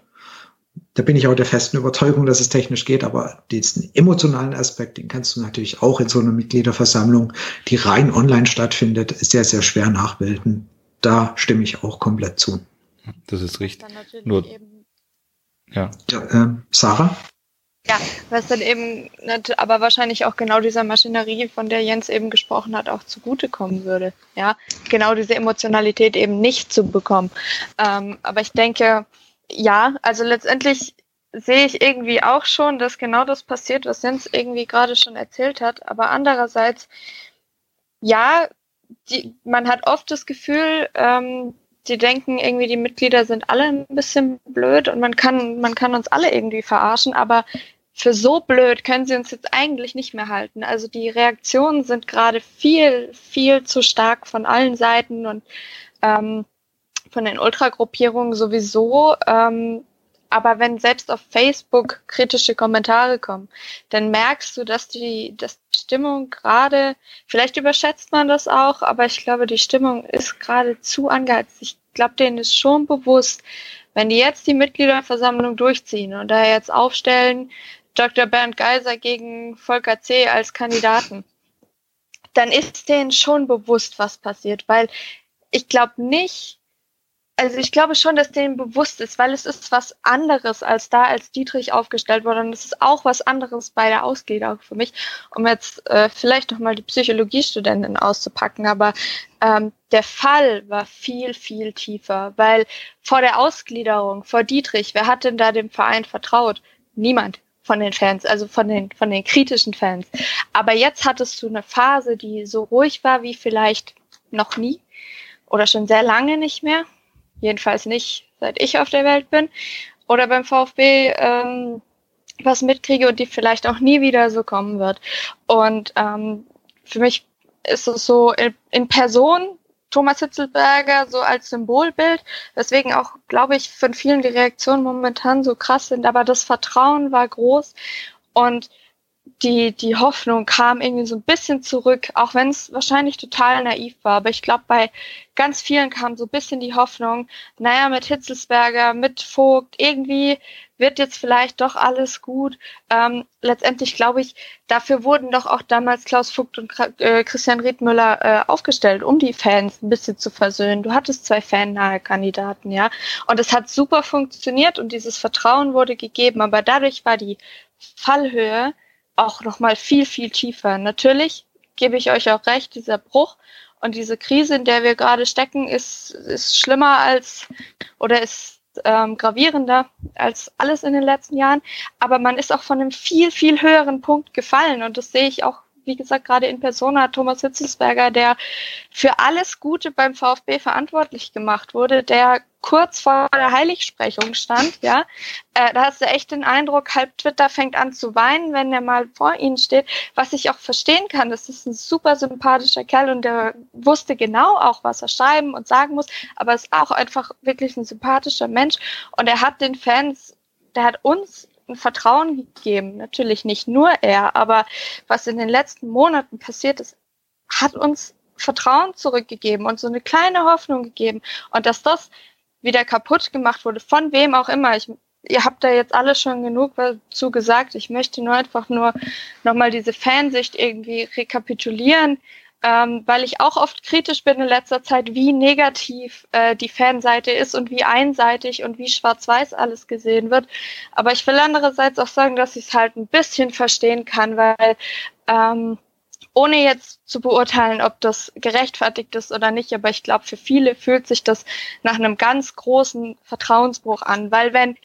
da bin ich auch der festen Überzeugung, dass es technisch geht, aber diesen emotionalen Aspekt, den kannst du natürlich auch in so einer Mitgliederversammlung, die rein online stattfindet, sehr, sehr schwer nachbilden. Da stimme ich auch komplett zu. Das ist richtig. Nur, ja. ja äh, Sarah? Ja, was dann eben, aber wahrscheinlich auch genau dieser Maschinerie, von der Jens eben gesprochen hat, auch zugutekommen würde. Ja, genau diese Emotionalität eben nicht zu bekommen. Ähm, aber ich denke, ja, also letztendlich sehe ich irgendwie auch schon, dass genau das passiert, was Jens irgendwie gerade schon erzählt hat. Aber andererseits, ja, die, man hat oft das Gefühl, ähm, die denken irgendwie, die Mitglieder sind alle ein bisschen blöd und man kann, man kann uns alle irgendwie verarschen, aber für so blöd können sie uns jetzt eigentlich nicht mehr halten. Also die Reaktionen sind gerade viel, viel zu stark von allen Seiten und ähm, von den Ultragruppierungen sowieso. Ähm, aber wenn selbst auf Facebook kritische Kommentare kommen, dann merkst du, dass die, dass die Stimmung gerade, vielleicht überschätzt man das auch, aber ich glaube, die Stimmung ist gerade zu angeheizt. Ich glaube, denen ist schon bewusst, wenn die jetzt die Mitgliederversammlung durchziehen und da jetzt aufstellen, Dr. Bernd Geiser gegen Volker C. als Kandidaten, dann ist denen schon bewusst, was passiert, weil ich glaube nicht, also ich glaube schon, dass denen bewusst ist, weil es ist was anderes als da, als Dietrich aufgestellt wurde. Und es ist auch was anderes bei der Ausgliederung für mich, um jetzt äh, vielleicht nochmal die Psychologiestudentin auszupacken. Aber ähm, der Fall war viel, viel tiefer, weil vor der Ausgliederung, vor Dietrich, wer hat denn da dem Verein vertraut? Niemand von den Fans, also von den, von den kritischen Fans. Aber jetzt hattest du eine Phase, die so ruhig war wie vielleicht noch nie oder schon sehr lange nicht mehr jedenfalls nicht seit ich auf der Welt bin, oder beim VfB ähm, was mitkriege und die vielleicht auch nie wieder so kommen wird. Und ähm, für mich ist es so in, in Person Thomas Hitzelberger so als Symbolbild, weswegen auch, glaube ich, von vielen die Reaktionen momentan so krass sind, aber das Vertrauen war groß. Und die, die Hoffnung kam irgendwie so ein bisschen zurück, auch wenn es wahrscheinlich total naiv war. Aber ich glaube, bei ganz vielen kam so ein bisschen die Hoffnung, naja, mit Hitzelsberger, mit Vogt, irgendwie wird jetzt vielleicht doch alles gut. Ähm, letztendlich glaube ich, dafür wurden doch auch damals Klaus Vogt und äh, Christian Riedmüller äh, aufgestellt, um die Fans ein bisschen zu versöhnen. Du hattest zwei fannahe Kandidaten, ja. Und es hat super funktioniert und dieses Vertrauen wurde gegeben. Aber dadurch war die Fallhöhe auch nochmal viel, viel tiefer. Natürlich gebe ich euch auch recht, dieser Bruch und diese Krise, in der wir gerade stecken, ist, ist schlimmer als oder ist ähm, gravierender als alles in den letzten Jahren. Aber man ist auch von einem viel, viel höheren Punkt gefallen und das sehe ich auch wie gesagt, gerade in Persona Thomas Hitzelsberger, der für alles Gute beim VfB verantwortlich gemacht wurde, der kurz vor der Heiligsprechung stand, ja, äh, da hast du echt den Eindruck, halb Twitter fängt an zu weinen, wenn er mal vor ihnen steht, was ich auch verstehen kann. Das ist ein super sympathischer Kerl und der wusste genau auch, was er schreiben und sagen muss, aber ist auch einfach wirklich ein sympathischer Mensch und er hat den Fans, der hat uns ein Vertrauen gegeben. Natürlich nicht nur er, aber was in den letzten Monaten passiert ist, hat uns Vertrauen zurückgegeben und so eine kleine Hoffnung gegeben. Und dass das wieder kaputt gemacht wurde, von wem auch immer. Ich, ihr habt da jetzt alle schon genug dazu gesagt. Ich möchte nur einfach nur nochmal diese Fansicht irgendwie rekapitulieren ähm, weil ich auch oft kritisch bin in letzter Zeit, wie negativ äh, die Fanseite ist und wie einseitig und wie schwarz-weiß alles gesehen wird. Aber ich will andererseits auch sagen, dass ich es halt ein bisschen verstehen kann, weil ähm, ohne jetzt zu beurteilen, ob das gerechtfertigt ist oder nicht, aber ich glaube, für viele fühlt sich das nach einem ganz großen Vertrauensbruch an, weil wenn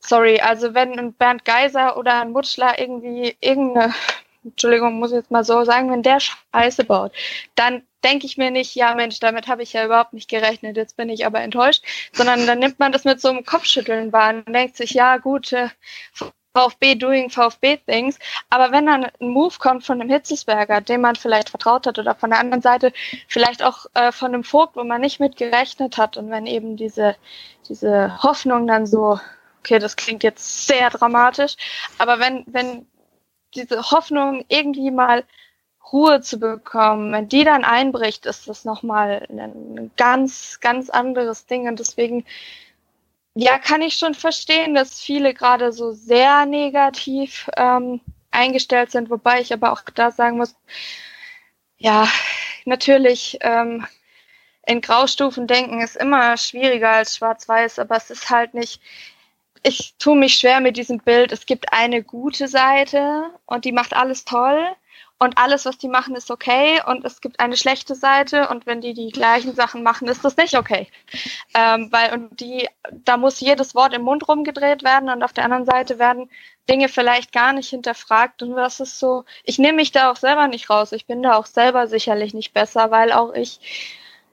sorry, also wenn ein Bernd Geiser oder ein Mutschler irgendwie irgendeine Entschuldigung, muss ich jetzt mal so sagen, wenn der Scheiße baut, dann denke ich mir nicht, ja Mensch, damit habe ich ja überhaupt nicht gerechnet, jetzt bin ich aber enttäuscht, sondern dann nimmt man das mit so einem Kopfschütteln wahr und denkt sich, ja gut, äh, VfB doing VfB things, aber wenn dann ein Move kommt von einem Hitzelsberger, dem man vielleicht vertraut hat oder von der anderen Seite vielleicht auch äh, von einem Vogt, wo man nicht mit gerechnet hat und wenn eben diese, diese Hoffnung dann so okay, das klingt jetzt sehr dramatisch, aber wenn, wenn diese Hoffnung, irgendwie mal Ruhe zu bekommen, wenn die dann einbricht, ist das nochmal ein ganz, ganz anderes Ding. Und deswegen, ja, kann ich schon verstehen, dass viele gerade so sehr negativ ähm, eingestellt sind, wobei ich aber auch da sagen muss, ja, natürlich, ähm, in Graustufen denken ist immer schwieriger als schwarz-weiß, aber es ist halt nicht, ich tue mich schwer mit diesem Bild. Es gibt eine gute Seite und die macht alles toll und alles, was die machen, ist okay. Und es gibt eine schlechte Seite und wenn die die gleichen Sachen machen, ist das nicht okay. Ähm, weil und die, da muss jedes Wort im Mund rumgedreht werden und auf der anderen Seite werden Dinge vielleicht gar nicht hinterfragt und das ist so. Ich nehme mich da auch selber nicht raus. Ich bin da auch selber sicherlich nicht besser, weil auch ich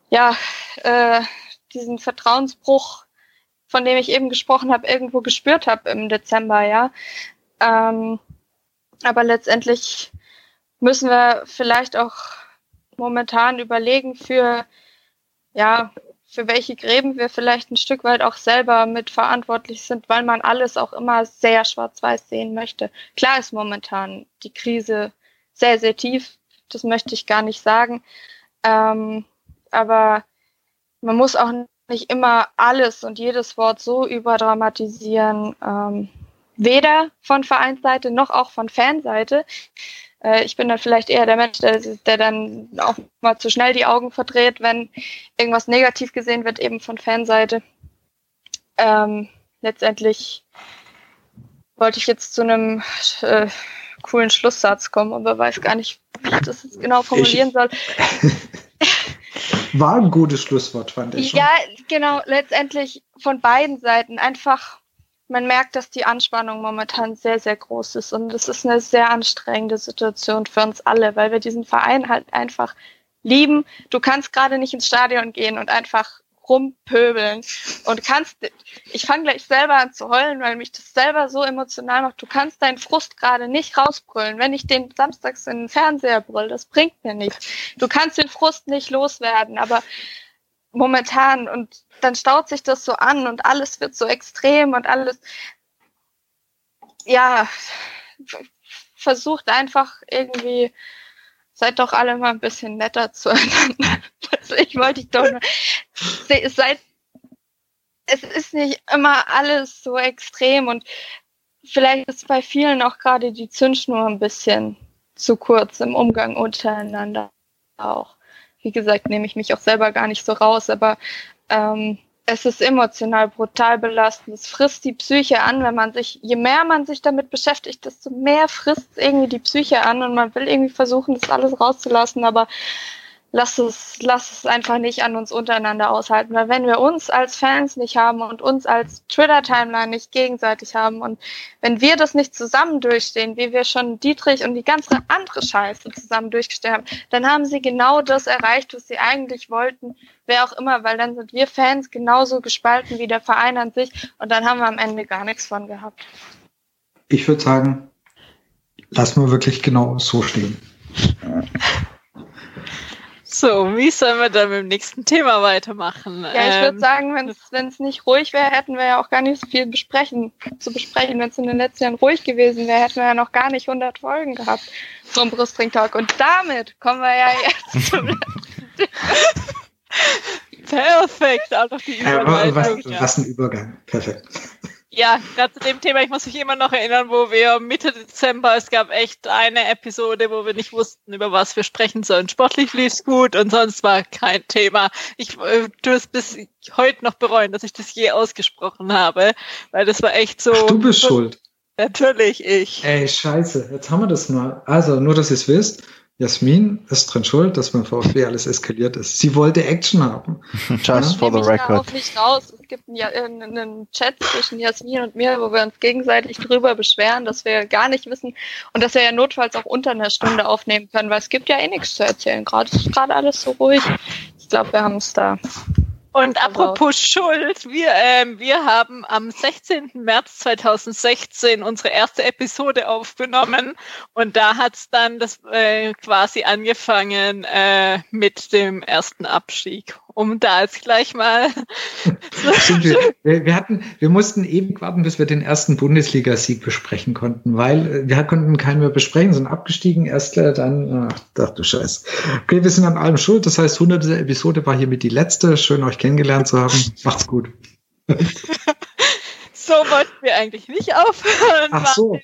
ja äh, diesen Vertrauensbruch von dem ich eben gesprochen habe, irgendwo gespürt habe im Dezember, ja. Ähm, aber letztendlich müssen wir vielleicht auch momentan überlegen für, ja, für welche Gräben wir vielleicht ein Stück weit auch selber mit verantwortlich sind, weil man alles auch immer sehr schwarz-weiß sehen möchte. Klar ist momentan die Krise sehr, sehr tief, das möchte ich gar nicht sagen. Ähm, aber man muss auch nicht immer alles und jedes Wort so überdramatisieren, ähm, weder von Vereinsseite noch auch von Fanseite. Äh, ich bin dann vielleicht eher der Mensch, der, der dann auch mal zu schnell die Augen verdreht, wenn irgendwas negativ gesehen wird, eben von Fanseite. Ähm, letztendlich wollte ich jetzt zu einem äh, coolen Schlusssatz kommen, aber weiß gar nicht, wie ich das jetzt genau formulieren ich, soll. War ein gutes Schlusswort, fand ich. Ja, genau, letztendlich von beiden Seiten einfach, man merkt, dass die Anspannung momentan sehr, sehr groß ist und es ist eine sehr anstrengende Situation für uns alle, weil wir diesen Verein halt einfach lieben. Du kannst gerade nicht ins Stadion gehen und einfach rumpöbeln und kannst, ich fange gleich selber an zu heulen, weil mich das selber so emotional macht. Du kannst deinen Frust gerade nicht rausbrüllen. Wenn ich den samstags in den Fernseher brüll, das bringt mir nichts. Du kannst den Frust nicht loswerden, aber momentan und dann staut sich das so an und alles wird so extrem und alles, ja, versucht einfach irgendwie, seid doch alle mal ein bisschen netter zueinander. Ich wollte ich doch nur, seid, es ist nicht immer alles so extrem und vielleicht ist bei vielen auch gerade die Zündschnur ein bisschen zu kurz im Umgang untereinander auch. Wie gesagt, nehme ich mich auch selber gar nicht so raus, aber ähm, es ist emotional brutal belastend. Es frisst die Psyche an, wenn man sich, je mehr man sich damit beschäftigt, desto mehr frisst irgendwie die Psyche an und man will irgendwie versuchen, das alles rauszulassen, aber lass es, lass es einfach nicht an uns untereinander aushalten. Weil wenn wir uns als Fans nicht haben und uns als Twitter-Timeline nicht gegenseitig haben und wenn wir das nicht zusammen durchstehen, wie wir schon Dietrich und die ganze andere Scheiße zusammen durchgestellt haben, dann haben sie genau das erreicht, was sie eigentlich wollten, wer auch immer, weil dann sind wir Fans genauso gespalten wie der Verein an sich und dann haben wir am Ende gar nichts von gehabt. Ich würde sagen, lass mal wirklich genau so stehen. So, wie sollen wir dann mit dem nächsten Thema weitermachen? Ja, ich würde ähm, sagen, wenn es nicht ruhig wäre, hätten wir ja auch gar nicht so viel besprechen, zu besprechen. Wenn es in den letzten Jahren ruhig gewesen wäre, hätten wir ja noch gar nicht 100 Folgen gehabt vom Brustring Talk. Und damit kommen wir ja jetzt zum Perfekt, auch die Überleitung. was, was ein Übergang. Perfekt. Ja, gerade zu dem Thema, ich muss mich immer noch erinnern, wo wir Mitte Dezember, es gab echt eine Episode, wo wir nicht wussten, über was wir sprechen sollen. Sportlich lief's gut und sonst war kein Thema. Ich äh, tue es bis heute noch bereuen, dass ich das je ausgesprochen habe, weil das war echt so. Ach, du bist schuld. Natürlich ich. Ey, scheiße, jetzt haben wir das mal. Also, nur, dass ihr es wisst, Jasmin ist dran schuld, dass beim VfB alles eskaliert ist. Sie wollte Action haben. Just for the record. auch nicht raus. Es gibt einen, einen, Chat zwischen Jasmin und mir, wo wir uns gegenseitig drüber beschweren, dass wir gar nicht wissen und dass wir ja notfalls auch unter einer Stunde aufnehmen können, weil es gibt ja eh nichts zu erzählen. Gerade ist gerade alles so ruhig. Ich glaube, wir haben es da und apropos Schuld, wir, ähm, wir haben am 16. März 2016 unsere erste Episode aufgenommen und da hat's dann das äh, quasi angefangen äh, mit dem ersten Abstieg um da jetzt gleich mal. wir, wir, hatten, wir mussten ewig warten, bis wir den ersten Bundesligasieg besprechen konnten, weil äh, wir konnten keinen mehr besprechen, sind abgestiegen, erst dann, ach, ach du Scheiß. Okay, wir sind an allem schuld, das heißt, 100. Episode war hiermit die letzte. Schön, euch kennengelernt zu haben. Macht's gut. so wollten wir eigentlich nicht aufhören. Ach so.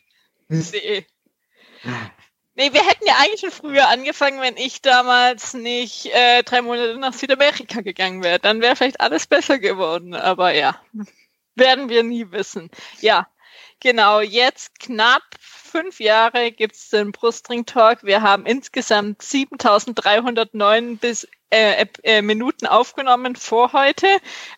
Nee. Nee, wir hätten ja eigentlich schon früher angefangen, wenn ich damals nicht äh, drei Monate nach Südamerika gegangen wäre. Dann wäre vielleicht alles besser geworden. Aber ja, werden wir nie wissen. Ja, genau. Jetzt knapp fünf Jahre gibt's den Brustring Talk. Wir haben insgesamt 7309 bis äh, äh, Minuten aufgenommen vor heute,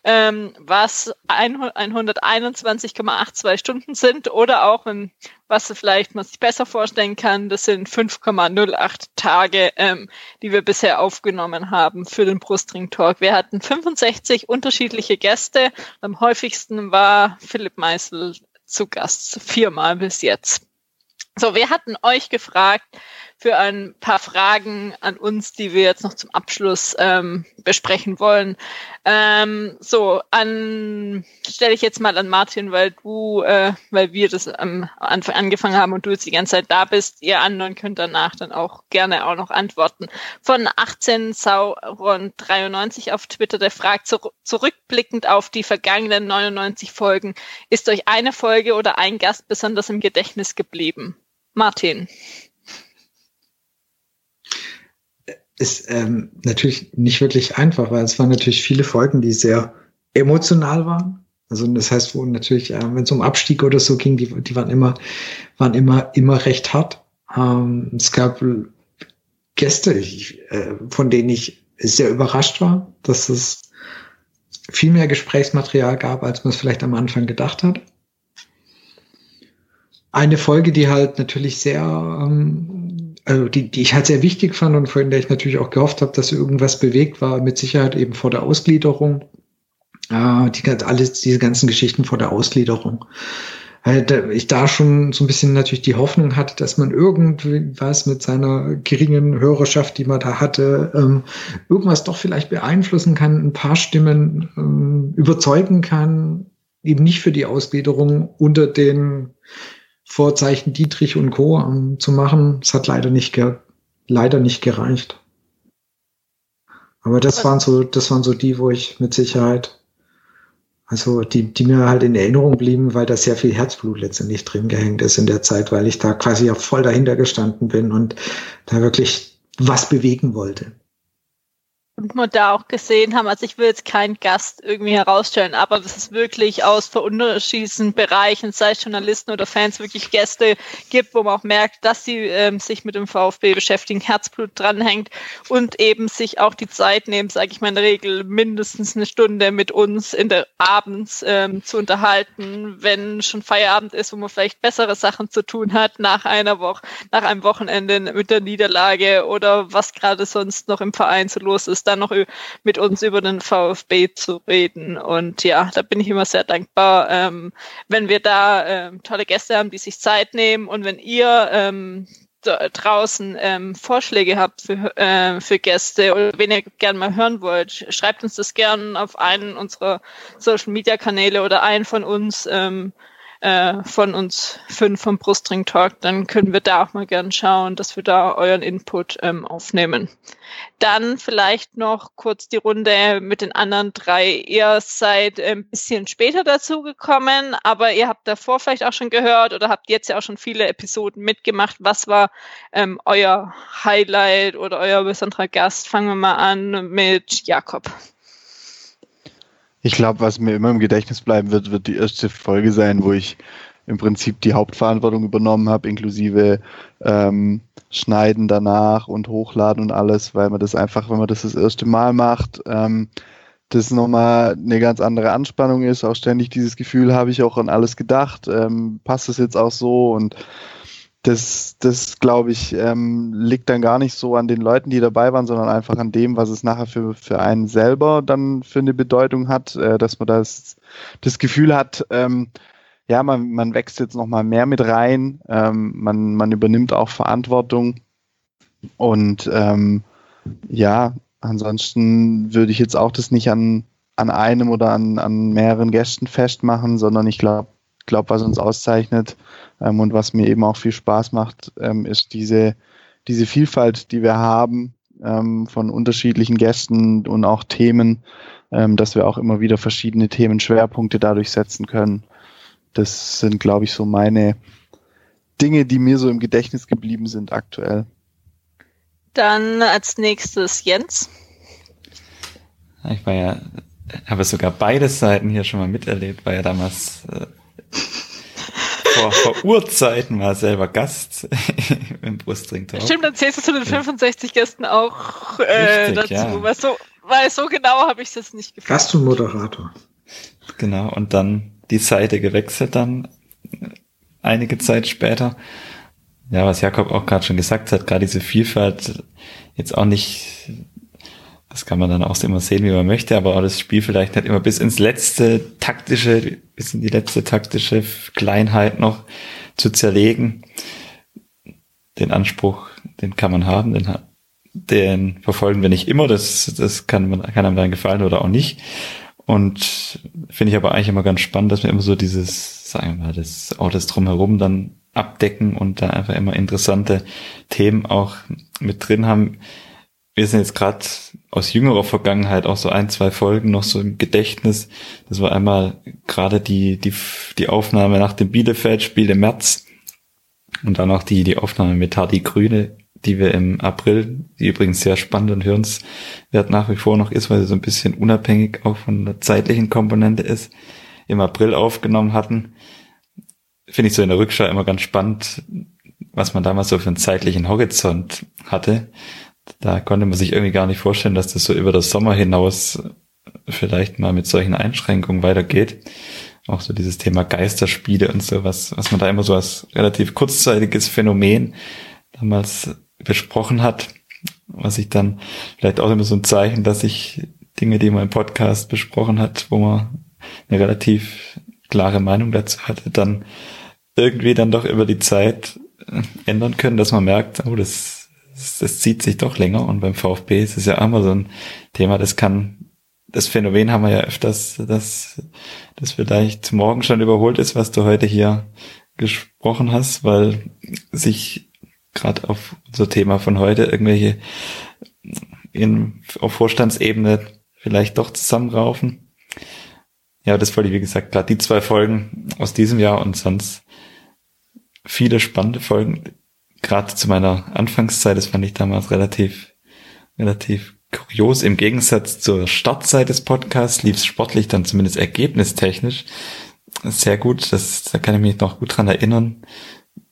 ähm, was 121,82 Stunden sind oder auch, wenn, was vielleicht man sich besser vorstellen kann, das sind 5,08 Tage, ähm, die wir bisher aufgenommen haben für den Brustring Talk. Wir hatten 65 unterschiedliche Gäste. Am häufigsten war Philipp Meisel zu Gast, viermal bis jetzt. So, wir hatten euch gefragt, für ein paar Fragen an uns, die wir jetzt noch zum Abschluss ähm, besprechen wollen. Ähm, so, an stelle ich jetzt mal an Martin, weil du, äh, weil wir das am Anfang angefangen haben und du jetzt die ganze Zeit da bist. Ihr anderen könnt danach dann auch gerne auch noch antworten. Von 18 Sauron 93 auf Twitter, der fragt zur, zurückblickend auf die vergangenen 99 Folgen, ist euch eine Folge oder ein Gast besonders im Gedächtnis geblieben? Martin ist ähm, natürlich nicht wirklich einfach, weil es waren natürlich viele Folgen, die sehr emotional waren. Also das heißt, wo natürlich, äh, wenn es um Abstieg oder so ging, die, die waren immer, waren immer, immer recht hart. Ähm, es gab Gäste, ich, äh, von denen ich sehr überrascht war, dass es viel mehr Gesprächsmaterial gab, als man es vielleicht am Anfang gedacht hat. Eine Folge, die halt natürlich sehr ähm, also die, die ich halt sehr wichtig fand und von der ich natürlich auch gehofft habe, dass irgendwas bewegt war, mit Sicherheit eben vor der Ausgliederung. Äh, die, alles, diese ganzen Geschichten vor der Ausgliederung. Weil ich da schon so ein bisschen natürlich die Hoffnung hatte, dass man irgendwas mit seiner geringen Hörerschaft, die man da hatte, ähm, irgendwas doch vielleicht beeinflussen kann, ein paar Stimmen ähm, überzeugen kann, eben nicht für die Ausgliederung unter den Vorzeichen Dietrich und Co. Um, zu machen. Es hat leider nicht, leider nicht gereicht. Aber das waren so, das waren so die, wo ich mit Sicherheit, also die, die mir halt in Erinnerung blieben, weil da sehr viel Herzblut letztendlich drin gehängt ist in der Zeit, weil ich da quasi ja voll dahinter gestanden bin und da wirklich was bewegen wollte. Und wir da auch gesehen haben, also ich will jetzt keinen Gast irgendwie herausstellen, aber es ist wirklich aus unterschiedlichen Bereichen, sei es Journalisten oder Fans, wirklich Gäste gibt, wo man auch merkt, dass sie ähm, sich mit dem VfB beschäftigen, Herzblut dranhängt und eben sich auch die Zeit nehmen, sage ich mal in der Regel, mindestens eine Stunde mit uns in der abends ähm, zu unterhalten, wenn schon Feierabend ist, wo man vielleicht bessere Sachen zu tun hat nach einer Woche, nach einem Wochenende mit der Niederlage oder was gerade sonst noch im Verein so los ist dann noch mit uns über den VfB zu reden. Und ja, da bin ich immer sehr dankbar, ähm, wenn wir da ähm, tolle Gäste haben, die sich Zeit nehmen und wenn ihr ähm, draußen ähm, Vorschläge habt für, äh, für Gäste oder wenn ihr gerne mal hören wollt, schreibt uns das gerne auf einen unserer Social Media Kanäle oder einen von uns. Ähm, äh, von uns fünf vom Brustring Talk, dann können wir da auch mal gern schauen, dass wir da euren Input ähm, aufnehmen. Dann vielleicht noch kurz die Runde mit den anderen drei. Ihr seid ein bisschen später dazu gekommen, aber ihr habt davor vielleicht auch schon gehört oder habt jetzt ja auch schon viele Episoden mitgemacht. Was war ähm, euer Highlight oder euer besonderer Gast? Fangen wir mal an mit Jakob. Ich glaube, was mir immer im Gedächtnis bleiben wird, wird die erste Folge sein, wo ich im Prinzip die Hauptverantwortung übernommen habe, inklusive ähm, Schneiden danach und Hochladen und alles, weil man das einfach, wenn man das das erste Mal macht, ähm, das nochmal eine ganz andere Anspannung ist. Auch ständig dieses Gefühl habe ich auch an alles gedacht. Ähm, passt das jetzt auch so? Und das, das glaube ich, ähm, liegt dann gar nicht so an den Leuten, die dabei waren, sondern einfach an dem, was es nachher für, für einen selber dann für eine Bedeutung hat, äh, dass man das, das Gefühl hat, ähm, ja, man, man wächst jetzt nochmal mehr mit rein, ähm, man, man übernimmt auch Verantwortung. Und ähm, ja, ansonsten würde ich jetzt auch das nicht an, an einem oder an, an mehreren Gästen festmachen, sondern ich glaube, glaube, was uns auszeichnet ähm, und was mir eben auch viel Spaß macht, ähm, ist diese, diese Vielfalt, die wir haben ähm, von unterschiedlichen Gästen und auch Themen, ähm, dass wir auch immer wieder verschiedene Themenschwerpunkte dadurch setzen können. Das sind, glaube ich, so meine Dinge, die mir so im Gedächtnis geblieben sind aktuell. Dann als nächstes Jens. Ich war ja, habe sogar beide Seiten hier schon mal miterlebt, war ja damals äh, vor, vor Urzeiten war selber Gast im Brustring Talk. Stimmt, dann zählst du zu den 65 Gästen auch äh, Richtig, dazu. Ja. Weil, so, weil so genau habe ich es nicht gefunden. Gast und Moderator. Genau, und dann die Seite gewechselt dann einige Zeit später. Ja, was Jakob auch gerade schon gesagt hat, gerade diese Vielfalt jetzt auch nicht das kann man dann auch immer sehen, wie man möchte, aber auch das Spiel vielleicht nicht immer bis ins letzte taktische, bis in die letzte taktische Kleinheit noch zu zerlegen. Den Anspruch, den kann man haben, den, den verfolgen wir nicht immer, das, das kann, man, kann einem dann gefallen oder auch nicht. Und finde ich aber eigentlich immer ganz spannend, dass wir immer so dieses, sagen wir mal, das, auch das drumherum dann abdecken und da einfach immer interessante Themen auch mit drin haben wir sind jetzt gerade aus jüngerer Vergangenheit auch so ein, zwei Folgen noch so im Gedächtnis. Das war einmal gerade die, die, die Aufnahme nach dem Bielefeld-Spiel im März und dann auch die, die Aufnahme mit Hardy Grüne, die wir im April, die übrigens sehr spannend und hörenswert nach wie vor noch ist, weil sie so ein bisschen unabhängig auch von der zeitlichen Komponente ist, im April aufgenommen hatten. Finde ich so in der Rückschau immer ganz spannend, was man damals so für einen zeitlichen Horizont hatte da konnte man sich irgendwie gar nicht vorstellen, dass das so über das Sommer hinaus vielleicht mal mit solchen Einschränkungen weitergeht. Auch so dieses Thema Geisterspiele und so, was, was man da immer so als relativ kurzzeitiges Phänomen damals besprochen hat, was ich dann vielleicht auch immer so ein Zeichen, dass ich Dinge, die man im Podcast besprochen hat, wo man eine relativ klare Meinung dazu hatte, dann irgendwie dann doch über die Zeit ändern können, dass man merkt, oh, das das, das zieht sich doch länger und beim VfB ist es ja immer so ein Thema, das kann, das Phänomen haben wir ja öfters, dass das vielleicht morgen schon überholt ist, was du heute hier gesprochen hast, weil sich gerade auf unser Thema von heute irgendwelche in, auf Vorstandsebene vielleicht doch zusammenraufen. Ja, das wollte ich, wie gesagt, gerade die zwei Folgen aus diesem Jahr und sonst viele spannende Folgen. Gerade zu meiner Anfangszeit, das fand ich damals relativ, relativ kurios. Im Gegensatz zur Startzeit des Podcasts lief es sportlich dann zumindest ergebnistechnisch sehr gut. Das, da kann ich mich noch gut dran erinnern,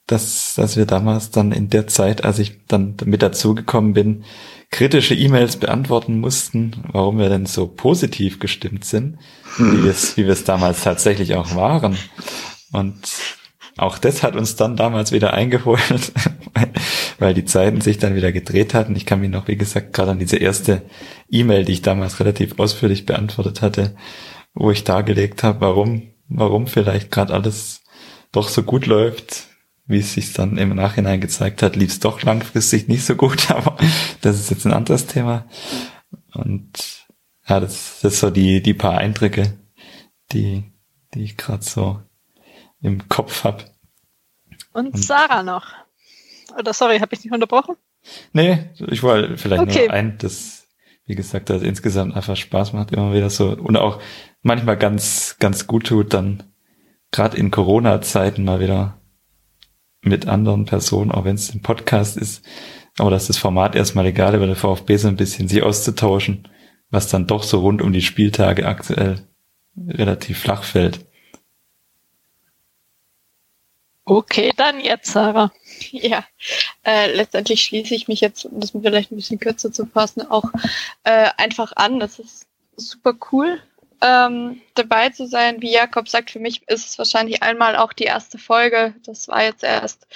dass, dass wir damals dann in der Zeit, als ich dann mit dazugekommen bin, kritische E-Mails beantworten mussten, warum wir denn so positiv gestimmt sind, hm. wie wir es wie wir es damals tatsächlich auch waren. Und auch das hat uns dann damals wieder eingeholt, weil die Zeiten sich dann wieder gedreht hatten. Ich kann mich noch, wie gesagt, gerade an diese erste E-Mail, die ich damals relativ ausführlich beantwortet hatte, wo ich dargelegt habe, warum, warum vielleicht gerade alles doch so gut läuft, wie es sich dann im Nachhinein gezeigt hat, lief es doch langfristig nicht so gut, aber das ist jetzt ein anderes Thema. Und ja, das, das ist so die, die paar Eindrücke, die, die ich gerade so im Kopf habe. Und, Und Sarah noch. Oder sorry, habe ich dich unterbrochen? Nee, ich wollte vielleicht okay. nur ein, das, wie gesagt, das insgesamt einfach Spaß macht, immer wieder so und auch manchmal ganz, ganz gut tut, dann gerade in Corona-Zeiten mal wieder mit anderen Personen, auch wenn es ein Podcast ist, aber dass das Format erstmal egal über der VfB so ein bisschen sich auszutauschen, was dann doch so rund um die Spieltage aktuell relativ flach fällt. Okay, dann jetzt, Sarah. Ja, äh, letztendlich schließe ich mich jetzt, um das vielleicht ein bisschen kürzer zu fassen, auch äh, einfach an. Das ist super cool, ähm, dabei zu sein. Wie Jakob sagt, für mich ist es wahrscheinlich einmal auch die erste Folge. Das war jetzt erst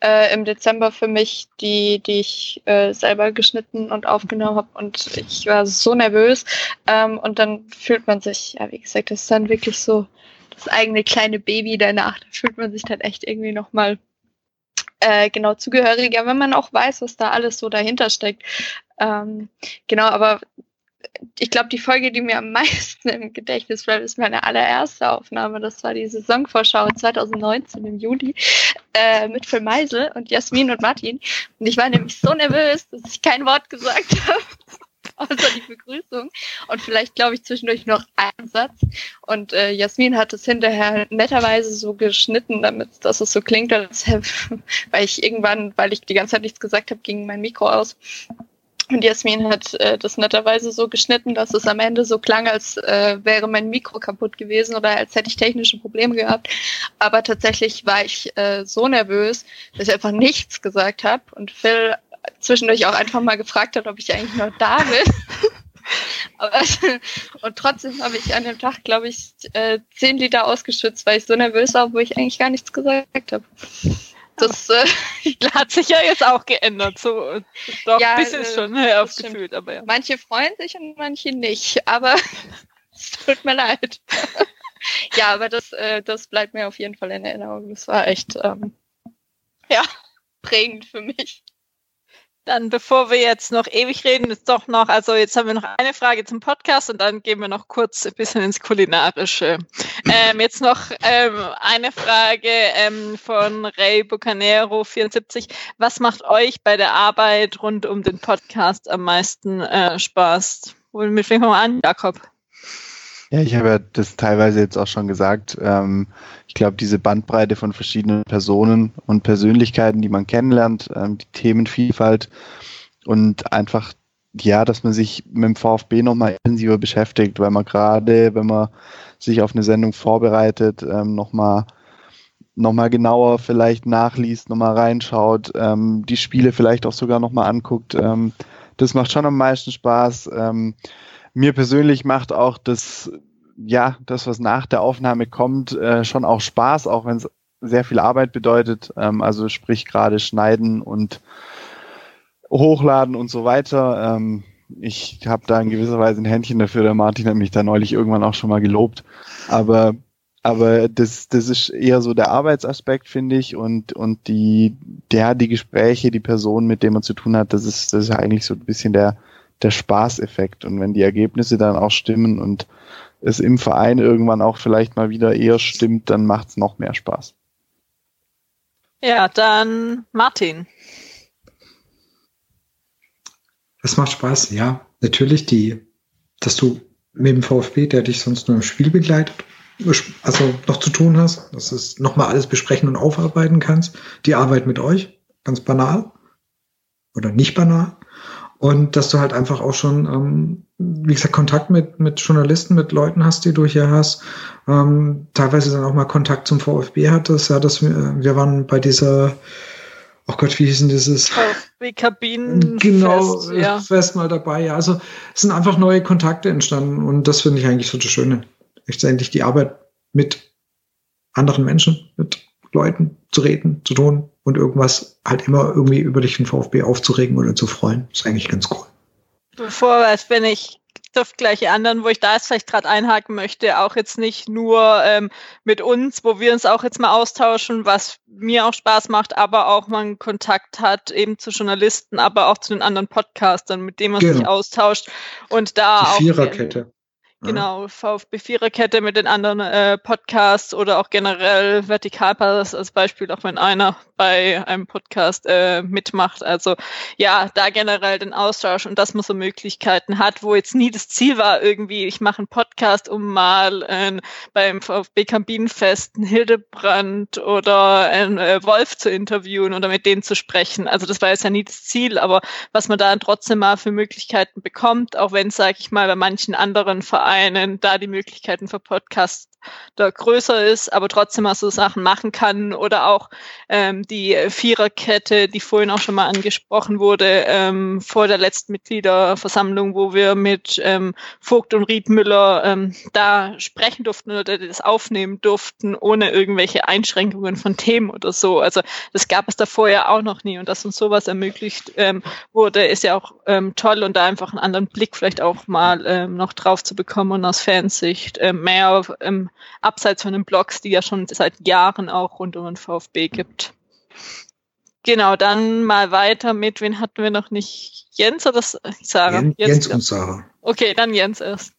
äh, im Dezember für mich, die, die ich äh, selber geschnitten und aufgenommen habe. Und ich war so nervös. Ähm, und dann fühlt man sich, ja, wie gesagt, das ist dann wirklich so das eigene kleine Baby danach. Da fühlt man sich dann echt irgendwie nochmal äh, genau zugehöriger, wenn man auch weiß, was da alles so dahinter steckt. Ähm, genau, aber ich glaube, die Folge, die mir am meisten im Gedächtnis bleibt, ist meine allererste Aufnahme. Das war die Saisonvorschau 2019 im Juli äh, mit Phil Meisel und Jasmin und Martin. Und ich war nämlich so nervös, dass ich kein Wort gesagt habe. außer die Begrüßung. Und vielleicht, glaube ich, zwischendurch noch einen Satz. Und äh, Jasmin hat es hinterher netterweise so geschnitten, damit dass es so klingt, als weil ich irgendwann, weil ich die ganze Zeit nichts gesagt habe, ging mein Mikro aus. Und Jasmin hat äh, das netterweise so geschnitten, dass es am Ende so klang, als äh, wäre mein Mikro kaputt gewesen oder als hätte ich technische Probleme gehabt. Aber tatsächlich war ich äh, so nervös, dass ich einfach nichts gesagt habe. Und Phil zwischendurch auch einfach mal gefragt hat, ob ich eigentlich noch da bin. Aber, und trotzdem habe ich an dem Tag, glaube ich, äh, zehn Liter ausgeschützt, weil ich so nervös war, wo ich eigentlich gar nichts gesagt habe. Das äh, hat sich ja jetzt auch geändert. So, doch, ja, ein bisschen äh, schon ne, aufgefühlt. Aber ja. Manche freuen sich und manche nicht. Aber es tut mir leid. ja, aber das, äh, das bleibt mir auf jeden Fall in Erinnerung. Das war echt ähm, ja, prägend für mich. Dann, bevor wir jetzt noch ewig reden, ist doch noch, also jetzt haben wir noch eine Frage zum Podcast und dann gehen wir noch kurz ein bisschen ins Kulinarische. Ähm, jetzt noch ähm, eine Frage ähm, von Ray Bucanero 74. Was macht euch bei der Arbeit rund um den Podcast am meisten äh, Spaß? Womit fängt man an, Jakob? Ja, ich habe ja das teilweise jetzt auch schon gesagt. Ähm, ich glaube, diese Bandbreite von verschiedenen Personen und Persönlichkeiten, die man kennenlernt, ähm, die Themenvielfalt und einfach, ja, dass man sich mit dem VfB nochmal intensiver beschäftigt, weil man gerade, wenn man sich auf eine Sendung vorbereitet, ähm, nochmal noch mal genauer vielleicht nachliest, nochmal reinschaut, ähm, die Spiele vielleicht auch sogar nochmal anguckt. Ähm, das macht schon am meisten Spaß. Ähm, mir persönlich macht auch das, ja, das, was nach der Aufnahme kommt, äh, schon auch Spaß, auch wenn es sehr viel Arbeit bedeutet. Ähm, also sprich gerade schneiden und hochladen und so weiter. Ähm, ich habe da in gewisser Weise ein Händchen dafür. Der Martin hat mich da neulich irgendwann auch schon mal gelobt. Aber aber das, das ist eher so der Arbeitsaspekt, finde ich, und, und die, der, die Gespräche, die Person, mit denen man zu tun hat, das ist, das ist eigentlich so ein bisschen der, der Spaßeffekt. Und wenn die Ergebnisse dann auch stimmen und es im Verein irgendwann auch vielleicht mal wieder eher stimmt, dann macht es noch mehr Spaß. Ja, dann Martin. Das macht Spaß, ja. Natürlich die, dass du mit dem VfB, der dich sonst nur im Spiel begleitet, also noch zu tun hast, dass du es nochmal alles besprechen und aufarbeiten kannst. Die Arbeit mit euch, ganz banal oder nicht banal. Und dass du halt einfach auch schon, ähm, wie gesagt, Kontakt mit, mit Journalisten, mit Leuten hast, die du hier hast. Ähm, teilweise dann auch mal Kontakt zum VfB hattest. Ja, dass wir, wir waren bei dieser, oh Gott, wie hieß denn dieses? VfB-Kabinen. Genau, Fest, ja. Fest mal dabei. Ja, also es sind einfach neue Kontakte entstanden und das finde ich eigentlich so das Schöne. Letztendlich die Arbeit mit anderen Menschen, mit Leuten zu reden, zu tun und irgendwas halt immer irgendwie über dich den VfB aufzuregen oder zu freuen. ist eigentlich ganz cool. Bevor, wenn ich dürft gleich anderen, wo ich da jetzt vielleicht gerade einhaken möchte, auch jetzt nicht nur ähm, mit uns, wo wir uns auch jetzt mal austauschen, was mir auch Spaß macht, aber auch man Kontakt hat eben zu Journalisten, aber auch zu den anderen Podcastern, mit denen man genau. sich austauscht und da Die auch Viererkette. Genau, VfB Viererkette mit den anderen äh, Podcasts oder auch generell Vertikalpass als Beispiel, auch wenn einer bei einem Podcast äh, mitmacht. Also ja, da generell den Austausch und dass man so Möglichkeiten hat, wo jetzt nie das Ziel war, irgendwie, ich mache einen Podcast, um mal äh, beim VfB Kabinenfest einen Hildebrand oder einen äh, Wolf zu interviewen oder mit denen zu sprechen. Also das war jetzt ja nie das Ziel, aber was man da trotzdem mal für Möglichkeiten bekommt, auch wenn, sage ich mal, bei manchen anderen Vereinen da die Möglichkeiten für Podcasts da größer ist, aber trotzdem mal so Sachen machen kann. Oder auch ähm, die Viererkette, die vorhin auch schon mal angesprochen wurde, ähm, vor der letzten Mitgliederversammlung, wo wir mit ähm, Vogt und Riedmüller ähm, da sprechen durften oder das aufnehmen durften, ohne irgendwelche Einschränkungen von Themen oder so. Also das gab es da vorher auch noch nie. Und dass uns sowas ermöglicht ähm, wurde, ist ja auch ähm, toll. Und da einfach einen anderen Blick vielleicht auch mal ähm, noch drauf zu bekommen und aus Fansicht ähm, mehr ähm, abseits von den Blogs, die ja schon seit Jahren auch rund um den VfB gibt. Genau, dann mal weiter mit, wen hatten wir noch nicht? Jens oder Sarah? Jens, Jens und Sarah. Okay, dann Jens erst.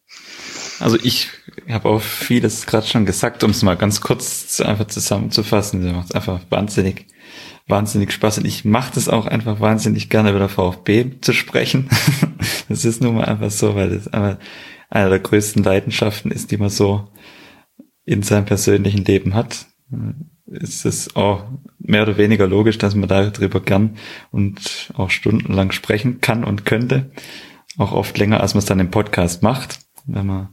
Also ich habe auch vieles gerade schon gesagt, um es mal ganz kurz einfach zusammenzufassen. Das macht einfach wahnsinnig, wahnsinnig Spaß. Und ich mache das auch einfach wahnsinnig gerne über der VfB zu sprechen. das ist nun mal einfach so, weil das einfach einer der größten Leidenschaften ist, die man so in seinem persönlichen Leben hat, ist es auch mehr oder weniger logisch, dass man darüber gern und auch stundenlang sprechen kann und könnte. Auch oft länger, als man es dann im Podcast macht. Wenn man,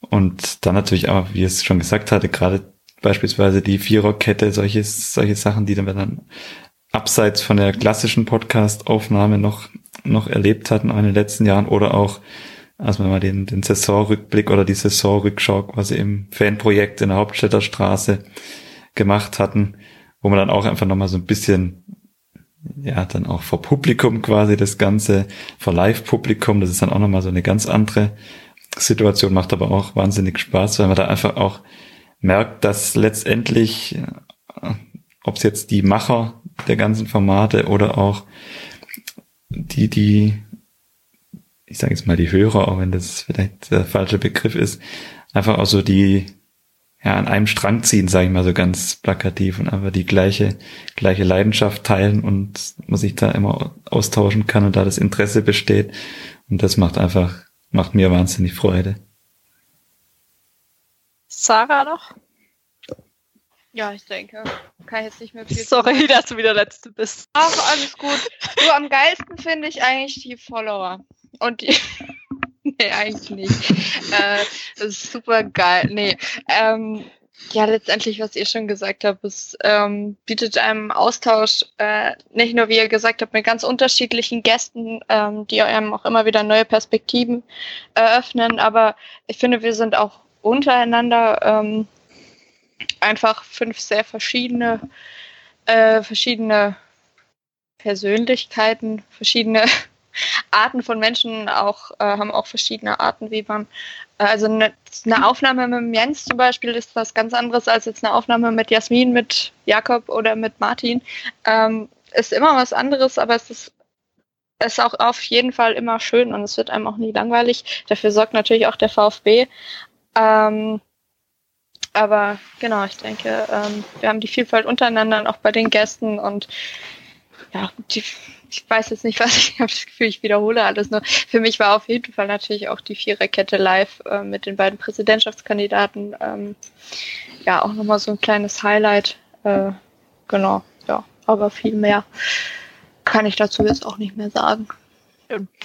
und dann natürlich auch, wie es schon gesagt hatte, gerade beispielsweise die Viererkette, solche, solche Sachen, die dann abseits von der klassischen Podcast-Aufnahme noch, noch erlebt hatten in den letzten Jahren oder auch als wir mal den, den Saisonrückblick oder die Saisonrückschau quasi im Fanprojekt in der Hauptstädter Straße gemacht hatten, wo man dann auch einfach nochmal so ein bisschen, ja, dann auch vor Publikum quasi das Ganze, vor Live-Publikum, das ist dann auch nochmal so eine ganz andere Situation, macht aber auch wahnsinnig Spaß, weil man da einfach auch merkt, dass letztendlich, äh, ob es jetzt die Macher der ganzen Formate oder auch die, die ich sage jetzt mal die Hörer, auch wenn das vielleicht der falsche Begriff ist, einfach auch so die, ja, an einem Strang ziehen, sage ich mal so ganz plakativ und einfach die gleiche, gleiche Leidenschaft teilen und man sich da immer austauschen kann und da das Interesse besteht. Und das macht einfach, macht mir wahnsinnig Freude. Sarah noch? Ja, ich denke. Kann ich jetzt nicht mehr viel Sorry, dass du wieder Letzte bist. Ach, alles gut. Du, am geilsten finde ich eigentlich die Follower. Und die. nee, eigentlich nicht. äh, das ist super geil. Nee. Ähm, ja, letztendlich, was ihr schon gesagt habt, es ähm, bietet einem Austausch, äh, nicht nur, wie ihr gesagt habt, mit ganz unterschiedlichen Gästen, ähm, die einem auch immer wieder neue Perspektiven eröffnen. Aber ich finde, wir sind auch untereinander ähm, einfach fünf sehr verschiedene, äh, verschiedene Persönlichkeiten, verschiedene Arten von Menschen auch, äh, haben auch verschiedene Arten, wie man, äh, also eine, eine Aufnahme mit Jens zum Beispiel ist was ganz anderes als jetzt eine Aufnahme mit Jasmin, mit Jakob oder mit Martin. Ähm, ist immer was anderes, aber es ist ist auch auf jeden Fall immer schön und es wird einem auch nie langweilig. Dafür sorgt natürlich auch der VfB. Ähm, aber genau, ich denke, ähm, wir haben die Vielfalt untereinander und auch bei den Gästen und ja, die, ich weiß jetzt nicht, was ich habe das Gefühl, ich wiederhole alles nur. Für mich war auf jeden Fall natürlich auch die Viererkette live äh, mit den beiden Präsidentschaftskandidaten ähm, ja auch nochmal so ein kleines Highlight. Äh, genau, ja, aber viel mehr kann ich dazu jetzt auch nicht mehr sagen.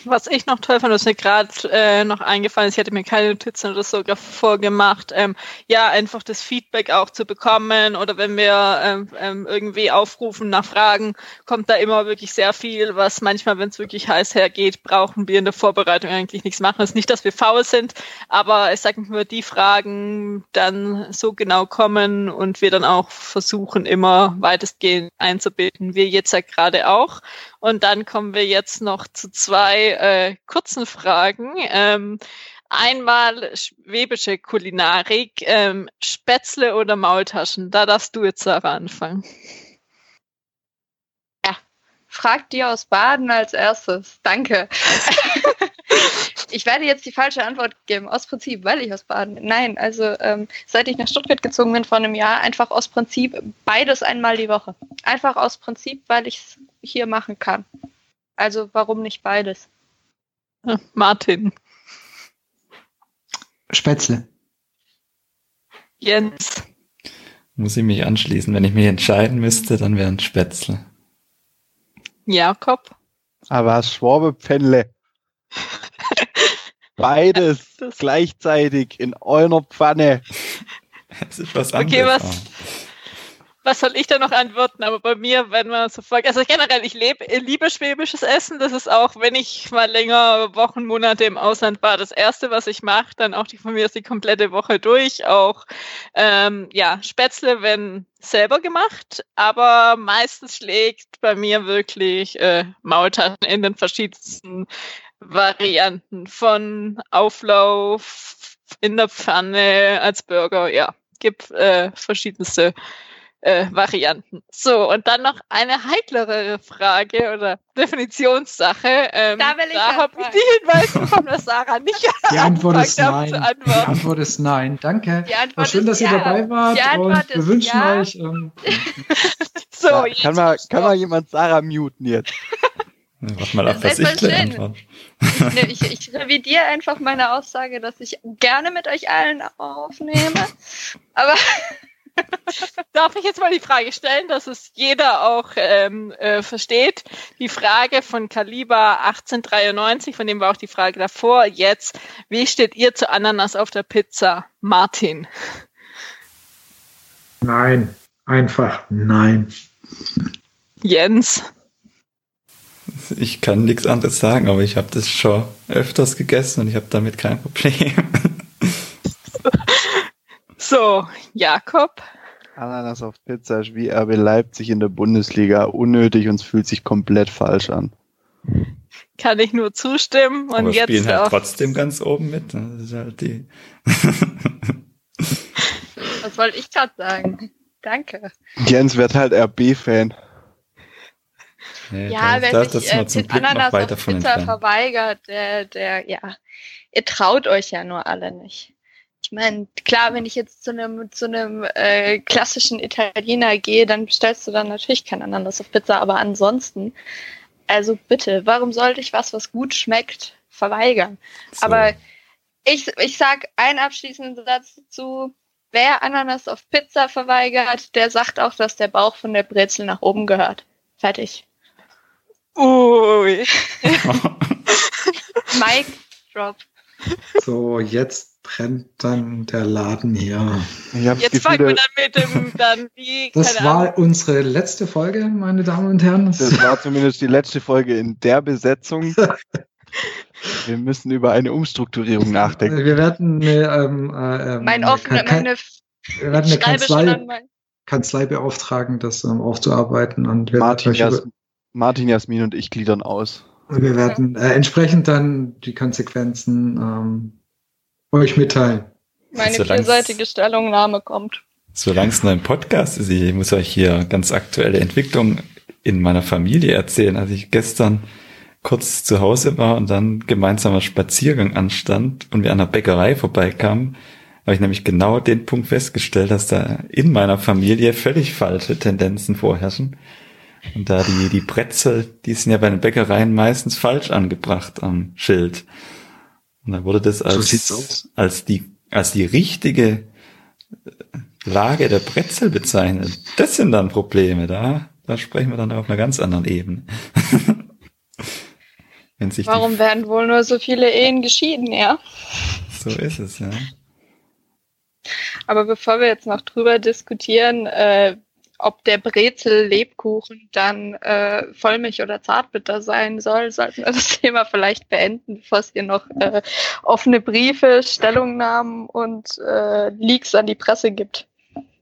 Was ich noch toll fand, was mir gerade äh, noch eingefallen ist, ich hatte mir keine Notizen oder so vorgemacht, ähm, ja, einfach das Feedback auch zu bekommen oder wenn wir ähm, ähm, irgendwie aufrufen nach Fragen, kommt da immer wirklich sehr viel, was manchmal, wenn es wirklich heiß hergeht, brauchen wir in der Vorbereitung eigentlich nichts machen. Es ist nicht, dass wir faul sind, aber ich sage nur, die Fragen dann so genau kommen und wir dann auch versuchen, immer weitestgehend einzubinden, wir jetzt ja gerade auch. Und dann kommen wir jetzt noch zu zwei äh, kurzen Fragen. Ähm, einmal schwäbische Kulinarik, ähm, Spätzle oder Maultaschen. Da darfst du jetzt, Sarah, anfangen. Ja, fragt die aus Baden als erstes. Danke. ich werde jetzt die falsche Antwort geben, aus Prinzip, weil ich aus Baden. Nein, also ähm, seit ich nach Stuttgart gezogen bin vor einem Jahr, einfach aus Prinzip beides einmal die Woche. Einfach aus Prinzip, weil ich es hier machen kann. Also warum nicht beides? Martin. Spätzle. Jens. Muss ich mich anschließen. Wenn ich mich entscheiden müsste, dann wären Spätzle. Jakob. Aber Schwabepfennle. Beides gleichzeitig in einer Pfanne. Das ist was anderes. Okay, was, was soll ich da noch antworten? Aber bei mir, wenn man so folgt, also generell, ich lebe, liebe schwäbisches Essen. Das ist auch, wenn ich mal länger Wochen, Monate im Ausland war, das erste, was ich mache. Dann auch die von mir ist die komplette Woche durch. Auch ähm, ja Spätzle, wenn selber gemacht, aber meistens schlägt bei mir wirklich äh, Maultaschen in den verschiedensten Varianten von Auflauf in der Pfanne als Burger. Ja, gibt äh, verschiedenste äh, Varianten. So, und dann noch eine heiklere Frage oder Definitionssache. Ähm, da will ich da habe ich die Hinweis bekommen, dass Sarah nicht Die Antwort ist nein. Die Antwort ist nein. Danke. War schön, dass ja. ihr dabei wart und wir wünschen ja. euch. Ähm, so, ja, kann, mal, kann mal jemand Sarah muten jetzt? Warte mal ab, was ich nee, ich, ich revidiere einfach meine Aussage, dass ich gerne mit euch allen aufnehme. Aber Darf ich jetzt mal die Frage stellen, dass es jeder auch ähm, äh, versteht? Die Frage von Kaliber 1893, von dem war auch die Frage davor, jetzt, wie steht ihr zu Ananas auf der Pizza? Martin. Nein, einfach nein. Jens. Ich kann nichts anderes sagen, aber ich habe das schon öfters gegessen und ich habe damit kein Problem. So, Jakob. Ananas auf Pizza ist wie RB Leipzig in der Bundesliga. Unnötig und es fühlt sich komplett falsch an. Kann ich nur zustimmen. Und Aber jetzt spielen halt trotzdem ganz oben mit. Ne? Das ist halt die. Was wollte ich gerade sagen? Danke. Jens wird halt RB-Fan. Nee, ja, wer das, sich das äh, Ananas auf Pizza verweigert, der, der, ja, ihr traut euch ja nur alle nicht meine, klar, wenn ich jetzt zu einem zu einem äh, klassischen Italiener gehe, dann bestellst du dann natürlich kein Ananas auf Pizza, aber ansonsten, also bitte, warum sollte ich was, was gut schmeckt, verweigern? So. Aber ich, ich sag einen abschließenden Satz dazu. Wer Ananas auf Pizza verweigert, der sagt auch, dass der Bauch von der Brezel nach oben gehört. Fertig. Ui. Mic drop. So, jetzt brennt dann der Laden hier. Jetzt fangen wir dann mit dem, dann wie, Das war Ahnung. unsere letzte Folge, meine Damen und Herren. Das war zumindest die letzte Folge in der Besetzung. wir müssen über eine Umstrukturierung nachdenken. Wir werden eine, ähm, äh, ähm, mein offene, meine wir werden eine Kanzlei, Kanzlei beauftragen, das ähm, aufzuarbeiten. Und Martin, Jas Martin, Jasmin und ich gliedern aus. Wir werden äh, entsprechend dann die Konsequenzen ähm, euch mitteilen. Meine vierseitige Stellungnahme kommt. Solange es nur ein Podcast ist, ich muss euch hier ganz aktuelle Entwicklung in meiner Familie erzählen. Als ich gestern kurz zu Hause war und dann gemeinsamer Spaziergang anstand und wir an der Bäckerei vorbeikamen, habe ich nämlich genau den Punkt festgestellt, dass da in meiner Familie völlig falsche Tendenzen vorherrschen. Und da die, die Brezel, die sind ja bei den Bäckereien meistens falsch angebracht am Schild. Und da wurde das als, so als die, als die richtige Lage der Brezel bezeichnet. Das sind dann Probleme, da, da sprechen wir dann auf einer ganz anderen Ebene. Warum werden wohl nur so viele Ehen geschieden, ja? So ist es, ja. Aber bevor wir jetzt noch drüber diskutieren, äh, ob der Brezel-Lebkuchen dann äh, Vollmilch oder Zartbitter sein soll, sollten wir das Thema vielleicht beenden, bevor es hier noch äh, offene Briefe, Stellungnahmen und äh, Leaks an die Presse gibt.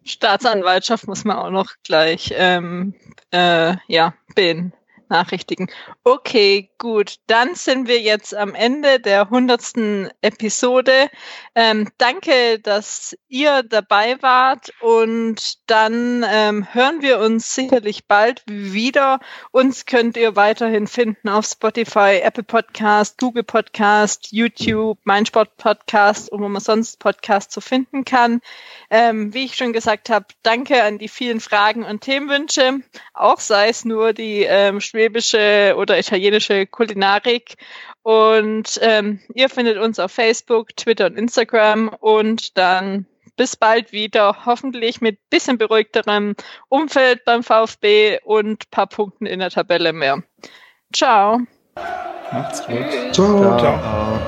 Staatsanwaltschaft muss man auch noch gleich ähm, äh, ja, beenden benachrichtigen. Okay, gut. Dann sind wir jetzt am Ende der hundertsten Episode. Ähm, danke, dass ihr dabei wart und dann ähm, hören wir uns sicherlich bald wieder. Uns könnt ihr weiterhin finden auf Spotify, Apple Podcast, Google Podcast, YouTube, Mein Sport Podcast und wo man sonst Podcasts zu so finden kann. Ähm, wie ich schon gesagt habe, danke an die vielen Fragen und Themenwünsche, auch sei es nur die ähm, schwäbische oder italienische Kulinarik. Und ähm, ihr findet uns auf Facebook, Twitter und Instagram. Und dann bis bald wieder, hoffentlich mit bisschen beruhigterem Umfeld beim VfB und paar Punkten in der Tabelle mehr. Ciao. Macht's gut. Ciao. Ciao. Ciao.